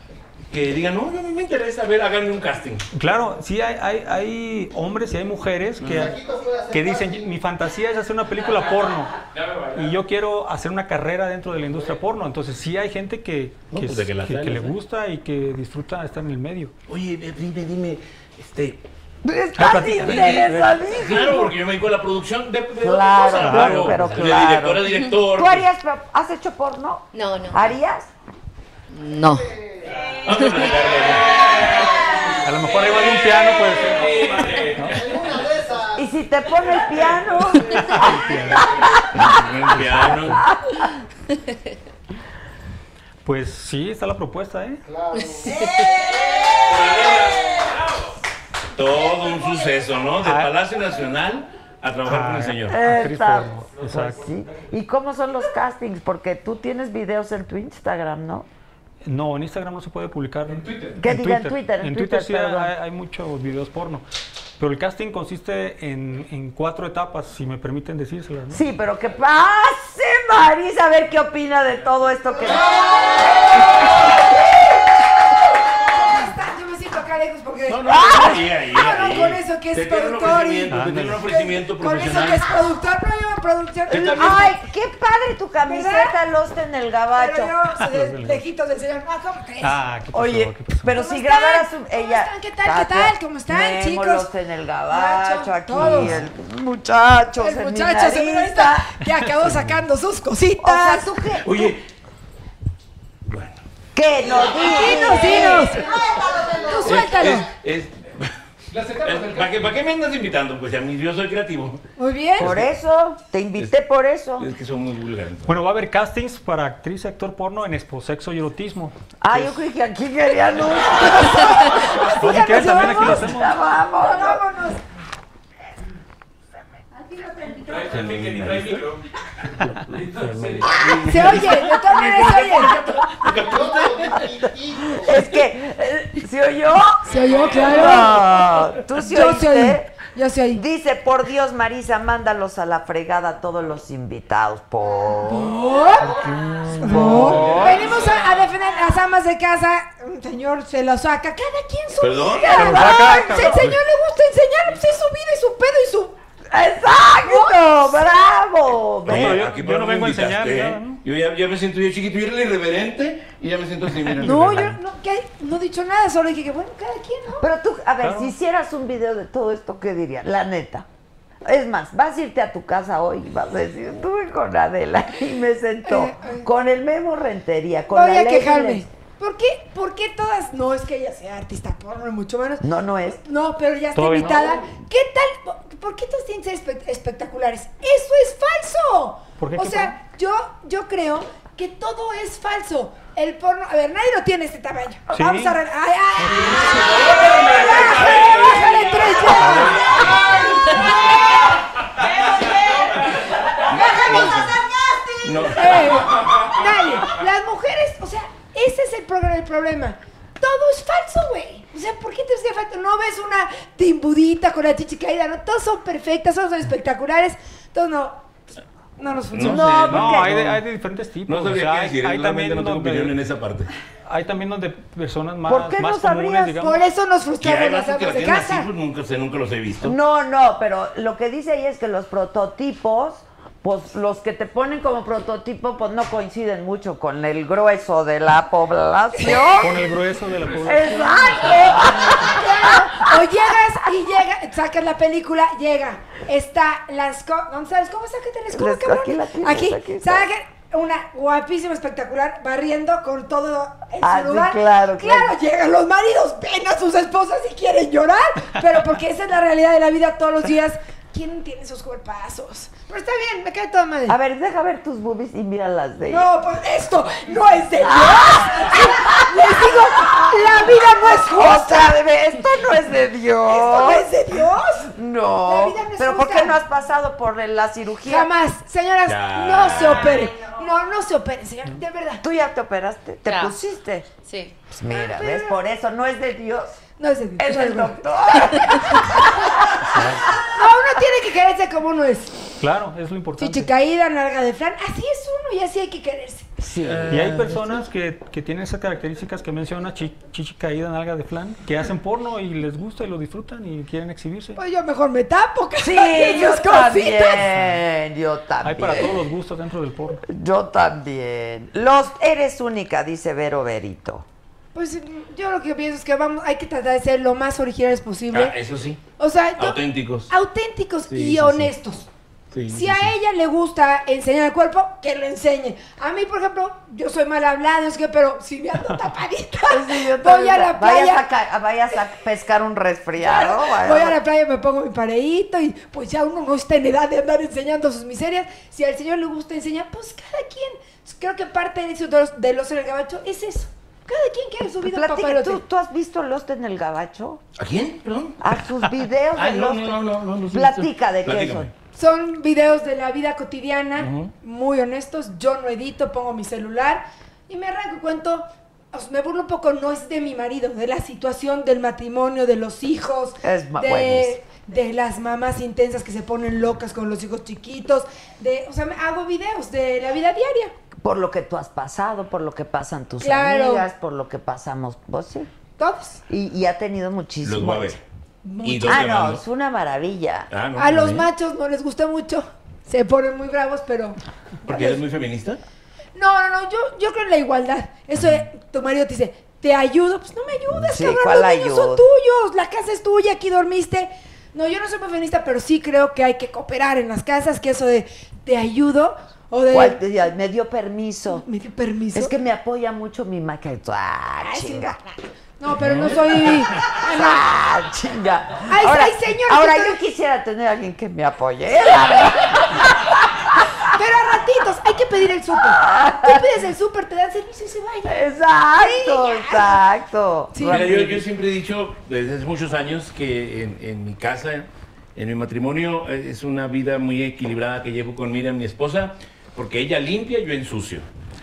que digan, no, no, no me interesa, a ver, háganme un casting. Claro, sí hay, hay, hay hombres y hay mujeres que, que dicen, mi fantasía es hacer una película porno y yo quiero hacer una carrera dentro de la industria porno. Entonces sí hay gente que, No, que, pues, que que- le ¿eh? gusta y que disfruta estar en el medio. Oye, dime, dime, este... Estás interesadísimo. Claro, porque yo me dedico a la producción de, Claro, claro, pero de claro. director a director. ¿Tú harías, has hecho porno? No, no. ¿Harías? No. A lo mejor arriba de un piano puede ser. Esas. ¿Y si te pone el piano? Un [laughs] piano. Pues sí, está la propuesta, ¿eh? Claro. Todo un suceso, ¿no? Del Ah. Palacio Nacional a trabajar con el señor. Actriz Exacto. Pues exacto. sí. ¿Y cómo son los castings? Porque tú tienes videos en tu Instagram, ¿no? No, en Instagram no se puede publicar. En Twitter. ¿Qué diga en Twitter? En En Twitter, Twitter sí hay, hay muchos videos porno. Pero el casting consiste en, en cuatro etapas, si me permiten decírselas, ¿no? Sí, pero que pase Marisa a ver qué opina de todo esto que... Yo [laughs] [laughs] lejos porque. No, no, ¡Ah! ahí, ahí, [laughs] no, ahí. con eso que es productor y- un ofrecimiento Con eso que es productor, no yo producción. Ay, qué padre tu camiseta, Lost en el gabacho. Pero yo soy de [laughs] lejitos del señor. Ah, ¿cómo crees? Ah, ¿qué pasó? Oye, ¿Qué pasó? pero ¿Cómo si grabaras un... ¿Cómo Ella, están? ¿Qué tal? ¿Qué tal? ¿Cómo están, Memo, chicos? Lost en el gabacho, aquí todos. el muchacho, El muchacho seminarista que acabó sacando sus cositas. [laughs] O sea, ¿tú qué? Oye, ¿Qué? No, Dinos, dinos. Tú suéltalo. es, es, del ¿para, qué, ¿Para qué me andas invitando? Pues a mí yo soy creativo. Muy bien. Por eso, te invité por eso. Es que son muy vulgares. Bueno, va a haber castings para actriz y actor porno en Exposexo y Erotismo. Ah, yo creí que aquí querían un... [laughs] No, si quieres, también aquí lo Vamos. Vámonos. Se oye, de todas maneras se oye. Es que, eh, ¿se oyó? Se oyó, claro. No, ¿Tú sí Yo oíste? Yo sí oí. Dice, por Dios, Marisa, mándalos a la fregada a todos los invitados. ¿Por? No. Venimos a, a defender a las amas de casa. Un señor se lo saca. Cada quien su ¿Perdón? vida. Se saca, Ay, el señor le gusta enseñar, pues es su vida y su pedo y su. ¡Exacto! ¡Bravo! No, yo- aquí yo para no vengo a enseñar ¿eh? ¿no? Yo ya, ya me siento yo chiquito, yo era el irreverente y ya me siento así, mira. No, yo no, ¿qué? no he dicho nada, solo dije que bueno, cada quien, ¿no? Pero tú, a ver, Claro. si hicieras un video de todo esto, ¿qué dirías? La neta. Es más, vas a irte a tu casa hoy y vas a decir, estuve con Adela y me sentó Eh, eh. con el Memo Rentería, con Voy la a quejarme. ¿Por qué, ¿Por qué todas? No es que ella sea artista porno, mucho menos. No, no es. No, pero ya está Todavía no. invitada. ¿Qué tal? ¿Por qué todos tienen que ser espe- espectaculares? ¡Eso es falso! ¿Por qué? O ¿Qué sea, yo, yo creo que todo es falso. El porno, a ver, nadie lo tiene este tamaño. Sí. Vamos a re- ¡Ay, ay! ¡Bájale, bájale tres No. Eh, dale, las mujeres, o sea, ese es el, programa, el problema. Todo es falso, güey. O sea, ¿por qué te hace falta? No ves una timbudita con la chichi caída, ¿no? Todas son perfectas, todas son espectaculares. Todos no, no nos funciona. No, No, porque- hay de, hay de diferentes tipos. No o sabría sea, qué hay, decir, hay realmente no tengo donde- opinión en esa parte. Hay también donde personas más, ¿Por qué no más comunes, sabrías? digamos. Por eso nos Que frustramos las que amas de tienen así, casa. pues nunca sé, nunca los he visto. No, no, pero lo que dice ahí es que los prototipos, pues los que te ponen como prototipo, pues no coinciden mucho con el grueso de la población. Con el grueso de la población. Exacto. [laughs] O llegas y llega, sacas la película, llega, está la escoba, ¿dónde está la escoba? Sácate la escoba, La- cabrón. aquí la tienes, Aquí, aquí una guapísima, espectacular, barriendo con todo en Ah, sí, lugar. claro, claro. llegan los maridos, ven a sus esposas y quieren llorar, pero porque esa es la realidad de la vida todos los días. ¿Quién tiene esos cuerpazos? Pero está bien, me cae toda madre. A ver, deja ver tus boobies y mira las de ella. No, pues esto no es de Dios. Les digo, la vida no es justa. Otra vez, esto no es de Dios. Esto no es de Dios. No. La vida no es Pero ¿por qué no has pasado por la cirugía? Jamás. Señoras, Ya. no se operen. No, no se operen, señora. De verdad. ¿Tú ya te operaste? ¿Te Ya. pusiste? Sí. Pues mira, ¿ves? Por eso no es de Dios. No es. Es el doctor. No, uno tiene que quererse como uno es. Claro, es lo importante. Chichi caída, nalga de flan. Así es uno y así hay que quererse. Sí. Y hay personas que, que tienen esas características que menciona, chi- chichi caída, nalga de flan, que hacen porno y les gusta y lo disfrutan y quieren exhibirse. Pues yo mejor me tapo. Sí, cada yo cositas. también. Yo Hay también. para todos los gustos dentro del porno. Yo también. Los eres única, dice Vero Verito. Pues yo lo que pienso es que vamos, hay que tratar de ser lo más originales posible. Ah, eso sí. O sea, yo- Auténticos. auténticos Sí, y sí, honestos. Sí, Si sí, a sí. ella le gusta enseñar el cuerpo, que lo enseñe. A mí, por ejemplo, yo soy mal hablada, es que, pero si me ando tapadita, [laughs] voy a la Vayas playa. vayas a pescar un resfriado. [laughs] vaya- Voy a la playa, me pongo mi pareíto y pues ya uno no está en edad de andar enseñando sus miserias. Si al señor le gusta enseñar, pues cada quien. Creo que parte de eso de los, de los en el gabacho es eso. Cada quien quiere su vida Platica. ¿tú, ¿Tú has visto Lost en el gabacho? ¿A quién? Perdón. A sus [laughs] videos Ay, de no, Lost. no, no, no, no los he Platica de qué son. Son videos de la vida cotidiana, Ujú. muy honestos. Yo no edito, pongo mi celular y me arranco y cuento. o sea, me burlo un poco, no es de mi marido, de la situación del matrimonio, de los hijos, Es de, de las mamás intensas que se ponen locas con los hijos chiquitos, de, o sea, me hago videos de la vida diaria. Por lo que tú has pasado, por lo que pasan tus Claro. amigas, por lo que pasamos. Pues sí. Todos. Y, y ha tenido muchísimo. Los voy a ver. ¿Y Ah, no, es una maravilla. Ah, no, A los machos no les gusta mucho, se ponen muy bravos, pero... ¿Porque eres muy feminista? No, no, no, yo, yo creo en la igualdad. Eso de, tu marido te dice, te ayudo, pues no me ayudas, Sí, cabrón, ¿cuál los niños son tuyos, la casa es tuya, aquí dormiste. No, yo no soy muy feminista, pero sí creo que hay que cooperar en las casas, que eso de te ayudo o de... ¿Cuál te- ya, me dio permiso. Me dio permiso. Es que me apoya mucho mi maca. Ah, Ay, chinga. No, pero no soy... [laughs] Ah, chinga. Ay, ahora, ay, señor, ahora yo quisiera tener a alguien que me apoye. Pero a ratitos, hay que pedir el súper. Tú pides el súper, te dan servicio y se vaya. Exacto, Sí, exacto. Sí. Mira, yo, yo siempre he dicho desde hace muchos años que en, en mi casa En mi matrimonio eh, es una vida muy equilibrada que llevo con Miriam, mi esposa, porque ella limpia y yo ensucio.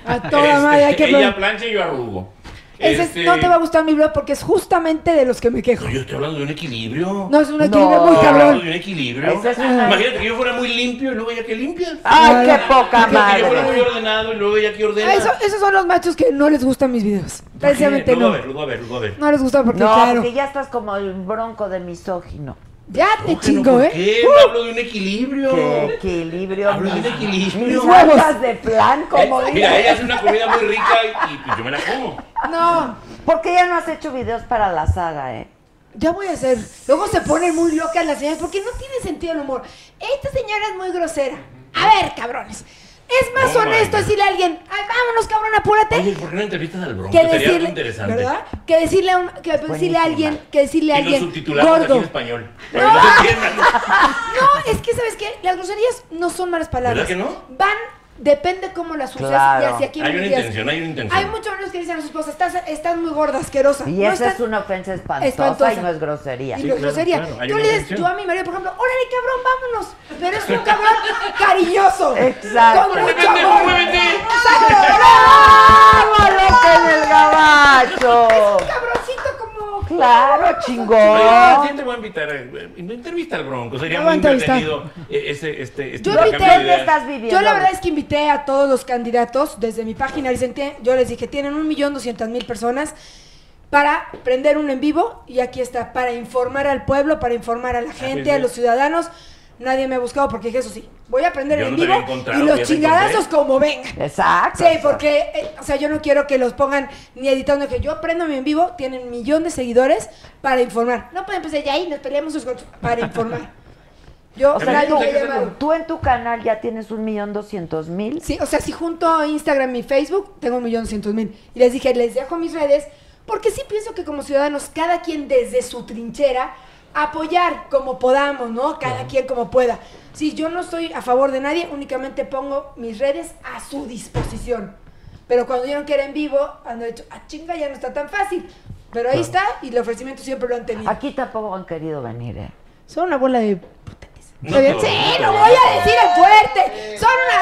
A toda madre, hay que ella plancha y yo arrugo. Ese es- Este, no te va a gustar mi blog porque es justamente de los que me quejo. Yo estoy hablando de un equilibrio. No, es un equilibrio muy Estoy hablando cabrón. de un equilibrio. Es Imagínate que yo fuera muy limpio y luego ella que limpia. Ay, qué poca Que yo fuera madre. muy ordenado y luego ella que ordena. Eso- esos son los machos que no les gustan mis videos. Precisamente Luego no. a ver, luego a ver, luego a ver. No les gusta porque, No, claro. porque ya estás como el bronco de misógino. Ya te Bueno, chingo, ¿por ¿eh? qué? Uh, Hablo de un equilibrio. Qué equilibrio. Hablo de un equilibrio. Mis huevos de plan, como Eh, dice. Mira, ella hace una comida muy rica y, y, pues yo me la como. no, ¿Por qué ya no has hecho videos para la saga, eh? ya voy a hacer. Luego se ponen muy locas las señoras porque no tiene sentido el humor. Esta señora es muy grosera. A ver, cabrones. Es más Oh, honesto decirle a alguien, ay, vámonos, cabrón, apúrate. Oye, ¿por qué no entrevistas al bronco? que decirle, interesante. ¿verdad? Que decirle a, un- que decirle a alguien, que decirle a Y alguien aquí gordo. en español. No entiendan. [laughs] No, es que sabes qué, las groserías no son malas palabras. ¿Verdad que no? Van, depende cómo las uses Claro. y hacia quién Hay una intención, hay una intención. Hay muchos hombres que dicen a su esposa, estás, estás muy gorda, asquerosa. Y No esa es una ofensa espantosa, espantosa. y no es grosería. Y no es grosería. Tú le dices, yo a mi marido, por ejemplo, órale, cabrón, vámonos. Pero es un cabrón [laughs] cariñoso. Exacto. Con mucho Muévete, amor. muévete. ¡Vámonos con el gabacho! Es un como... Claro, chingón. Oye, sí te voy a invitar. eh, Entrevista al bronco. Sería muy entretenido eh, ese, este, este Yo invité, ideas. yo la verdad es que invité a todos los candidatos desde mi página, yo les dije, tienen un millón doscientas mil personas para prender un en vivo y aquí está, para informar al pueblo, para informar a la gente, a los ciudadanos. Nadie me ha buscado porque dije, eso sí, voy a prender Yo en no vivo y los chingadazos como vengan. Exacto. Sí, porque, eh, o sea, yo no quiero que los pongan ni editando, que yo prendo mi en vivo, tienen un millón de seguidores para informar. No pueden empezar ya ahí, nos peleamos sus para informar. [laughs] Yo, O sea, nadie tú, tú en tu canal ya tienes un millón doscientos mil. Sí, o sea, si junto Instagram y Facebook, tengo un millón doscientos mil. Y les dije, les dejo mis redes, porque sí pienso que como ciudadanos, cada quien desde su trinchera, apoyar como podamos, ¿no? Cada quien como pueda. Si yo no estoy a favor de nadie, únicamente pongo mis redes a su disposición. Pero cuando yo no quiero en vivo, ando hecho, a chinga ya no está tan fácil. Pero ahí está, y el ofrecimiento siempre lo han tenido. Aquí tampoco han querido venir, ¿eh? Son una bola de... No ¿Está bien? todos, Sí, no lo voy a decir en fuerte. Son una...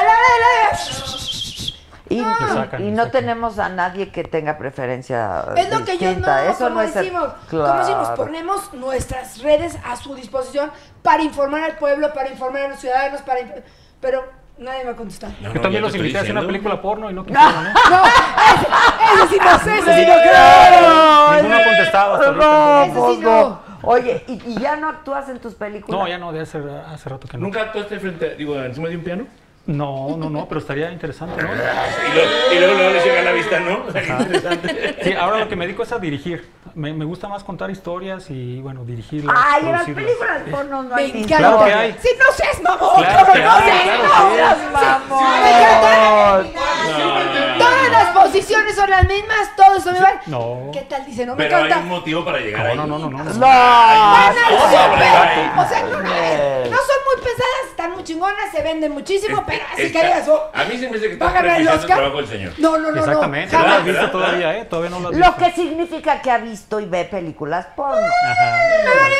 Y, No. y- sacan, no tenemos a nadie que tenga preferencia Es lo que yo no. Eso como no es el- decimos, Claro. como decimos, ponemos nuestras redes a su disposición para informar al pueblo, para informar a los ciudadanos, para pero nadie me ha contestado. No, Yo también los invité a hacer una película porno y no quisieron, ¿eh? [laughs] No, ese, ese sí no sé, ese sí no Claro. creo. Ninguno ha contestado hasta ahorita. No, Ese sí no. Oye, ¿y, y ya no actúas en tus películas? No, ya no, de hace, hace rato que no. ¿Nunca actuaste frente, a- digo, encima de un piano? No, no, no, pero estaría interesante, ¿no? Y, lo- y luego, luego le llega a la vista, ¿no? Interesante. Sí, ahora lo que me dedico es a dirigir. Me, me gusta más contar historias y, bueno, dirigirlas. Ay, las películas porno no Me hay encanta. Claro que hay. Si no seas mamón, Claro que no seas mamón. me encanta. Todas las posiciones son las mismas, todos son igual. No. ¿Qué tal? Dice, no me Pero hay encanta. un motivo para llegar No, ahí. no, no, no, no. No. Van al no, súper. no, O sea, no, no son muy pesadas, están muy chingonas, se venden muchísimo, pero así que Está- digas, oh, A mí se me hace que el el Oscar. trabajo del señor. No, no, no, Exactamente, no. no lo has visto todavía, ¿eh? Todavía no lo has Lo visto. que significa que ha visto y ve películas porno. Ajá.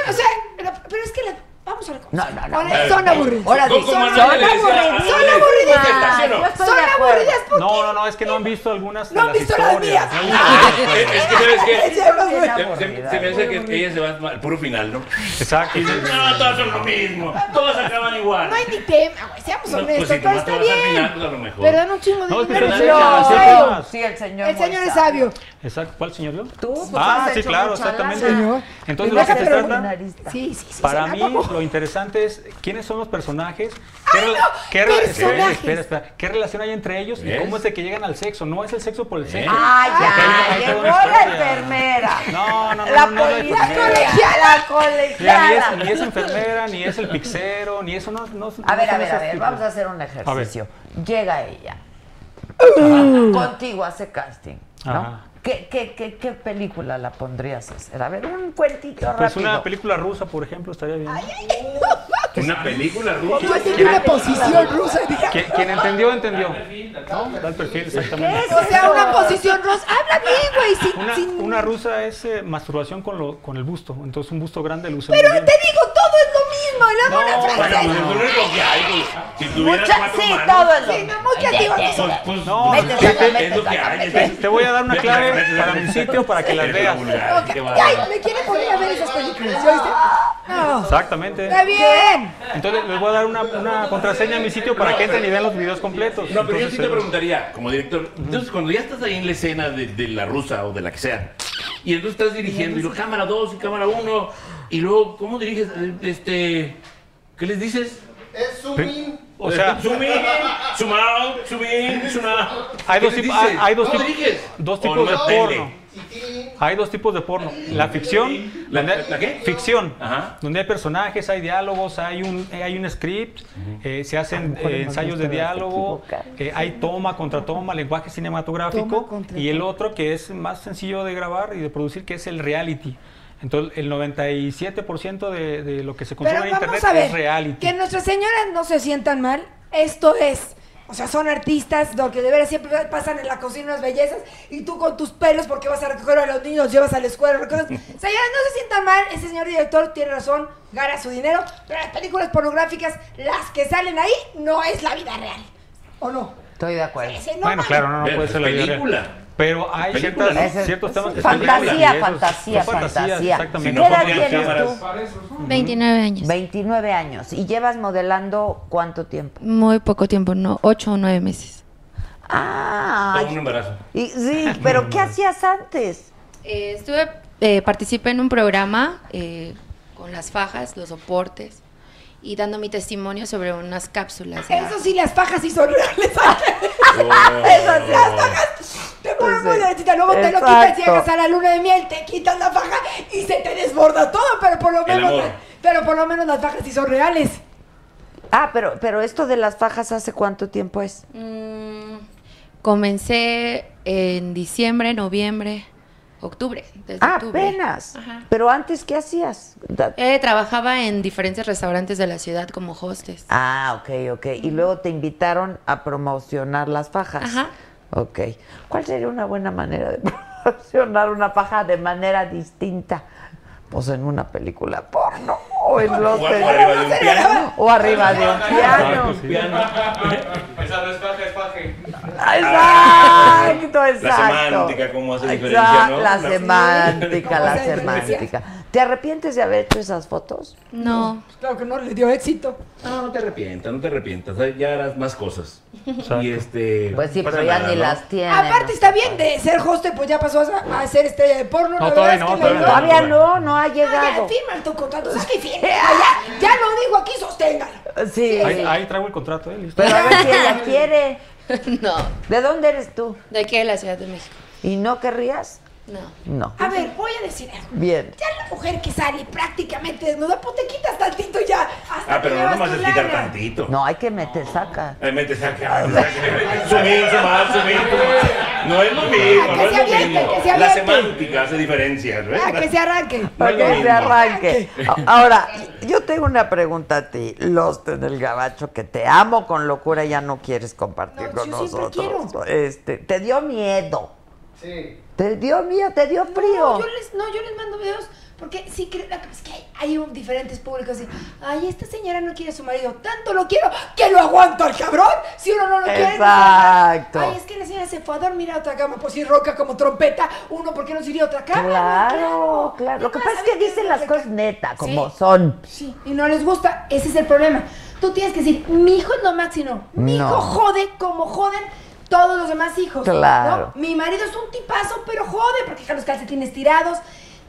O sea, pero, pero es que la- vamos a la cosa. No, no, no. Ahora, Son aburridas. Ahora sí, ¿Cómo- son aburridas. Son aburridas. Son aburridas No, no, no, es que no han visto algunas No han visto las mías. Es, que, ¿sabes qué? Sí, no, güey. Se, me hace que ella se va al puro final, ¿no? Exacto. No, todas son lo mismo, todas acaban igual. no hay ni tema, güey, seamos honestos, pues si pero está al bien. pues a lo mejor. Pero dan un chingo de que dinero. Sí, el señor. El señor es sabio. Exacto. ¿Cuál señor yo? Tú, pues, Ah, sí, claro, exactamente. Señor. Entonces lo que se trata. Sí, sí, sí. para mí lo interesante es quiénes son los personajes, qué, ¡Ay, rela- no! qué Personajes. espera, espera, qué relación hay entre ellos y cómo es de que llegan al sexo. No es el sexo por el sexo. Ah, hay- ya, llegó la enfermera. No, no, no, La no, no, policía, la Mira, ni, colegiala. es, ni es enfermera, ni es el pixero, ni eso no, no A ver, a ver, a ver, vamos a hacer un ejercicio. Llega ella. Contigo hace casting, ¿no? ¿Qué, qué, qué, qué película la pondrías a hacer? A ver, un cuentito Pues rápido. una película rusa, por ejemplo, estaría bien. [laughs] Una película rusa. Yo tenía una posición rusa, dije. Quien, entendió, entendió. ¿No? Da el perfil, exactamente. O sea, una posición rosa. Habla bien, güey. Sin, Una, sin- una rusa es eh, masturbación con, lo, con el busto. Entonces un busto grande luce Pero muy te digo, todo es mismo, y luego una Bueno, frase. pues eso no es lo que hay. pues, si tuvieras Mucha- cuatro sí, manos, todo Sí, no, muy creativo. pues, pues, No, métete, es- métete, es lo que hay. métete. es- Te voy a dar una clave para mi sitio para que las Eres veas. vulgar, Ok, qué Ay, bárbaro. me quiere poner a ver esas películas. ¿ya oíste? No. Exactamente. Está bien. Entonces les voy a dar una, una contraseña a mi sitio para que entren y vean los videos completos. No, pero yo Entonces, sí te eh, preguntaría, como director, entonces cuando ya estás ahí en la escena de, de la rusa o de la que sea, y entonces estás dirigiendo, y cámara 2 y cámara 1, y luego, ¿cómo diriges? Este, ¿qué les dices? Es zoom in. O sea, zoom in, zoom out, zoom in, zoom out. Hay ¿Qué dos, hay, hay dos, ¿Cómo tipos- diriges? dos ¿O tipos de porno. Hay dos tipos de porno. La ficción, ¿La- qué? ficción, Ajá. donde hay personajes, hay diálogos, hay un, hay un script, eh, se hacen eh, ensayos de diálogo, eh, hay toma contra toma, lenguaje cinematográfico, Toma contra y el otro que es más sencillo de grabar y de producir, que es el reality. Entonces, el 97% de, de lo que se consume Pero en internet a ver, es reality. que nuestras señoras no se sientan mal. Esto es, o sea, son artistas, lo que de veras siempre pasan en la cocina unas bellezas, y tú con tus pelos porque vas a recoger a los niños, llevas a la escuela, recoges. [laughs] Señoras, no se sientan mal, ese señor director tiene razón, gana su dinero, pero las películas pornográficas, las que salen ahí, no es la vida real. ¿O no? Estoy de acuerdo. No Bueno, claro, no, no puede ser la vida real. Pero hay Película, ciertas, ¿no? ciertos temas que Fantasía, son fantasía, son fantasía. Exactamente. ¿Qué edad tienes tú? 29 años. 29 años. ¿Y llevas modelando cuánto tiempo? Muy poco tiempo, no, 8 o 9 meses. Ah, Todo un embarazo. y, sí, pero ¿qué hacías antes? Eh, estuve, eh, participé en un programa eh, con las fajas, los soportes y dando mi testimonio sobre unas cápsulas. de Eso sí, las fajas sí son reales. [laughs] Oh. Esas sí, las fajas te ponen muy derechita, luego te lo quitas llegas a la luna de miel, te quitas la faja y se te desborda todo, pero por lo El menos, amor. pero por lo menos las fajas sí son reales. Ah, pero, pero esto de las fajas, ¿hace cuánto tiempo es? Mm, comencé en diciembre, noviembre, octubre. Desde Ah, octubre. apenas. Ajá. Pero antes, ¿qué hacías? Eh, trabajaba en diferentes restaurantes de la ciudad como hostes. Ah, ok, ok. Y luego te invitaron a promocionar las fajas. Ajá. Ok. ¿Cuál sería una buena manera de [laughs] promocionar una faja de manera distinta? Pues en una película porno o en los O arriba de un piano. [laughs] o arriba de un piano. Esa no es faja, es faje. Exacto, exacto. La semántica, cómo hace diferencia, Exacto, ¿no? La La- semántica, la ¿Cómo hace diferencia? semántica. ¿Te arrepientes de haber hecho esas fotos? No, Claro que no le dio éxito. No, no te arrepientas, no te arrepientas. Ya harás más cosas. Y este. Pues sí, pero ya nada, ni ¿no? las tiene. Aparte está bien de ser hoste, pues ya pasó a, a ser estrella de porno. No, la todavía es no, que todavía no. Todavía no, no ha ya, llegado. firma tu contrato, [laughs] saque y firme. Ya, ya lo digo aquí, sosténgalo. Sí, Ahí, ahí traigo el contrato, ¿eh? Listo. Pero a ver si ella [laughs] quiere. no. ¿De dónde eres tú? ¿De aquí de la Ciudad de México? ¿Y no querrías? No. No. A ver, voy a decir algo. Bien. Ya la mujer que sale prácticamente desnuda, pues te quitas tantito ya. Hasta Ah, pero que no nomás es quitar tantito. No, hay que meter, saca. Ahí metes acá, o sea, que- sumir, sumar, sumir. No es lo mismo, Ah, que no es lo mismo. que La semántica hace diferencias, ¿ves? Ah, que se arranque. No lo que se arranque. Ahora, yo tengo una pregunta a ti. Los en el gabacho, que te amo con locura, ya no quieres compartir No, con yo siempre nosotros. Este, te dio miedo. Sí. Te dio miedo, te dio frío. No, yo les, no, yo les mando videos porque sí creo es que hay, hay un- diferentes públicos así. Ay, esta señora no quiere a su marido. Tanto lo quiero que lo aguanto al cabrón. Si uno no lo quiere. Exacto. Ay, es que la señora se fue a dormir a otra cama. Pues si roca como trompeta, uno, ¿por qué no se iría a otra cama? Claro, claro. Lo que pasa es que dicen las cosas neta, como son. Sí, y no les gusta. Ese es el problema. Tú tienes que decir, mi hijo es lo máximo. Mi No. hijo jode como joden todos los demás hijos. Claro. ¿no? Mi marido es un tipazo, pero jode porque deja los calcetines tirados.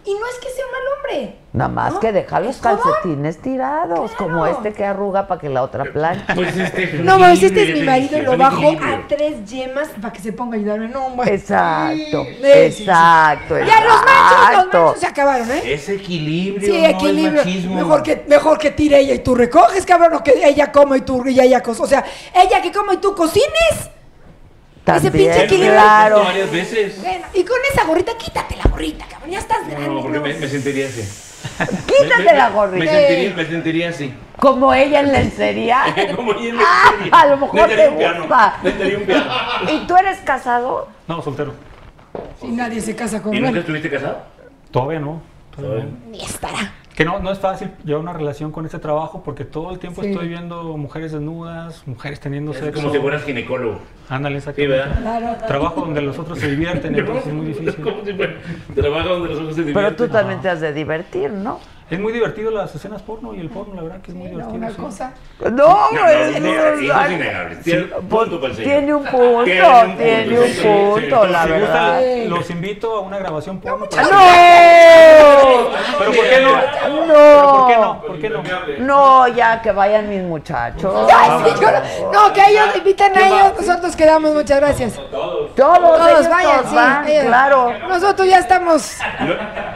Y no es que sea un mal hombre. Nada más ¿no? que deja los calcetines tirados, como este que arruga para que la otra planche. Pues este [laughs] No, mames, este es mi marido y lo bajo a tres yemas para que se ponga a ayudarme. No, hombre. Exacto, Sí, sí, sí. exacto, Ya los machos, los exacto. machos se acabaron, ¿eh? Es equilibrio, Sí, no equilibrio. es machismo. mejor, que, mejor que tire ella y tú recoges, cabrón, o que ella coma y tú y ella cocina. O sea, ella que coma y tú cocines. También, pinche equilibrio. claro. varias veces. Bueno, y con esa gorrita, quítate la gorrita, cabrón. Ya estás grande. No, porque ¿no? me, me sentiría así. Quítate Me- me- la Me gorrita. sentiría, me sentiría así. Como ella en lencería. [laughs] Como ella en Ah, lencería. a lo mejor te un piano, gusta. un piano. [laughs] ¿Y tú eres casado? No, soltero. Si nadie se casa con ¿Y nunca él. estuviste casado? Todavía no. Todavía no. Ni estará. Que no, no es fácil llevar una relación con este trabajo porque todo el tiempo Sí. estoy viendo mujeres desnudas, mujeres teniendo Es sexo. como si fueras ginecólogo. Ándale, Sí, exactamente. ¿verdad? Claro. Trabajo donde los otros se divierten, [laughs] entonces es muy [laughs] difícil. Como si fuera- Trabaja donde los ojos se Pero divierten. tú también te has de divertir, ¿no? Es muy divertido las escenas porno y el porno, la verdad que es muy divertido. Una sí. cosa. No, No, no, es, innegable. Tiene señor. tiene un punto, Tiene un punto, tiene un punto, la verdad. los invito a una grabación porno. ¡No! Pero ¿por qué no? No. ¿Pero por qué no? ¿Por qué no? No, ya que vayan mis muchachos. No, que ellos inviten a ellos, nosotros quedamos, muchas gracias. Todos. Todos, vayan, sí. claro. Nosotros ya estamos.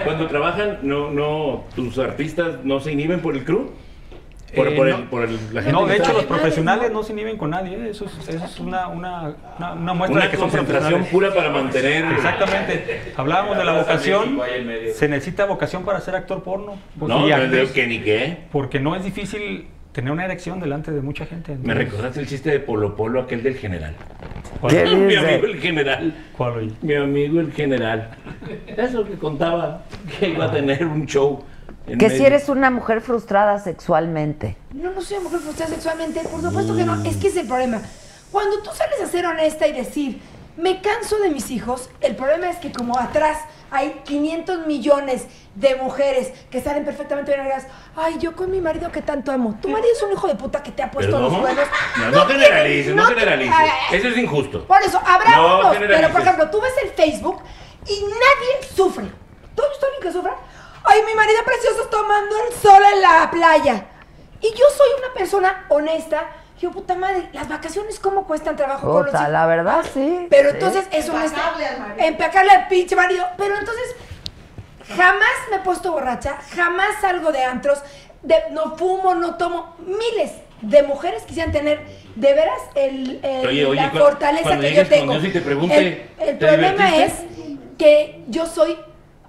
Cuando trabajan, no, no, tus artistas no se inhiben por el crew. Por, Eh, por no. el, por el- la gente No, de hecho los profesionales no se inhiben con nadie, eso es, eso es una, una, una, una muestra Una de que son concentración pura para mantener. Exactamente. Hablábamos de la vocación. Se necesita vocación para ser actor porno. No, y no actriz, es que ni qué. Porque no es difícil tener una erección delante de mucha gente. Me recordaste el chiste de Polo Polo, aquel del general. ¿Cuál? ¿Qué [laughs] Mi dice? amigo el general. ¿Cuál? Mi amigo el general. Eso que contaba que iba a tener un show. Que si eres una mujer frustrada sexualmente. No, no soy una mujer frustrada sexualmente, por supuesto que no. Es que es el problema. Cuando tú sales a ser honesta y decir, me canso de mis hijos, el problema es que como atrás hay 500 millones de mujeres que salen perfectamente bien. Ay, yo con mi marido que tanto amo. Tu marido es un hijo de puta que te ha puesto Perdón. los huevos. No, no generalices, no no te- generalices. Eso es injusto. Por eso, habrá No unos, pero por ejemplo, tú ves el Facebook y nadie sufre. ¿Tú has visto a alguien que sufra? Ay, mi marido precioso tomando el sol en la playa. Y yo soy una persona honesta. Yo, puta madre, las vacaciones, ¿cómo cuestan trabajo con los Puta, hijos? la verdad, sí. Pero sí. entonces es honesta. Empacarle al marido. Empacarle al pinche marido. Pero entonces, jamás me he puesto borracha, jamás salgo de antros, de- no fumo, no tomo. Miles de mujeres quisieran tener de veras el, el- Oye, oye, la fortaleza cuando que yo tengo. Dios y te pregunte, el, el ¿te problema es que yo soy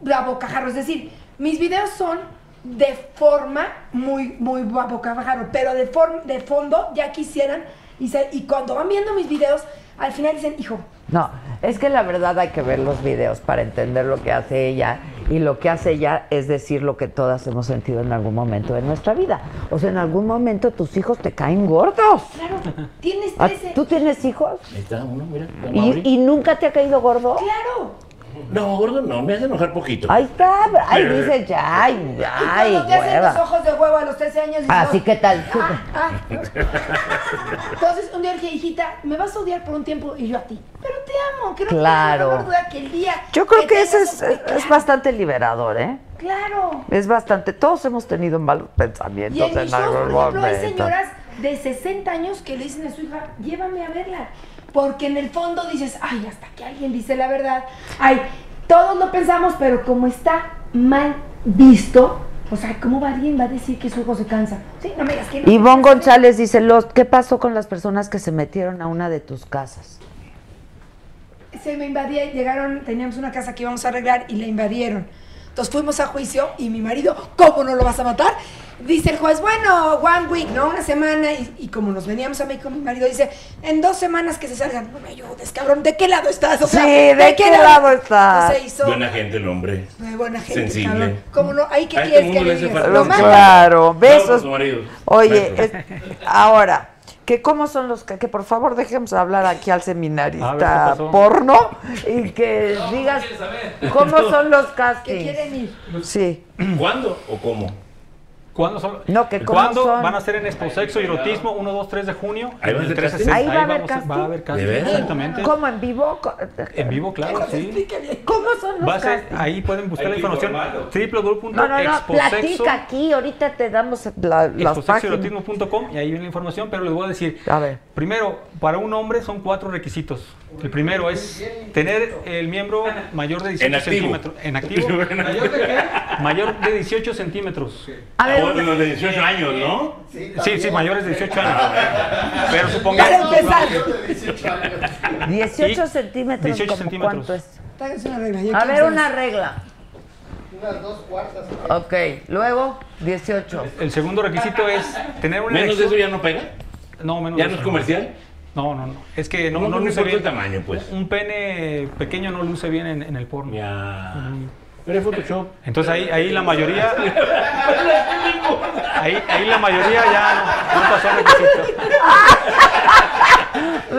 la bocajarro, es decir, mis videos son de forma muy, muy a bocajarro, pero de, form- de fondo ya quisieran, y, se- y cuando van viendo mis videos, al final dicen, hijo, No, es que la verdad hay que ver los videos para entender lo que hace ella. Y lo que hace ella es decir lo que todas hemos sentido en algún momento de nuestra vida. O sea, en algún momento tus hijos te caen gordos. claro, tienes Ah, 13. ¿Tú tienes hijos? Ahí está uno, mira. la Mauri. ¿Y, y nunca te ha caído gordo? Claro. No, gordo, no, me hace enojar poquito. Ahí está, ahí dice ya, ay, Y ay, cuando te hacen los ojos de huevo a los 13 años. Así "No". que tal. Ah, ah. Entonces, un día dije, hijita, me vas a odiar por un tiempo y yo a ti. Pero te amo, que no Claro. la menor duda que el día. Yo creo que tengas ese es, es bastante liberador, ¿eh? Claro. Es bastante. Todos hemos tenido malos Y pensamientos en mis en shows, por ejemplo, hay señoras de 60 años que le dicen a su hija, llévame a verla. Porque en el fondo dices, ay, hasta que alguien dice la verdad. Ay, todos lo pensamos, pero como está mal visto, o sea, ¿cómo va alguien va a decir que su hijo se cansa? Sí, no me digas que no. Ivonne González dice, los, ¿qué pasó con las personas que se metieron a una de tus casas? se me invadía, llegaron, teníamos una casa que íbamos a arreglar y la invadieron. Entonces fuimos a juicio y mi marido, ¿cómo no lo vas a matar? Dice el juez, bueno, one week, ¿no? Una semana. Y, y como nos veníamos a México, mi marido dice, en dos semanas que se salgan. No me ayudes, cabrón, ¿de qué lado estás? O sea, Sí, ¿de qué lado estás? Se hizo Buena gente el hombre. de buena gente, Sensible. cabrón. ¿Cómo no? ¿Ahí qué A este quieres que le digas? Lo. Claro, besos. Oye, es- ahora, que cómo son los que, que por favor dejemos hablar aquí al ¿qué seminarista porno y que digas cómo [laughs] son los Que castings. quieren ir. Sí. ¿Cuándo o cómo? ¿Cuándo son? No, que ¿Cuándo son? van a ser en Expo Sexo y Erotismo? 1, 2, 3 de junio. ¿Ahí va a el ser 13 casting? Ahí va a haber vamos casting. Va a haber casting, exactamente. ¿Cómo en vivo? En vivo, claro, sí. ¿Cómo son los Va a ser, ahí pueden buscar la información. informarlo. No, no, no, www.exposexo platica aquí, ahorita te damos la- las páginas. exposexoerotismo.com y ahí viene la información, pero les voy a decir, A ver. primero, para un hombre son cuatro requisitos. El primero es tener el miembro mayor de 18 En centímetros. En activo. [laughs] ¿Mayor de qué? Mayor de 18 centímetros. A ver, Ah, bueno, los de 18 años, ¿no? Sí, sí, mayores de 18 años. Pero Para supongamos. empezar. 18 Y- centímetros, 18 ¿cómo centímetros. ¿cuánto es? A ver, una regla. Unas dos cuartas. Ok, luego 18. El segundo requisito es tener una ¿Menos de eso ya no pega? No, menos ¿Ya de no es comercial? No, no, no. Es que no, No, no, luce bien. el tamaño, pues. Un pene pequeño no luce bien en, en el porno. Ya. Ujú. Era Photoshop. Entonces ahí, ahí la mayoría, [laughs] ahí, ahí la mayoría ya no, no pasó requisito.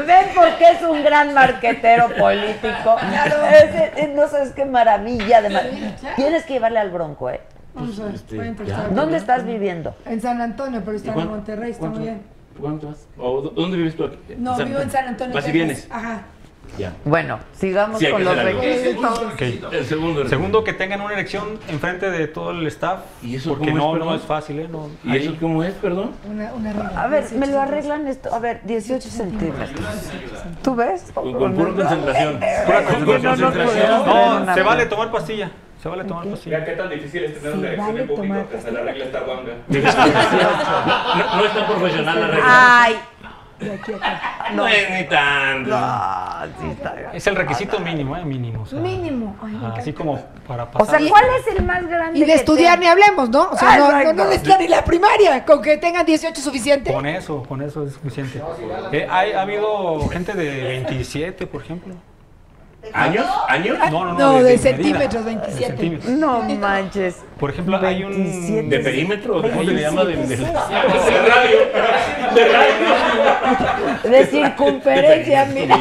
¿Ven por qué es un gran marquetero político? Eh, no sabes qué maravilla de mar- Tienes que llevarle al bronco, ¿eh? Ver, Este. ¿Dónde estás viviendo? En San Antonio, pero está en Monterrey, está cuánto- muy bien. ¿Cuánto vas? ¿O dó- ¿Dónde vives tú aquí? No, vivo en San Antonio. ¿Vas y vienes? Ajá. Ya. Bueno, sigamos Sí, con los requisitos. El segundo. Segundo, que tengan una erección enfrente de todo el staff. ¿Y eso porque cómo es, no, no es fácil, ¿eh? No, ¿Y eso cómo es, perdón? Una, una regla. A ver, me lo 18 arreglan esto. A ver, 18 centímetros. ¿Tú ves? Con, con pura concentración. Pura ¿Por qué no No, se vale tomar pastilla. Se vale tomar pastilla. Mira qué tan difícil es tener Sí, una vale en público tomar hasta la regla está guanga. [laughs] No, no es tan profesional la regla. Ay, aquí. No es ni tan. no, sí está. Es el requisito mínimo, ¿eh? Mínimo. o sea, Mínimo. Ay, así como para O pasar. sea, ¿cuál es el más grande? Y de estudiar ni hablemos, ¿no? O sea, Ay, no, no, no necesitan ni la primaria. Con que tengan 18 suficiente. Con eso, con eso es suficiente. Eh, hay, ha habido gente de 27, por ejemplo. ¿Años? ¿Años? No, no, no. No, de medida. centímetros, De 27. centímetros. No manches. Por ejemplo, hay un. 27. ¿De perímetro? ¿Cómo se le llama? De, de, de radio. De radio. De circunferencia, de mira.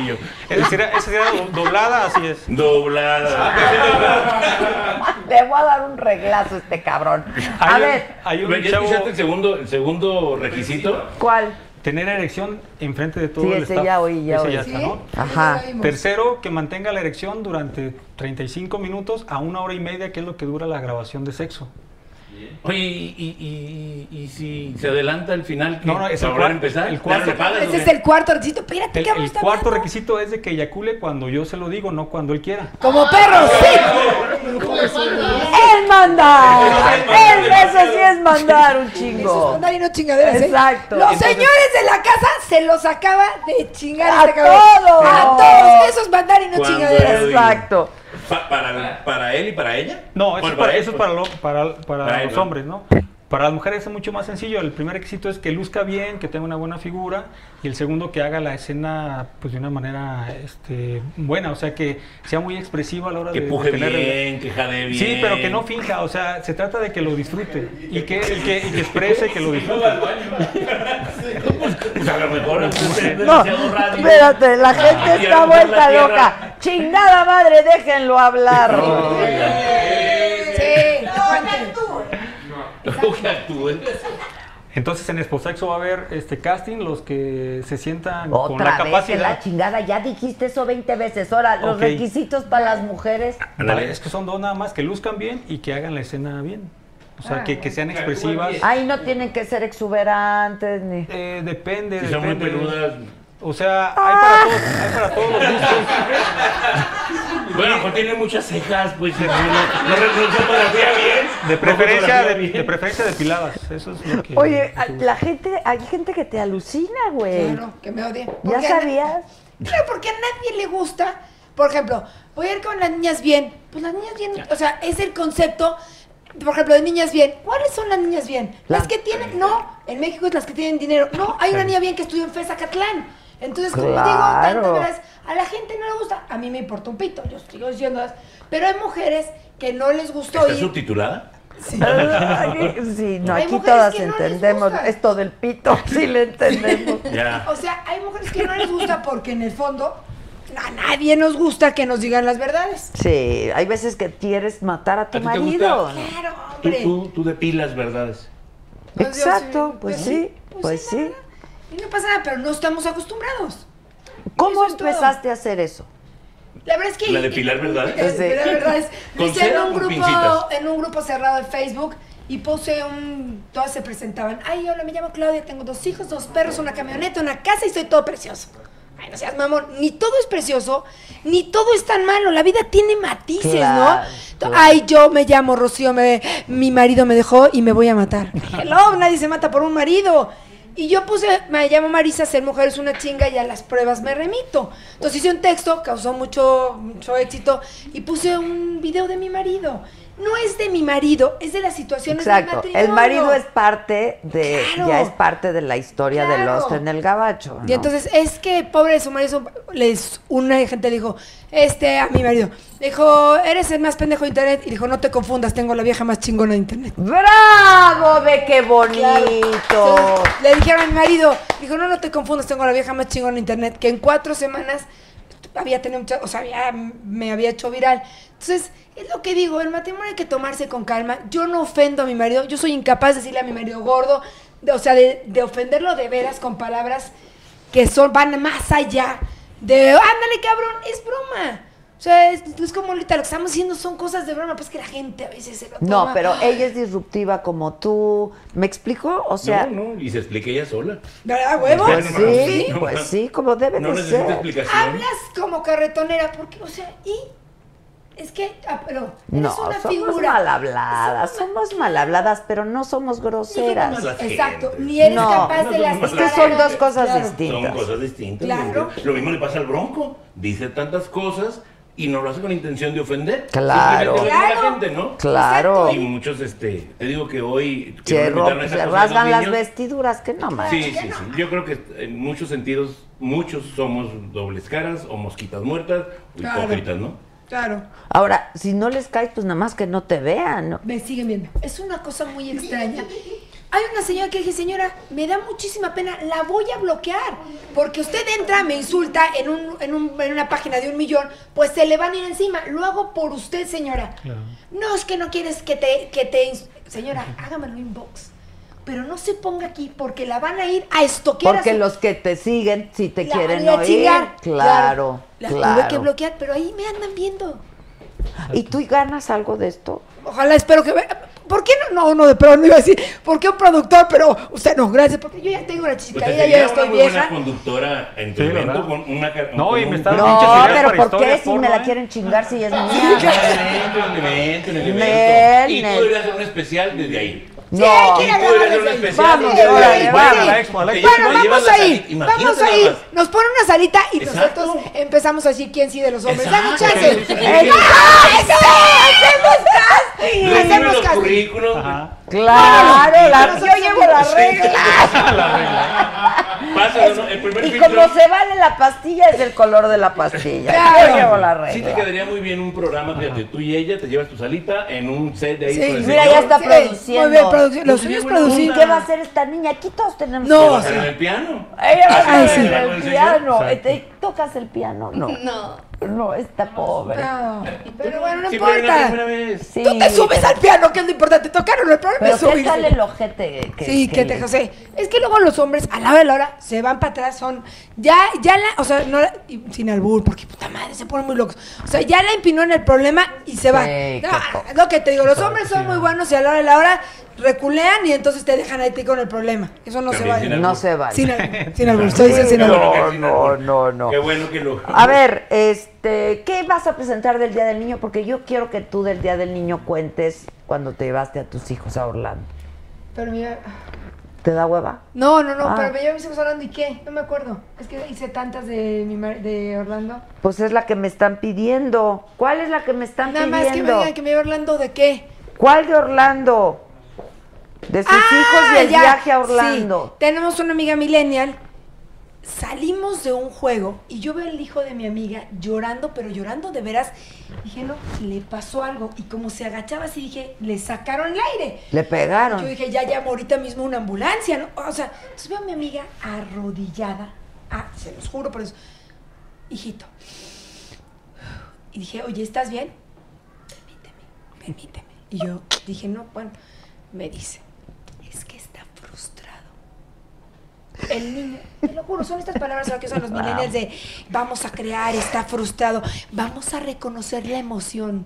Es decir, esa sería do- doblada, así es. Doblada. [laughs] Le voy a dar un reglazo a este cabrón. A Hay un- ver, hay un ¿Ya chavo. el segundo, el segundo requisito? ¿cuál? Tener erección enfrente de todo Sí, el ese staff. ya oí, ya Ese oí. ya ¿Sí? está, ¿no? Ajá. Tercero, que mantenga la erección durante 35 minutos a una hora y media, que es lo que dura la grabación de sexo. Oye, ¿y, y, y, y si se adelanta el final? ¿qué? No, no, es ¿Para el volver a cuar- empezar? el cuarto- ¿Ya no le pagas, o Ese es el cuarto requisito. Espérate, El, el cuarto hablando. requisito es de que eyacule cuando yo se lo digo, no cuando él quiera. Como perros, sí. ¡El mandar! ¡El eso sí es mandar un Eso es chingo! mandar y no chingaderas, ¿eh? Exacto. Los Entonces- señores de la casa se los acaba de chingar ¡A este todos! A todos. Eso es mandar y no chingaderas. Exacto. Pa- para, ¿Para él y para ella? No, eso Bueno, es para, él, eso es pues. para, lo- para, para Para él, los ¿no? hombres, ¿no? Para las mujeres es mucho más sencillo. El primer requisito es que luzca bien, que tenga una buena figura. Y el segundo, que haga la escena pues, de una manera este, buena. O sea, que sea muy expresiva a la hora Que de, de puje tener el- bien, que jade bien. Sí, pero que no finja, o sea, se trata de que lo disfrute y que, y que, y que exprese que lo disfrute. [laughs] Pues a lo mejor No, espérate, la gente está vuelta loca. Chingada madre, déjenlo hablar. Sí, que actúe. Entonces en Exposexo va a haber este casting, los que se sientan con Otra la vez que capacidad. la chingada, ya dijiste eso 20 veces. Ahora, los Ok. requisitos para las mujeres. Vale, es que son dos nada más, que luzcan bien y que hagan la escena bien. O sea, que, que sean expresivas. Ahí no tienen que ser exuberantes ni. Eh, depende, Si son muy depende. peludas. O sea, hay para todos, hay para todos los gustos. [laughs] Bueno, pues tiene muchas cejas, pues no, no, fotografía bien. De preferencia, de, bien. de preferencia depiladas. Eso es lo que. Oye, la gente, hay gente que te alucina, güey. Claro, que me odie. ¿Ya sabías? Claro, porque a nadie le gusta. Por ejemplo, voy a ir con las niñas bien. Pues las niñas bien, o sea, es el concepto, por ejemplo, de niñas bien. ¿Cuáles son las niñas bien? Las que tienen, no, en México es las que tienen dinero. No, hay una niña bien que estudió en FESACatlán. Entonces, como digo, Claro. tantas veces, a la gente no le gusta. A mí me importa un pito, yo sigo diciendo. Pero hay mujeres que no les gustó ¿Está ir. subtitulada? [laughs] Sí, no, Hay aquí mujeres todas no entendemos esto del pito, [laughs] sí le entendemos. [laughs] O sea, hay mujeres que no les gusta porque en el fondo a nadie nos gusta que nos digan las verdades. Sí, hay veces que quieres matar a tu ¿A ti te marido. gusta? ¿no? Claro, Tú, hombre. tú, tú depilas verdades. Pues yo Exacto, sí, pues pues sí, sí, pues sí. Y no pasa nada, pero no estamos acostumbrados. ¿Cómo todo. empezaste a hacer eso? La verdad es que. ¿La depilar verdades? La depilar Sí. verdades. Lo ¿Con hice en un grupo, pincitas? en un grupo cerrado de Facebook y puse un. Todas se presentaban. Ay, hola, me llamo Claudia, tengo dos hijos, dos perros, una camioneta, una casa y soy todo precioso. Ay, no seas mamón. Ni todo es precioso, ni todo es tan malo. La vida tiene matices, Claro, ¿no? Ay, yo me llamo Rocío, me- mi marido me dejó y me voy a matar. [laughs] Hello, nadie se mata por un marido. Y yo puse, me llamo Marisa, ser mujer es una chinga y a las pruebas me remito. Entonces hice un texto, causó mucho, mucho éxito y puse un video de mi marido. No es de mi marido, es de las situaciones del Exacto. matrimonio. El marido es parte de, Claro. ya es parte de la historia de Claro. Lost en el Gabacho. ¿no? Y entonces, es que pobre de su marido, les, una gente le dijo, este, a mi marido, le dijo, eres el más pendejo de internet, y dijo, no te confundas, tengo la vieja más chingona de internet. ¡Bravo! ¡Ve qué bonito! Entonces, le dijeron a mi marido, dijo, no, no te confundas, tengo la vieja más chingona de internet, que en cuatro semanas había tenido mucha, o sea, había- me había hecho viral. Entonces, es lo que digo, el matrimonio hay que tomarse con calma. Yo no ofendo a mi marido, yo soy incapaz de decirle a mi marido gordo, de- o sea, de, de ofenderlo de veras con palabras que son, van más allá de, ándale cabrón, es broma. O sea, es, es como ahorita lo que estamos haciendo son cosas de broma, pues que la gente a veces se lo toma. No, pero ella es disruptiva como tú. ¿Me explico? O sea, no, no, y se explica ella sola. ¿verdad, huevo? pues sí, no, pues no. sí, como debe No de ser. explicación. Hablas como carretonera, porque, o sea, y es que, ah, pero eres No, una somos figura. mal habladas, somos mal habladas, pero no somos groseras. malas Exacto, ni eres No, capaz no de las Es que son dos cosas distintas. Son cosas distintas. Claro. Lo mismo le pasa al bronco. Dice tantas cosas y no lo hace con intención de ofender. Claro. Claro. la gente, ¿no? Claro. Y muchos, este, te digo que hoy... que Se, no se rasgan las niños. vestiduras, que no más. Sí, sí, sí. Yo creo que en muchos sentidos, muchos somos dobles caras o mosquitas muertas o Claro. hipócritas, ¿no? Claro, Ahora, si no les caes, pues nada más que no te vean. ¿no? me siguen viendo. Es una cosa muy extraña. Hay una señora que dije, señora, me da muchísima pena, la voy a bloquear. Porque usted entra, me insulta en, un, en, un- en una página de un millón, pues se le van a ir encima. Lo hago por usted, señora. No, es que no quieres que te... Que te señora, hágamelo inbox. Pero no se ponga aquí porque la van a ir a estoquear. a Porque su- los que te siguen, si te la quieren a a oír. chingar. Claro, La claro. tuve que bloquear, pero ahí me andan viendo. ¿Y tú ganas algo de esto? Ojalá, espero que... ve- ¿Por qué no? No, no, pero no iba a decir. ¿Por qué un productor? Pero usted no, gracias, porque yo ya tengo una Pues chica, te ya, ya una estoy muy vieja. conductora en tu Sí, evento con una... No, con y me están No, pero ¿por qué si me la eh? quieren chingar si es En mía? el evento, en el evento, en el evento. Y tú deberías hacer un especial desde ahí. No, hay que ir a Vamos, vamos. ahí, vamos ahí. Nos ponen una salita y Exacto. nosotros empezamos a decir quién sí de los hombres. Dame chance. Sí, sí, sí. ¡Eh, ¡ah, eso! ¡Hacemos casting! Hacemos casting. Claro, la- yo llevo la Sí. regla. Pásalo, ¿no? El primer Y filtro. como se vale la pastilla, es el color de la pastilla. Claro. Yo llevo la Sí te regla. quedaría muy bien un programa, fíjate, tú y ella te llevas tu salita en un set de ahí Sí, Mira, señor. ya está Sí, produciendo. Muy bien, producción. Lo suyo es producir. ¿Y qué va a hacer esta niña? Aquí todos tenemos No, ¿Te que hacer en el piano? Ella va a Ah, hacer sí. el ¿Con el piano. ¿Te ¿Tocas el piano? No. No. No, está pobre. No, pero bueno, no importa. vez. Sí, Tú te subes al piano, que es lo importante. Tocaron el problema Pero es ¿qué subirse. tal el ojete? Que, Sí, que te José. Es que luego los hombres, a la hora de la hora, se van para atrás, son. Ya, ya la. O sea, no la- y sin albur, porque puta madre, se ponen muy locos. O sea, ya la empinó en el problema y se va. Sí, No, lo que te digo, los hombres son muy buenos y a la hora de la hora reculean y entonces te dejan ahí con el problema. Eso no se También vale. No se vale. Sin albur. [laughs] Sin albur. Estoy diciendo sin albur. No, no, no, no. Qué bueno que lo. A ver, este, ¿qué vas a presentar del Día del Niño? Porque yo quiero que tú del Día del Niño cuentes cuando te llevaste a tus hijos a Orlando. Pero mira. ¿Te da hueva? No, no, no, Ah. pero me llevo a mis hijos hablando y qué. No me acuerdo. Es que hice tantas de, mi mar- de Orlando. Pues es la que me están pidiendo. ¿Cuál es la que me están Nada más que me pidiendo? digan que me llevo a Orlando de qué. ¿Cuál de Orlando? De sus hijos y el Ah, ya. viaje a Orlando. Sí, tenemos una amiga millennial. Salimos de un juego y yo veo al hijo de mi amiga llorando, pero llorando de veras. Dije, no, le pasó algo. Y como se agachaba así, dije, le sacaron el aire. Le pegaron. Yo dije, ya llamo ahorita mismo una ambulancia, ¿no? O sea, entonces veo a mi amiga arrodillada. Ah, se los juro por eso. Hijito. Y dije, oye, ¿estás bien? Permíteme, permíteme. Y yo dije, no, bueno, me dice, es que está frustrado. El niño, te lo juro, son estas palabras que usan los millennials de vamos a crear, está frustrado, vamos a reconocer la emoción.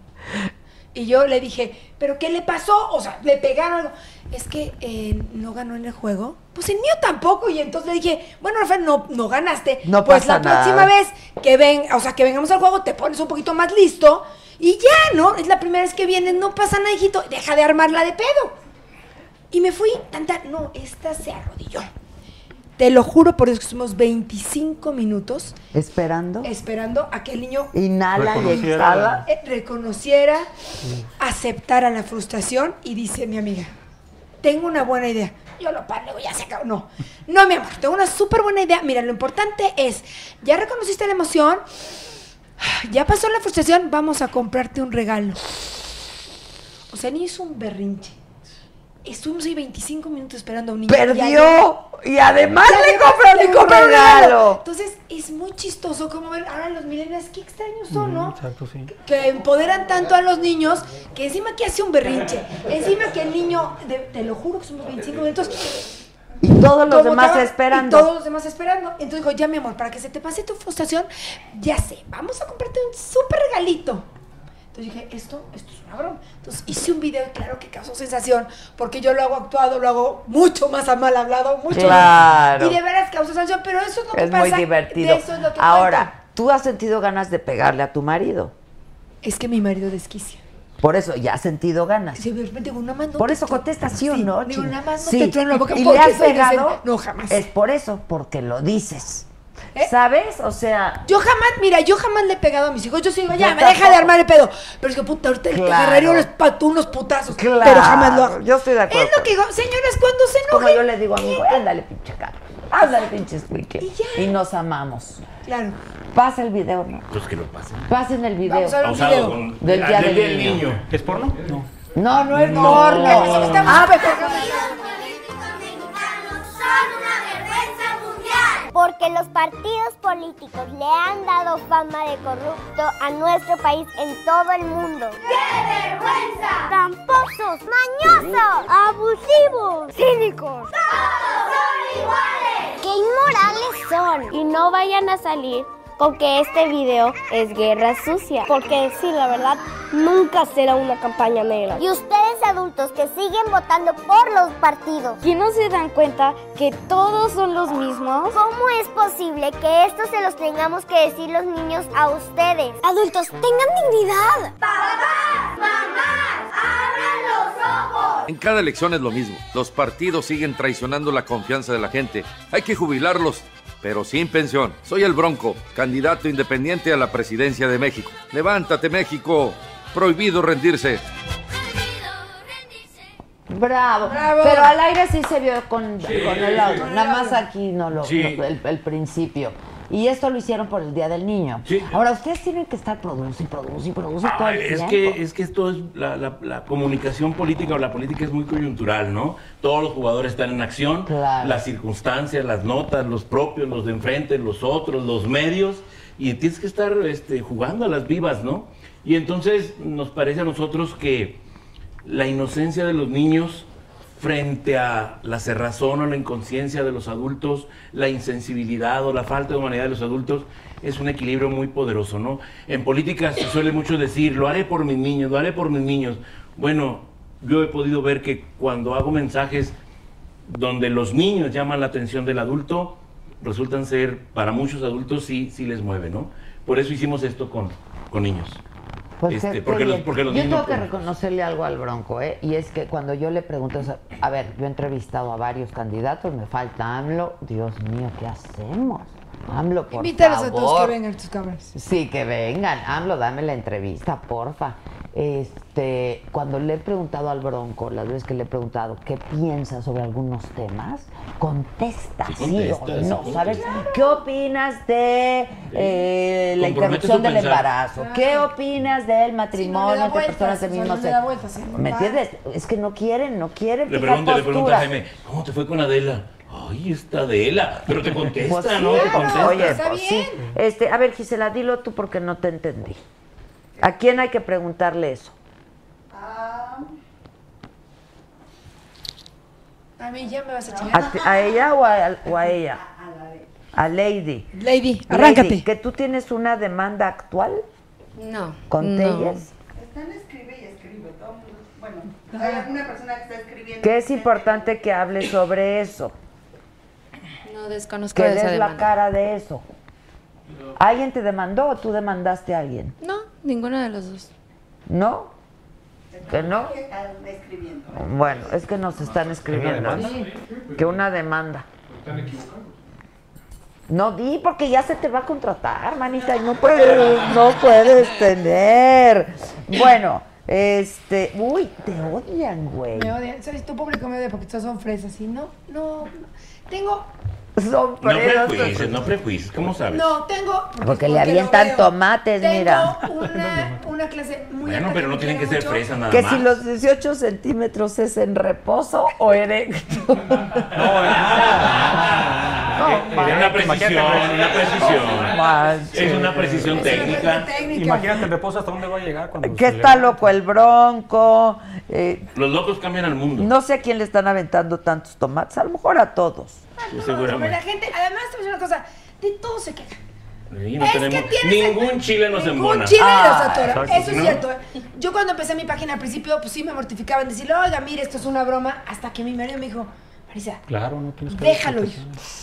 Y yo le dije, ¿pero qué le pasó? O sea, le pegaron algo. Es que eh, no ganó en el juego. Pues el mío tampoco. Y entonces le dije, bueno, Rafael, no, no ganaste. No pues pasa la próxima vez que ven, o sea, que vengamos al juego, te pones un poquito más listo. Y ya, ¿no? Es la primera vez que vienes, no pasa nada, hijito. Deja de armarla de pedo. Y me fui, tanta, no, esta se arrodilló. Te lo juro por Dios que estuvimos 25 minutos Esperando. esperando a que el niño Inhala y Reconociera exhala. eh, reconociera, aceptara la frustración y dice mi amiga, tengo una buena idea. Yo lo paro, ya se acabó. No, no, mi amor, tengo una súper buena idea. Mira, lo importante es, ya reconociste la emoción, ya pasó la frustración, vamos a comprarte un regalo. O sea, ni hizo un berrinche. Estuvimos ahí 25 minutos esperando a un niño. Perdió. Y además le compraron le un compraron regalo. Entonces, es muy chistoso como ver ahora los millennials, qué extraños son, ¿no? Exacto, sí. que empoderan tanto a los niños que encima que hace un berrinche, encima que el niño, de- te lo juro que somos 25 minutos. Y todos los demás estaba- esperando. Y todos los demás esperando. Entonces dijo, ya mi amor, para que se te pase tu frustración, ya sé, vamos a comprarte un súper regalito. Entonces dije, esto, esto es una broma. Entonces hice un video y claro que causó sensación, porque yo lo hago actuado, lo hago mucho más a mal hablado, mucho Claro. más. Y de veras causó sensación, pero eso es lo que Es pasa. muy divertido. de eso es lo que Ahora, tú has sentido ganas de pegarle a tu marido. Es que mi marido desquicia. Por eso, ya has sentido ganas. Sí, digo, nada más no Por eso contesta sí o no, digo, nada más no Sí. te trueno la boca ¿Y le has pegado? No, jamás. Es por eso, porque lo dices. ¿Eh? ¿Sabes? O sea, Yo jamás, mira, yo jamás le he pegado a mis hijos. Yo sí digo, ya, me deja de armar el pedo. Pero es que puta, ahorita te Claro. agarraría unos, unos putazos. Claro, Pero jamás lo hago. yo estoy de acuerdo Es lo que digo, señoras, cuando se como enojen. yo le digo a mi güey, ándale, pinche cara. Ándale, pinche squeaky. Y ya. Y nos amamos. Claro. Pasa el video, ¿no? Pues que lo pasen. Pasen el video. Vamos a ver un Pausado video. con- Del día del del niño. ¿Es porno? No. No, no es No. porno. Estamos Ah, Porque los partidos políticos le han dado fama de corrupto a nuestro país en todo el mundo. ¡Qué vergüenza! Tramposos, mañosos, abusivos, cínicos. ¡Todos son iguales! ¡Qué inmorales son! Y no vayan a salir con que este video es guerra sucia. Porque decir la verdad, nunca será una campaña negra. Y ustedes adultos que siguen votando por los partidos, ¿que no se dan cuenta que todos son los mismos? ¿Cómo es posible que esto se los tengamos que decir los niños a ustedes? Adultos, tengan dignidad. ¡Papás! ¡Mamás! ¡Abran los ojos! En cada elección es lo mismo. Los partidos siguen traicionando la confianza de la gente. Hay que jubilarlos, pero sin pensión. Soy el Bronco, candidato independiente a la presidencia de México. Levántate, México. Prohibido rendirse. Bravo. Bravo. Pero al aire sí se vio con, Sí, con el audio. sí. Nada más aquí no lo, Sí. no, el, el principio. Y esto lo hicieron por el Día del Niño. Sí. Ahora, ustedes tienen que estar produciendo y produciendo todo Ah, el es tiempo. que es que esto es la, la- la comunicación política o la política es muy coyuntural, ¿no? Todos los jugadores están en acción, Claro. las circunstancias, las notas, los propios, los de enfrente, los otros, los medios y tienes que estar este, jugando a las vivas, ¿no? Y entonces nos parece a nosotros que la inocencia de los niños frente a la cerrazón o la inconsciencia de los adultos, la insensibilidad o la falta de humanidad de los adultos, es un equilibrio muy poderoso, ¿no? En política se suele mucho decir, lo haré por mis niños, lo haré por mis niños. Bueno, yo he podido ver que cuando hago mensajes donde los niños llaman la atención del adulto, resultan ser, para muchos adultos, sí, sí les mueve, ¿no? Por eso hicimos esto con, con niños. Pues Este, porque, los, porque los yo tengo que reconocerle algo al Bronco, ¿eh? Y es que cuando yo le pregunto, o sea, a ver, yo he entrevistado a varios candidatos, me falta AMLO, Dios mío, ¿qué hacemos? AMLO, por Invítalos favor. a todos que vengan tus cámaras. Sí, que vengan. AMLO, dame la entrevista, porfa. Este, cuando le he preguntado al Bronco, las veces que le he preguntado qué piensa sobre algunos temas, contesta, Sí, sí, contesta, o no. ¿sabes? ¿Qué opinas de eh, la interrupción del pensar. embarazo? ¿Qué opinas del matrimonio entre personas del mismo no le da sexo? ¿Me entiendes? Es que no quieren, no quieren Le fijar pregunta, le pregunta a. Jaime, ¿cómo te fue con Adela? Ay, está Adela. Pero te contesta, Pues sí, ¿no? Te contesta. Oye, Está pues bien. sí. Este, a ver, Gisela, dilo tú porque no te entendí. ¿A quién hay que preguntarle eso? A mí ya me vas a ¿A, chingar. a ella o a, o a ella? A Lady. Lady, arráncate. Lady, ¿Que tú tienes una demanda actual No. con no. Telles? Están escribe y escribe. Todo el mundo- bueno, hay una persona que está escribiendo. Que es importante que hables sobre eso. No desconozco Que de esa des la cara de eso. ¿Alguien te demandó o tú demandaste a alguien? No, ninguno de los dos. ¿No? ¿Que no? Bueno, es que nos están escribiendo. Que una demanda. ¿Están equivocados? No di porque ya se te va a contratar, manita, y no [laughs] puedes, no puedes tener. Bueno, este, uy, te odian, güey. Me odian. ¿Sabes? Tu público me odia porque todos son fresas. Y no, no. Tengo. Son No fresas. prejuicies, no prejuicios. ¿Cómo sabes? No, tengo. Porque le lo avientan tomates, Tengo mira. Una, una clase muy Bueno, pero no tienen que ser mucho. fresas nada Que más. si los 18 centímetros es en reposo o erecto. Era una precisión, una precisión. manches. Es una precisión técnica. Imagínate el reposo hasta dónde va a llegar cuando Que se está loco el bronco. eh, Los locos cambian al mundo. no sé a quién le están aventando tantos tomates, a lo mejor a todos. La seguramente. gente, además, te voy a decir una cosa. De todo se queja. Sí, no Es que tenemos- tienes- ningún chile nos Ningún embona. chile Ah, los atora. exacto. Eso es ¿No? cierto. ¿eh? Yo cuando empecé mi página al principio, pues sí me mortificaba en decirle, oiga, mire, esto es una broma. Hasta que mi marido me dijo, Claro, no tienes que déjalo ir.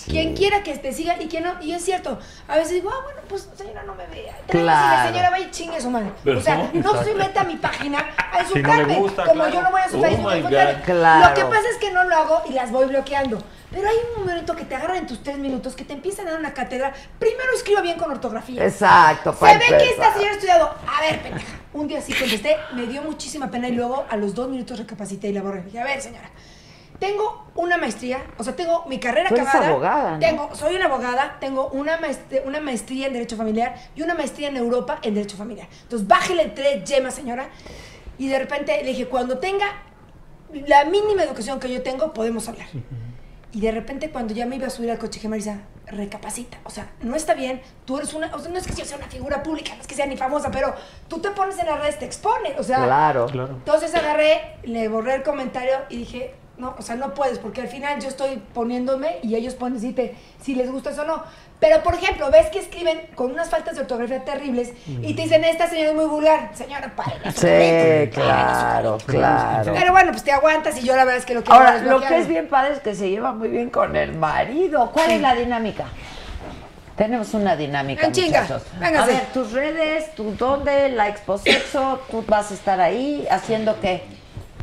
Quien quiera que te siga y quien no. Y es cierto. A veces digo, ah, bueno, pues señora, no me vea. Claro. y la señora vaya y chingue a su madre. Pero o sea, no, no exacto. se mete a mi página a Si no le insultarme. gusta, como claro. yo no voy a su Oh Facebook. Claro. Lo que pasa es que no lo hago y las voy bloqueando. Pero hay un momento que te agarran en tus tres minutos, que te empiezan a dar una cátedra. Primero escriba bien con ortografía. Exacto, Se ve que esta señora ha estudiado. A ver, pendeja. Un día sí contesté, me dio muchísima pena y luego a los dos minutos recapacité y la borré. Dije, a ver, señora, tengo una maestría, o sea, tengo mi carrera Tú eres acabada. abogada, ¿no? Tengo, soy una abogada, tengo una maestría, una maestría en Derecho Familiar y una maestría en Europa en Derecho Familiar. Entonces, bájele tres yemas, señora. Y de repente le dije, cuando tenga la mínima educación que yo tengo, podemos hablar. Y de repente cuando ya me iba a subir al coche, dije, Marisa, recapacita. O sea, no está bien. Tú eres una... O sea, no es que yo sea una figura pública, no es que sea ni famosa, pero tú te pones en las redes, te expones. O sea... Claro. Claro. Entonces agarré, le borré el comentario y dije, no, o sea, no puedes, porque al final yo estoy poniéndome y ellos ponen si, te, si les gusta eso o no. Pero, por ejemplo, ves que escriben con unas faltas de ortografía terribles y te dicen, esta señora es muy vulgar. Señora, pare. Sí, claro, claro. Pero bueno, pues te aguantas y yo la verdad es que lo que Ahora, lo que es bien padre es que se lleva muy bien con el marido. ¿Cuál Sí. es la dinámica? Tenemos una dinámica, En chinga, muchachos. véngase. A ver, tus redes, tu dónde, la Expo Sexo, tú vas a estar ahí haciendo qué?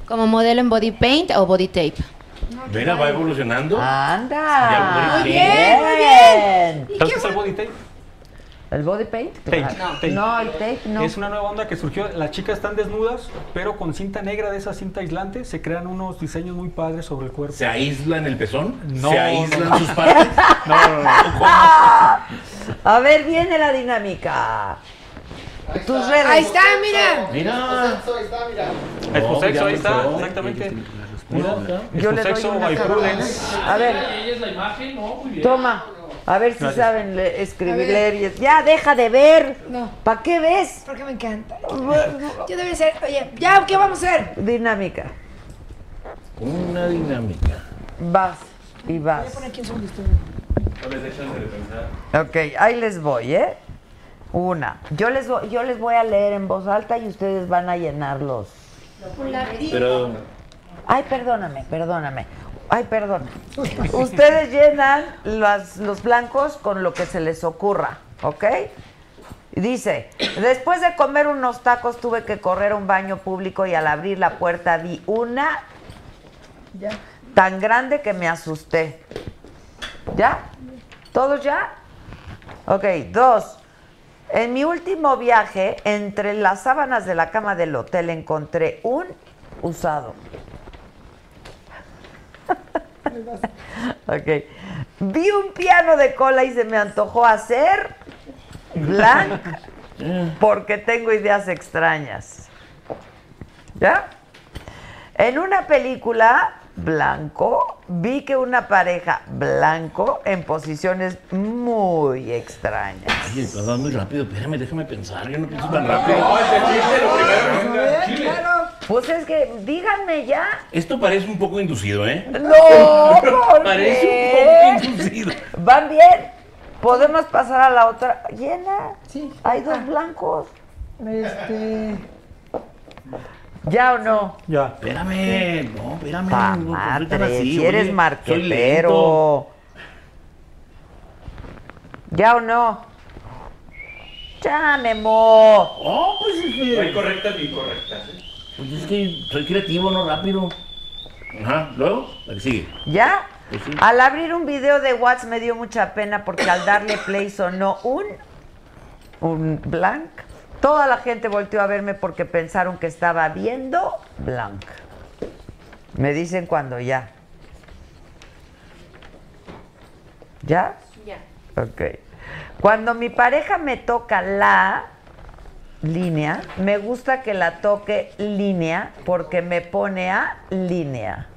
Como modelo en body paint o body tape. Mira, va evolucionando. Anda. Muy bien, muy bien. ¿Sabes qué es el body tape? ¿El body paint? Tape, tape. No, el tape no. Es una nueva onda que surgió. Las chicas están desnudas, pero con cinta negra de esa cinta aislante se crean unos diseños muy padres sobre el cuerpo. ¿Se aíslan el pezón? No, ¿Se aíslan no. sus partes? [laughs] No, no, no. [laughs] A ver, viene la dinámica. Tus redes. Ahí está, mira. Mira. Ahí está, mira. Exposexo, ahí está, exactamente. Yo le doy una. A ver, toma. A ver si Gracias. saben le- escribir, leer y es- Ya, deja de ver. No. ¿Para qué ves? Porque me encanta. [laughs] Yo debería ser, oye, ¿ya qué vamos a hacer? Dinámica. Una dinámica. Vas y Voy a vas. poner aquí un segundito. No les dejan de pensar. Ok, ahí les voy, ¿eh? Una. Yo les, voy, yo les voy a leer en voz alta y ustedes van a llenarlos. Pero. Ay, perdóname, perdóname. Ay, perdón. Ustedes llenan las- los blancos con lo que se les ocurra, ¿ok? Dice, después de comer unos tacos tuve que correr a un baño público y al abrir la puerta vi una Ya. tan grande que me asusté. ¿Ya? ¿Todos ya? Ok, dos. En mi último viaje, entre las sábanas de la cama del hotel encontré un usado. [laughs] ok. Vi un piano de cola y se me antojó hacer blanc porque tengo ideas extrañas. ¿Ya? En una película blanco vi que una pareja blanco en posiciones muy extrañas. Oye, estás dando muy rápido. Espérame, déjame pensar. Yo no pienso tan rápido. No, entendiste lo primero que Chile. Claro. Pues es que díganme ya. Esto parece un poco inducido, ¿eh? No, [laughs] ¿por Parece qué? un poco inducido. ¿Van bien? ¿Podemos pasar a la otra? ¿Llena? Sí. Hay dos blancos. Este. ¿Ya o no? Ya. Espérame. No, espérame. Pa no, madre, así, si eres oye, marquetero. ¿Ya o no? Ya, Memo. Oh, pues es No hay que. correctas ni incorrectas. ¿eh? Pues es que soy creativo, no rápido. Ajá, luego, la que sigue. ¿Ya? Pues sí. Al abrir un video de Watts me dio mucha pena porque al darle play sonó un un blank. Toda la gente volteó a verme porque pensaron que estaba viendo blank. Me dicen cuando ya. ¿Ya? Ya. Ok. Cuando mi pareja me toca la línea, me gusta que la toque línea porque me pone a línea.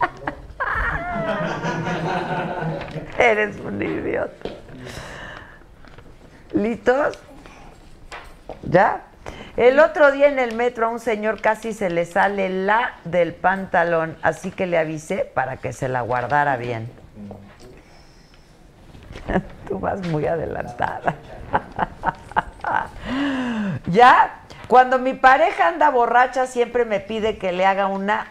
[laughs] Eres un idiota. ¿Listos? ¿Ya? El otro día en el metro a un señor casi se le sale la del pantalón, así que le avisé para que se la guardara bien. [laughs] Tú vas muy adelantada. [laughs] ¿Ya? Cuando mi pareja anda borracha siempre me pide que le haga una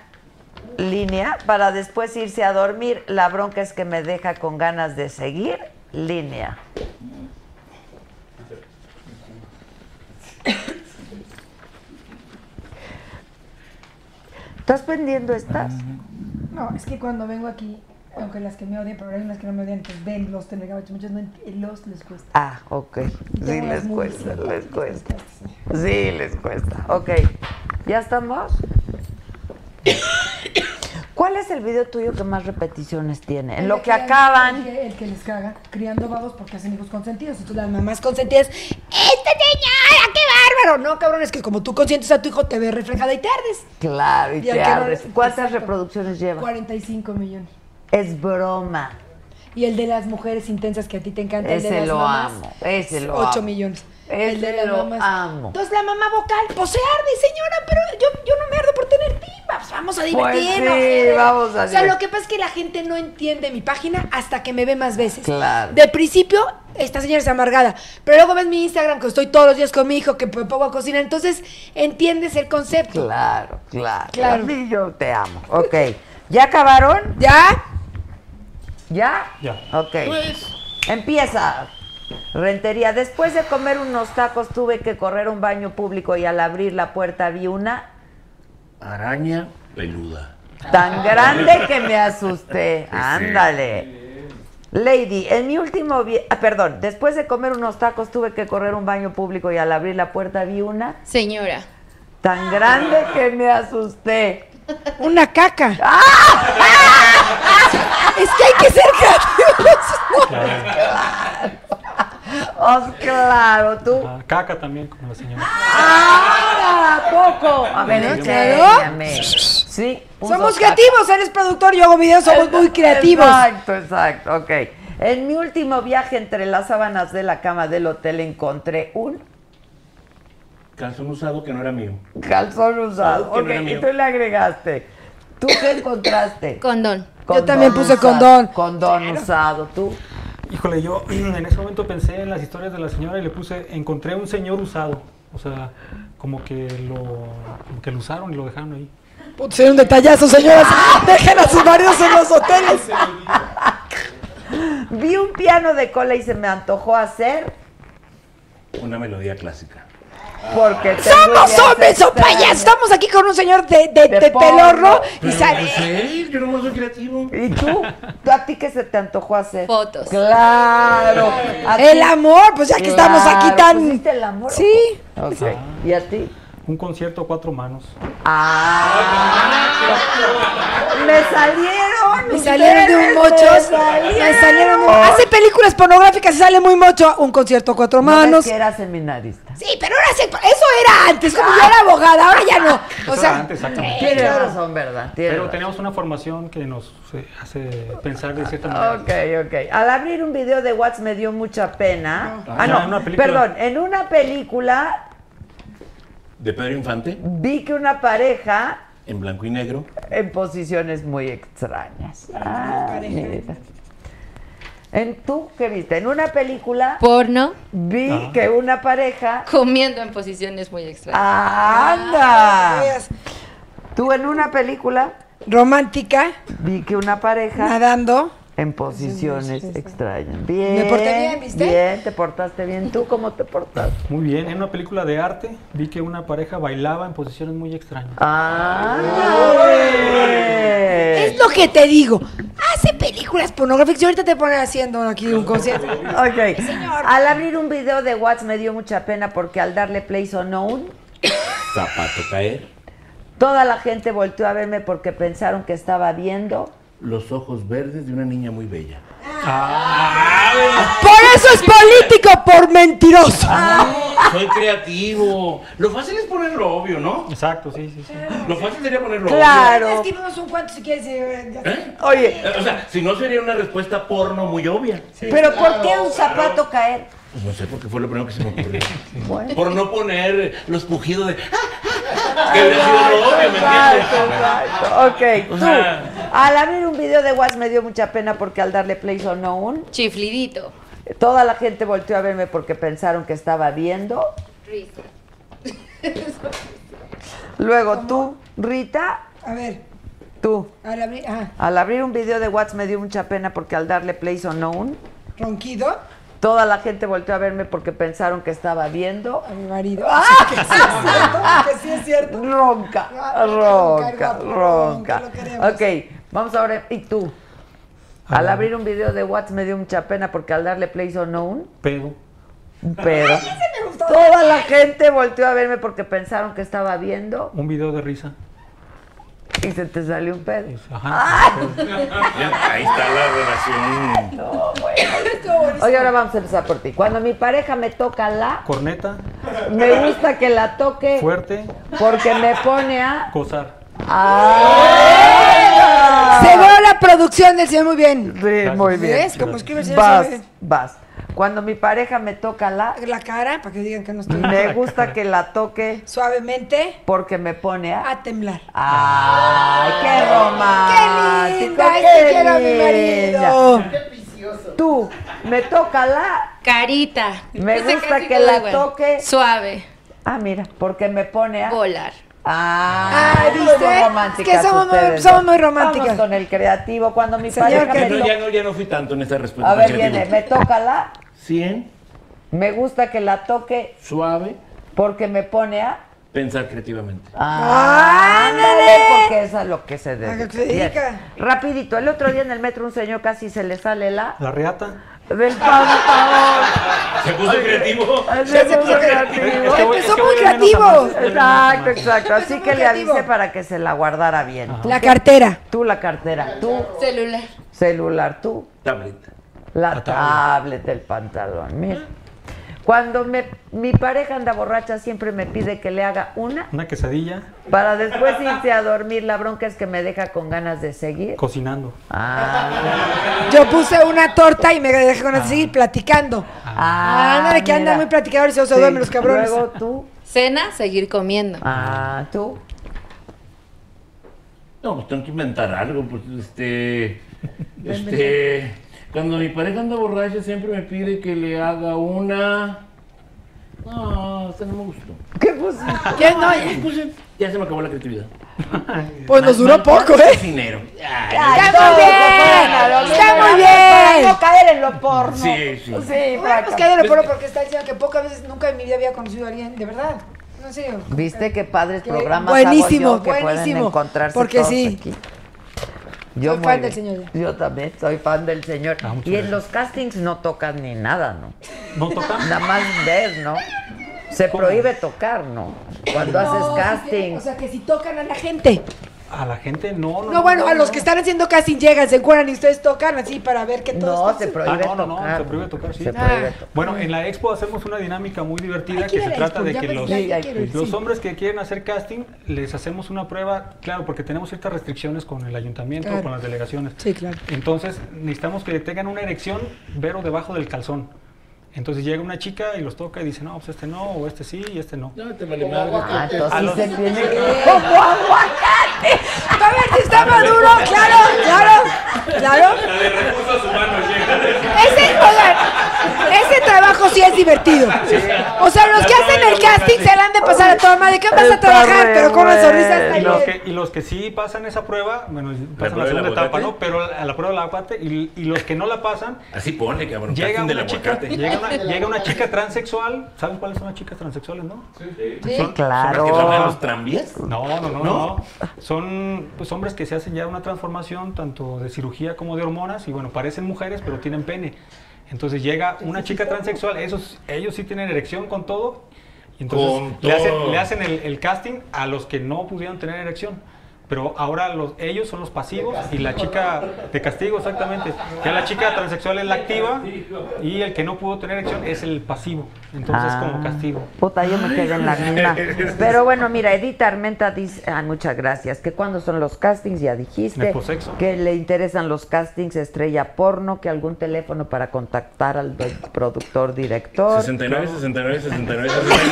línea para después irse a dormir. La bronca es que me deja con ganas de seguir línea. ¿Estás vendiendo estas? No, es que cuando vengo aquí, aunque las que me odian, pero hay unas que no me odian, pues ven los telegabachos, muchos no los les cuesta. Ah, ok. Sí, les cuesta, les cuesta. Sí, les cuesta. Ok. ¿Ya estamos? ¿Cuál es el video tuyo que más repeticiones tiene? En lo que acaban. El que, el que les caga, criando babos porque hacen hijos consentidos. Entonces las mamás consentidas, ¡Esta señora, qué bárbaro! No, cabrón, es que como tú consientes a tu hijo, te ves reflejada y te ardes. Claro, y Y te no ardes. ¿Cuántas exacto. reproducciones lleva? 45 millones. Es broma. Y el de las mujeres intensas que a ti te encanta. el de Ese las lo mamás, amo, ese lo 8 amo. millones. El de las lo mamás. amo. Entonces la mamá vocal, pues se arde, señora, pero yo, yo no me ardo por tener timba. Pues vamos a Pues divertirnos. sí, vamos a O sea, lo que pasa es que la gente no entiende mi página hasta que me ve más veces. Claro. De principio, esta señora es amargada. Pero luego ves mi Instagram, que estoy todos los días con mi hijo, que me pongo a cocinar. Entonces, entiendes el concepto. Claro, claro. Claro. A mí yo te amo. Ok. ¿Ya acabaron? ¿Ya? ¿Ya? Ya. Ok. Empieza. Rentería. Después de comer unos tacos tuve que correr a un baño público y al abrir la puerta vi una Araña peluda. tan grande que me asusté. Ándale. Lady, en mi último ah, perdón, después de comer unos tacos tuve que correr a un baño público y al abrir la puerta vi una Señora. tan grande que me asusté. Una caca. ¡Ah! Es que hay que ser creativos. Oh, claro, tú. Ah, caca también, como la señora. ¡Ah! poco! A ver, enséñame. Sí. Somos caca. creativos, eres productor, yo hago videos, somos muy creativos. Exacto, exacto, ok. En mi último viaje entre las sábanas de la cama del hotel encontré un Calzón usado que no era mío. calzón usado. Que no Ok, y tú le agregaste. ¿Tú qué encontraste? Condón. Yo también puse usado. condón. Condón usado, tú. Híjole, yo [clears throat] en ese momento pensé en las historias de la señora y le puse, encontré un señor usado. O sea, como que lo, como que lo usaron y lo dejaron ahí. Puta, ser un detallazo, señoras. [laughs] Dejen a sus maridos en los hoteles. [laughs] Vi un piano de cola y se me antojó hacer Una melodía clásica. Porque Somos hombres o extrañas. payasos. Estamos aquí con un señor de, de, De pelorro y sale. no sé, yo no soy creativo. ¿Y tú? ¿Tú a ti qué se te antojó hacer? Fotos. Claro. ¿A El amor, pues ya que estamos aquí tan. ¿pusiste el amor? Sí. Ok. ¿Y a ti? Un concierto a cuatro manos. Ah, me salieron. Me salieron de un ustedes, mocho. Me salieron. Un- Hace películas pornográficas y sale muy mocho. Un concierto a cuatro ¿No ves manos. que era seminarista. Sí, pero ahora se- eso era antes, como yo era abogada, ahora ya no. O Eso sea, era antes, exactamente. Tienes claro. razón, ¿verdad? Pero razón. teníamos una formación que nos eh, hace pensar de cierta manera. Ok, ok. Al abrir un video de Watts me dio mucha pena. Ah, Ah, en no, una película. perdón. En una película De Pedro Infante, vi que una pareja en blanco y negro. en posiciones muy extrañas. Ah, mira. ¿En tú qué viste? En una película Porno. vi Ah. que una pareja Comiendo en posiciones muy extrañas. ¡Anda! Tú en una película Romántica, vi que una pareja nadando. En posiciones extrañas. Bien. Me porté bien, ¿viste? Bien, te portaste bien. ¿Tú cómo te portaste? Muy bien, en una película de arte vi que una pareja bailaba en posiciones muy extrañas. Ah, Es lo que te digo. Hace películas pornográficas y ahorita te ponen haciendo aquí un concierto. Ok. Al abrir un video de Watts me dio mucha pena porque al darle play sonó un... Zapato caer. Toda la gente volteó a verme porque pensaron que estaba viendo... Los ojos verdes de una niña muy bella. Por eso es político, por mentiroso. Ah, soy creativo. Lo fácil es ponerlo obvio, ¿no? Exacto, sí, sí, sí. Lo fácil sería ponerlo Claro. Escribimos un cuento si quieres. eh, ya. Oye, obvio. O sea, si no sería una respuesta porno muy obvia. pero ¿por qué un zapato caer? Pues no sé, porque fue lo primero que se me ocurrió. Por no poner los pujidos de. que hubiera sido lo obvio, ¿me Exacto, entiendes? exacto. Ok, O tú. sea- Al abrir un video de Watts me dio mucha pena porque al darle play sonó un... Chiflidito. Toda la gente volteó a verme porque pensaron que estaba viendo. Risa. [laughs] Luego tú, Rita, A ver, tú. al abrir. Ah, Al abrir un video de Watts me dio mucha pena porque al darle play sonó un... ronquido Toda la gente volteó a verme porque pensaron que estaba viendo. a mi marido. [laughs] Ah, que sí es cierto, que sí es cierto. Ronca, Ah, ronca, guapo, ronca. lo queremos. Ok, vamos ahora. ¿Y tú? Al abrir un video de Watts me dio mucha pena porque al darle play sonó un... Pedo. un pedo. [laughs] Toda la gente volteó a verme porque pensaron que estaba viendo Un video de risa. y se te salió un pedo. Ajá. Ya, ahí está la relación. [laughs] Oye, ahora vamos a empezar por ti. Cuando mi pareja me toca la, Corneta. me gusta que la toque Fuerte. porque me pone a... Gozar. ¡Ah! Se ve la producción del señor muy bien. Sí, muy bien. ¿Ves? Como escribe el señor Vas, sabe. vas. Cuando mi pareja me toca la, La cara, para que digan que no estoy. me gusta que la toque Suavemente porque me pone a... a temblar. ¡Ay, qué romántico! ¡Qué linda! Quiero a mi marido. Tú, me toca la... Carita. Me gusta que la igual. toque... Suave. Ah, mira, porque me pone a... Volar. Ah, muy ¿viste? románticas Es que somos muy- somos muy románticas. Vamos con el creativo. Cuando mi Señor pareja me No, toca... ya, no, ya no fui tanto en esta respuesta. A ver, viene, me toca la... 100, Me gusta que la toque suave, porque me pone a... pensar creativamente. Ah, ándale, porque eso es lo que se A debe. lo que se dedica. Rapidito, el otro día en el metro un señor casi se le sale la La reata. Del pantalón. Se puso creativo. Se puso creativo. Es Empezó muy creativo. Exacto, exacto. Así que le creativo. avisé para que se la guardara bien. La cartera. Tú la cartera, tú Celular. celular, tú Tablet. la, La tablet, el pantalón. Mira. Cuando me, mi pareja anda borracha siempre me pide que le haga una Una quesadilla. para después irse a dormir. La bronca es que me deja con ganas de seguir. Cocinando. Ah, Yo puse una torta y me dejé con seguir platicando. ah, Ándale, que andan muy platicadores y se Sí. duermen los cabrones. Luego tú. Cena, seguir comiendo. Ah, tú. No, pues tengo que inventar algo, pues este. Este. Cuando mi pareja anda borracha siempre me pide que le haga una. No, esta no me gustó. ¿Qué pusiste? ¿Qué? No, ya. Pues, puse- ya se me acabó la creatividad. [laughs] Pues nos duró poco, ¿eh? Cocinero. Ay, Está muy bien, lo está muy bien. no caer en lo porno. Sí, sí. Sí, Bueno, pues que- cállalo por porque está diciendo que pocas veces nunca en mi vida había conocido a alguien, de verdad. No sé. ¿Viste qué padres Qué programas buenísimo, hago yo que pueden buenísimo, encontrarse porque todos sí. aquí? Yo Soy fan bien. del señor ya. Yo también soy fan del señor. Ah, y en gracias. los castings no tocas ni nada, ¿no? ¿No toca? Nada más ves, ¿no? Se prohíbe tocar, ¿no? Cuando haces casting. O sea, que si tocan a la gente. A la gente no. No, No, bueno, a los que están haciendo casting llegan, se encuentran y ustedes tocan así para ver que todos No, se Ah, prohíbe no, no, no, tocar. se prohíbe tocar, sí. Se Ah. prohíbe tocar. Bueno, en la expo hacemos una dinámica muy divertida que se trata expo, de que los, ya- ya los sí. hombres que quieren hacer casting les hacemos una prueba, claro, porque tenemos ciertas restricciones con el ayuntamiento, Claro. con las delegaciones. Sí, claro. Entonces necesitamos que tengan una erección, pero debajo del calzón. Entonces llega una chica y los toca y dice, no, pues este no, o este sí y este no. No, te vale madre. Ah, entonces A sí los- se tiene que... ¡Como aguacate! A ver si está maduro, claro, claro, claro. La de recursos humanos llega. Ese, oigan, ese trabajo sí es divertido. O sea, los que hacen el casting se la han de pasar a toda madre. ¿Qué vas a trabajar? Pero con una sonrisa. Y los, hasta que, y los que sí pasan esa prueba, bueno, pasan la segunda etapa? ¿no? Pero a la prueba del aguacate, y, y los que no la pasan, Así pone, cabrón. llega casting del una, chica, aguacate. llega, [laughs] una, llega una chica transexual. ¿Saben cuáles son las chicas transexuales, no? Sí, Son- claro. ¿Que trabajan los tranvías? No, no, no, ¿No? no. Son pues, hombres que se hacen ya una transformación tanto de cirugía como de hormonas y bueno, parecen mujeres pero tienen pene. Entonces llega una chica transexual, esos, ellos sí tienen erección con todo y entonces Con le hacen, le hacen el, el casting a los que no pudieron tener erección. Pero ahora los, ellos son los pasivos y la chica de castigo, exactamente. Ya la chica transexual es la activa y el que no pudo tener erección es el pasivo. Entonces Ah, como castigo. Puta, yo me quedé en la misma. [laughs] Pero bueno, mira, Edith Armenta dice, ah, muchas gracias, que cuando son los castings, ya dijiste, Neposexo. que le interesan los castings estrella porno, que algún teléfono para contactar al productor, director. 69, 69, 69, 69.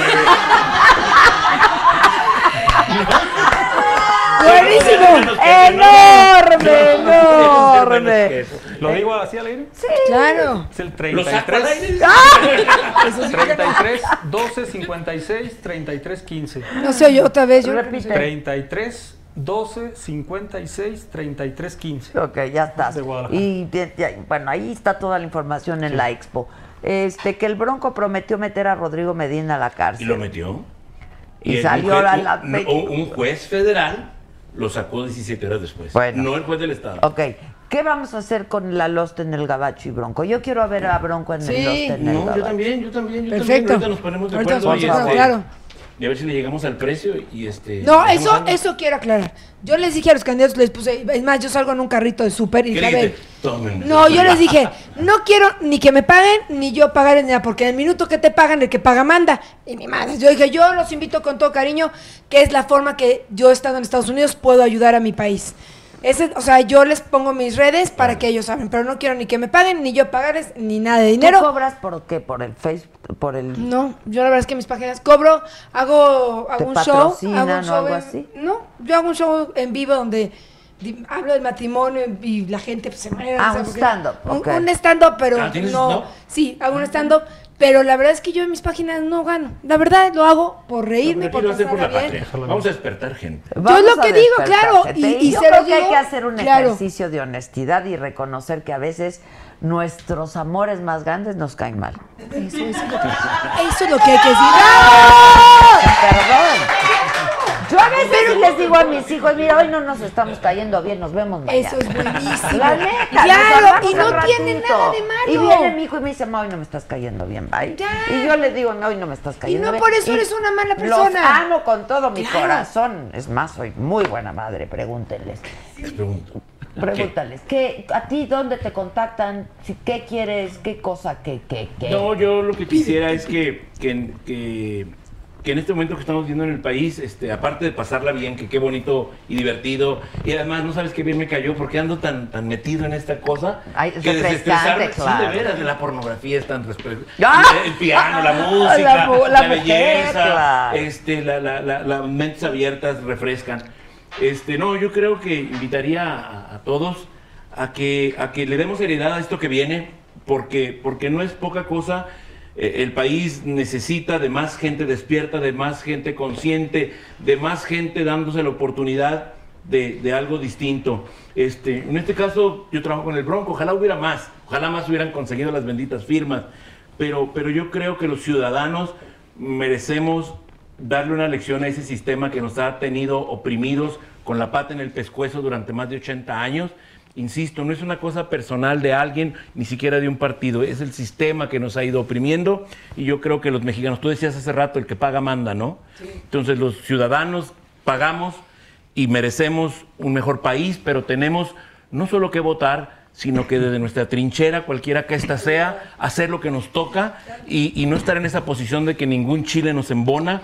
¡Buenísimo! ¡Enorme, enorme! ¿Lo digo así al aire? Sí. Claro. Es el ¿Lo saco al 33. aire? ¡Ah! 33 12 56 33 15. No sé, yo otra vez. Yo Repite. 33 12 56 33 15. Ok, ya estás. De Guadalajara. Y ya- bueno, ahí está toda la información en la expo. Este, que el Bronco prometió meter a Rodrigo Medina a la Y cárcel. lo metió. Y salió juez- a la- un- un juez federal lo sacó 17 horas después. Bueno. No el juez del estado. Ok, ¿qué vamos a hacer con la Lost en el Gabacho y Bronco? Yo quiero ver a Bronco en Sí. el Lost en el No, yo Gabacho. también, yo también, yo Perfecto. también. Ahorita nos ponemos de Ahorita acuerdo nos y, ponemos de este, acuerdo, y a ver si le llegamos al precio y este. No, eso, algo. eso quiero aclarar. Yo les dije a los candidatos, les puse, es más, yo salgo en un carrito de súper y ¿Qué dije, a ver. No, yo les dije, no quiero ni que me paguen, ni yo pagar nada, porque en el minuto que te pagan, el que paga manda. Y mi madre, yo dije, yo los invito con todo cariño, que es la forma que yo estando en Estados Unidos puedo ayudar a mi país. Ese, o sea, yo les pongo mis redes para que ellos saben, pero no quiero ni que me paguen, ni yo pagarles, ni nada de ¿Tú dinero. cobras por qué? ¿Por el Facebook? ¿Por el...? No, yo la verdad es que mis páginas cobro, hago, ¿Te hago un show. Hago un o show algo en- así? No, yo hago un show en vivo donde hablo del matrimonio y la gente pues, se muere. Ah, o sea, un stand-up, Un, un stand-up, pero Ah, ¿tienes no. Sí, hago un stand-up, pero la verdad es que yo en mis páginas no gano. La verdad lo hago por reírme, por hacer por la bien. patria. Vamos a despertar gente. Yo es lo que digo, claro, gente. y- y yo se lo creo que hay que hacer un claro. ejercicio de honestidad y reconocer que a veces nuestros amores más grandes nos caen mal. Eso, eso es lo que, eso es lo que hay que decir. Perdón. Yo a veces les digo a mis hijos, mira, hoy no nos estamos cayendo bien, nos vemos mañana. Eso es buenísimo. La neta, Claro, y no tiene ratito. nada de malo. Y viene mi hijo y me dice, ma, hoy no me estás cayendo bien, bye. Ya. Y yo le digo, no, hoy no me estás cayendo no bien. por eso Y eres una mala Los persona. amo con todo mi Claro. corazón. Es más, soy muy buena madre, pregúntenles. Les pregunto. Pregúntales, ¿qué, ¿a ti dónde te contactan? ¿Qué quieres? ¿Qué cosa? ¿Qué, qué, qué? No, yo lo que quisiera es que, que, que, que en este momento que estamos viviendo en el país, este, aparte de pasarla bien, que qué bonito y divertido, y además no sabes qué bien me cayó porque ando tan, tan metido en esta cosa. Ay, es que desestresarme- claro. Sí, de veras, la pornografía es tan ¡Ah! El piano, la [laughs] La música, mu- la, la mujer, belleza, claro. este, la, la, la- las mentes abiertas refrescan. Este, no, yo creo que invitaría a, a todos a que, a que le demos seriedad a esto que viene, porque, porque no es poca cosa. Eh, el país necesita de más gente despierta, de más gente consciente, de más gente dándose la oportunidad de, algo distinto. Este, en este caso, yo trabajo con el Bronco, ojalá hubiera más, ojalá más hubieran conseguido las benditas firmas, pero, pero yo creo que los ciudadanos merecemos darle una lección a ese sistema que nos ha tenido oprimidos con la pata en el pescuezo durante más de 80 años. Insisto, no es una cosa personal de alguien, ni siquiera de un partido, es el sistema que nos ha ido oprimiendo y yo creo que los mexicanos, tú decías hace rato, el que paga manda, ¿no? Entonces los ciudadanos pagamos y merecemos un mejor país, pero tenemos no solo que votar, sino que desde nuestra trinchera, cualquiera que ésta sea, hacer lo que nos toca y, y no estar en esa posición de que ningún chile nos embona.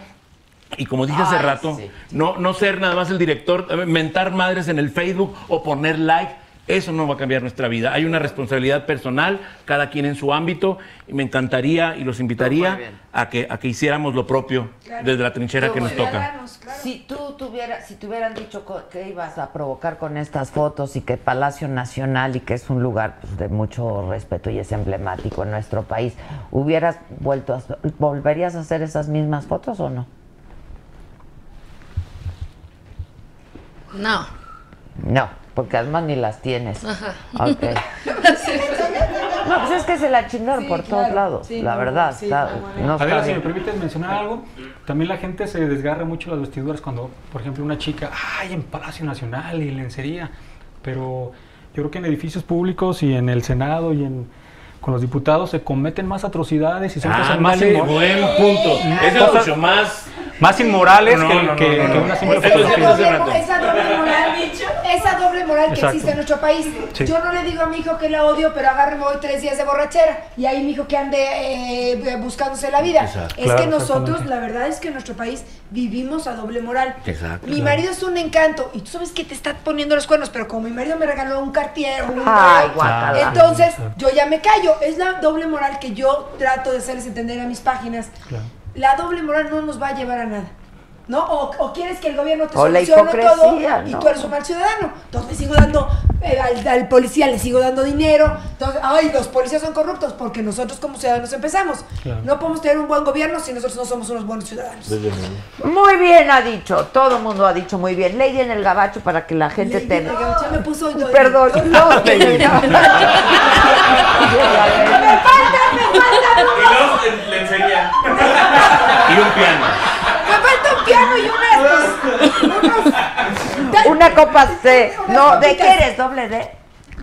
Y como dije hace rato, sí. no, no ser nada más el director, eh, mentar madres en el Facebook o poner like. Eso no va a cambiar nuestra vida. Hay una responsabilidad personal, cada quien en su ámbito, y me encantaría y los invitaría a que, a que hiciéramos lo propio desde la trinchera que nos toca. Si tú tuvieras, si te hubieran dicho que ibas a provocar con estas fotos y que Palacio Nacional y que es un lugar pues, de mucho respeto y es emblemático en nuestro país, hubieras vuelto a, volverías a hacer esas mismas fotos o no? No. No, porque además ni las tienes. Ajá. Ok. [laughs] No, pues es que se la chingaron Sí, por claro. todos lados, Sí, la verdad. sí, está- no, está Adela, si me permites mencionar algo, también la gente se desgarra mucho las vestiduras cuando, por ejemplo, una chica, ay, en Palacio Nacional y lencería, pero yo creo que en edificios públicos y en el Senado y en con los diputados se cometen más atrocidades y son cosas más Ándale, inmo- buen punto. Es mucho más... más inmorales No, que, no, no, que- no, no, que no. una simple fotografía. Esa doble moral, que Exacto. existe en nuestro país. Sí. Yo no le digo a mi hijo que la odio, pero agarre me voy tres días de borrachera y ahí mi hijo que ande eh, buscándose la vida. Exacto. Es Claro, que nosotros, la verdad es que en nuestro país vivimos a doble moral. Exacto. Mi marido es un encanto y tú sabes que te está poniendo los cuernos, pero como mi marido me regaló un cartier, un Ay, entonces yo ya me callo. Es la doble moral que yo trato de hacerles entender a mis páginas. La doble moral no nos va a llevar a nada. ¿No? O, o quieres que el gobierno te O la solucione todo y ¿no? tú eres un mal ciudadano. Entonces le sigo dando, eh, al, al policía le sigo dando dinero. Entonces, ay, los policías son corruptos porque nosotros como ciudadanos empezamos. Claro. No podemos tener un buen gobierno si nosotros no somos unos buenos ciudadanos. Muy bien ha dicho, todo el mundo ha dicho muy bien. Lady en el gabacho para que la gente Lady te... [laughs] en el gabacho, me puso- Perdón, no, el gabacho. Me falta, me falta, Y luego en lencería. Y un piano. Un piano y unas, unos, Una copa C. No, ¿de qué eres? ¿Doble D?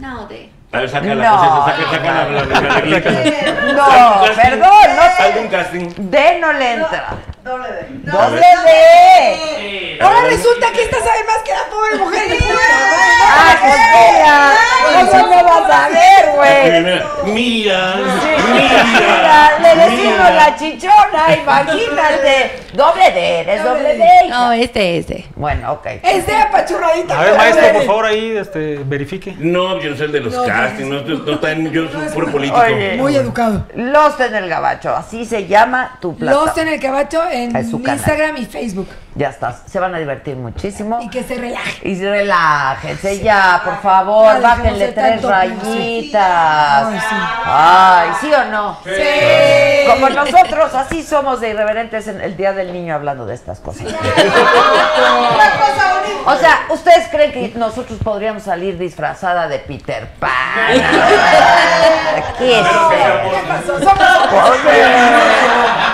No, de. A ver, saca la No. cosa, saca, saca la, la, la, la reglita. No, perdón, no un casting. D no le entra. Doble D. Doble D. Ahora resulta que esta sabe más que la pobre mujer. [laughs] Ah, pues mira, ¿cómo no vas a ver, güey? Mira, Mira, le decimos la chichona, imagínate. Doble D, eres doble D. No, este, este. Bueno, ok. Es de apachurradita. A ver, maestro, por favor, ahí este, verifique. No, yo no soy el de los castings, no, no, no está en- yo soy puro político. Muy educado. Lost en el gabacho, así se llama tu plata. Lost en el cabacho en. Instagram y Facebook. Ya estás, se van a divertir muchísimo. Y que se relaje. Y relájense ya, por favor, bájenle tres rayitas. Ay, sí. Ay, ¿sí o no? Sí. Como nosotros, así somos de irreverentes en el Día del Niño hablando de estas cosas. [laughs] O sea, ¿ustedes creen que nosotros podríamos salir disfrazada de Peter Pan? ¿Qué es? ¿Qué pasó? Somos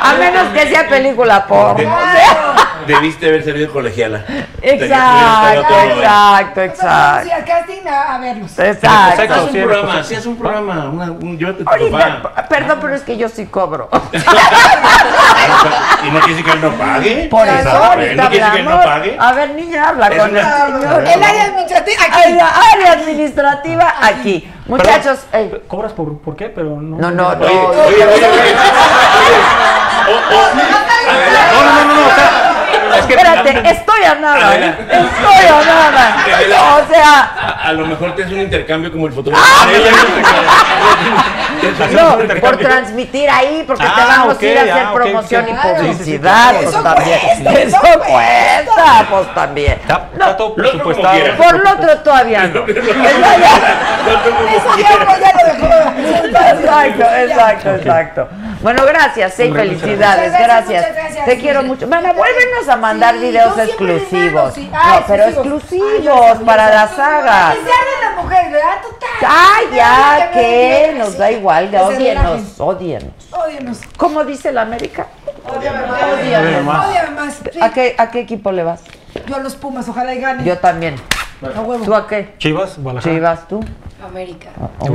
A menos que sea película porno. Debiste haber salido colegiala. Exacto, exacto, exacto. al casting a, a verlos. Exacto. Haz un programa, si haz un programa, una, un, a tu Ahorita, perdón, pero es que yo sí cobro. [laughs] ¿Y no quiere decir que él no pague? Por eso, Exacto. ahorita ¿No quiere decir que él no pague? A ver, niña, habla Es con el [laughs] señor. El área administrativa aquí. La área administrativa aquí. Muchachos, eh, ¿Cobras por, por qué? Pero no. no, no, no. Oye, oye, oye. No, no, no, no, no, o sea, es que Espérate, estoy a nada, ¿eh? Estoy a nada. O sea, A, a lo mejor te hace un intercambio como el fotógrafo. no, por transmitir ahí, porque te Ah, vamos ok, a ir a hacer ah, promoción y publicidad, Sí, sí, sí, pues eso también. cuesta, Eso eso cuesta, pues también. Está, todo presupuestado. Por lo otro todavía no. [laughs] Eso ya. Exacto, exacto, exacto. Bueno, gracias, eh, felicidades, Muchas gracias, gracias. muchas gracias. Te quiero mucho. Mana, vuélvenos a mandar Sí, videos exclusivos. mando, sí. Ah, No, pero exclusivos. exclusivos para la saga. Que las mujeres, ¿verdad? Total. Ay, ya, que nos sí. da igual, odienos, odienos. Ódienos. ¿Cómo dice la América? Ódiame más. Ódiame más. Sí. ¿A qué, ¿A qué equipo le vas? Yo a los Pumas, ojalá y gane. Yo también. Huevo. ¿Tú a qué? Chivas, Guadalajara. Chivas, tú. América. [laughs]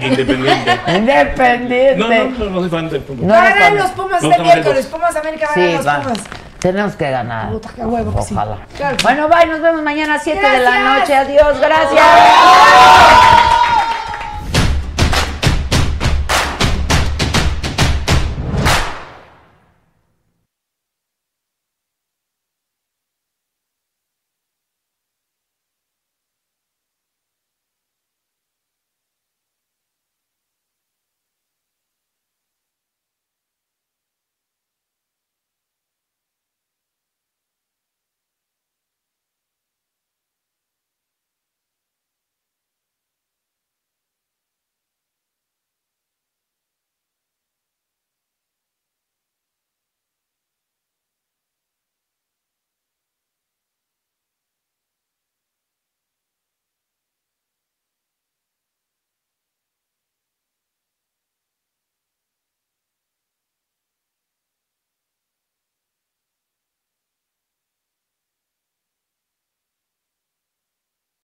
Independiente. Independiente. No, no, no, no soy fan del fútbol. No Ganan fan. los Pumas este miércoles. Pumas América van Sí, los. Pumas. Tenemos que ganar. Puta, huevo sí. Ojalá. Bueno, bye, nos vemos mañana a 7 de la noche. Adiós, gracias.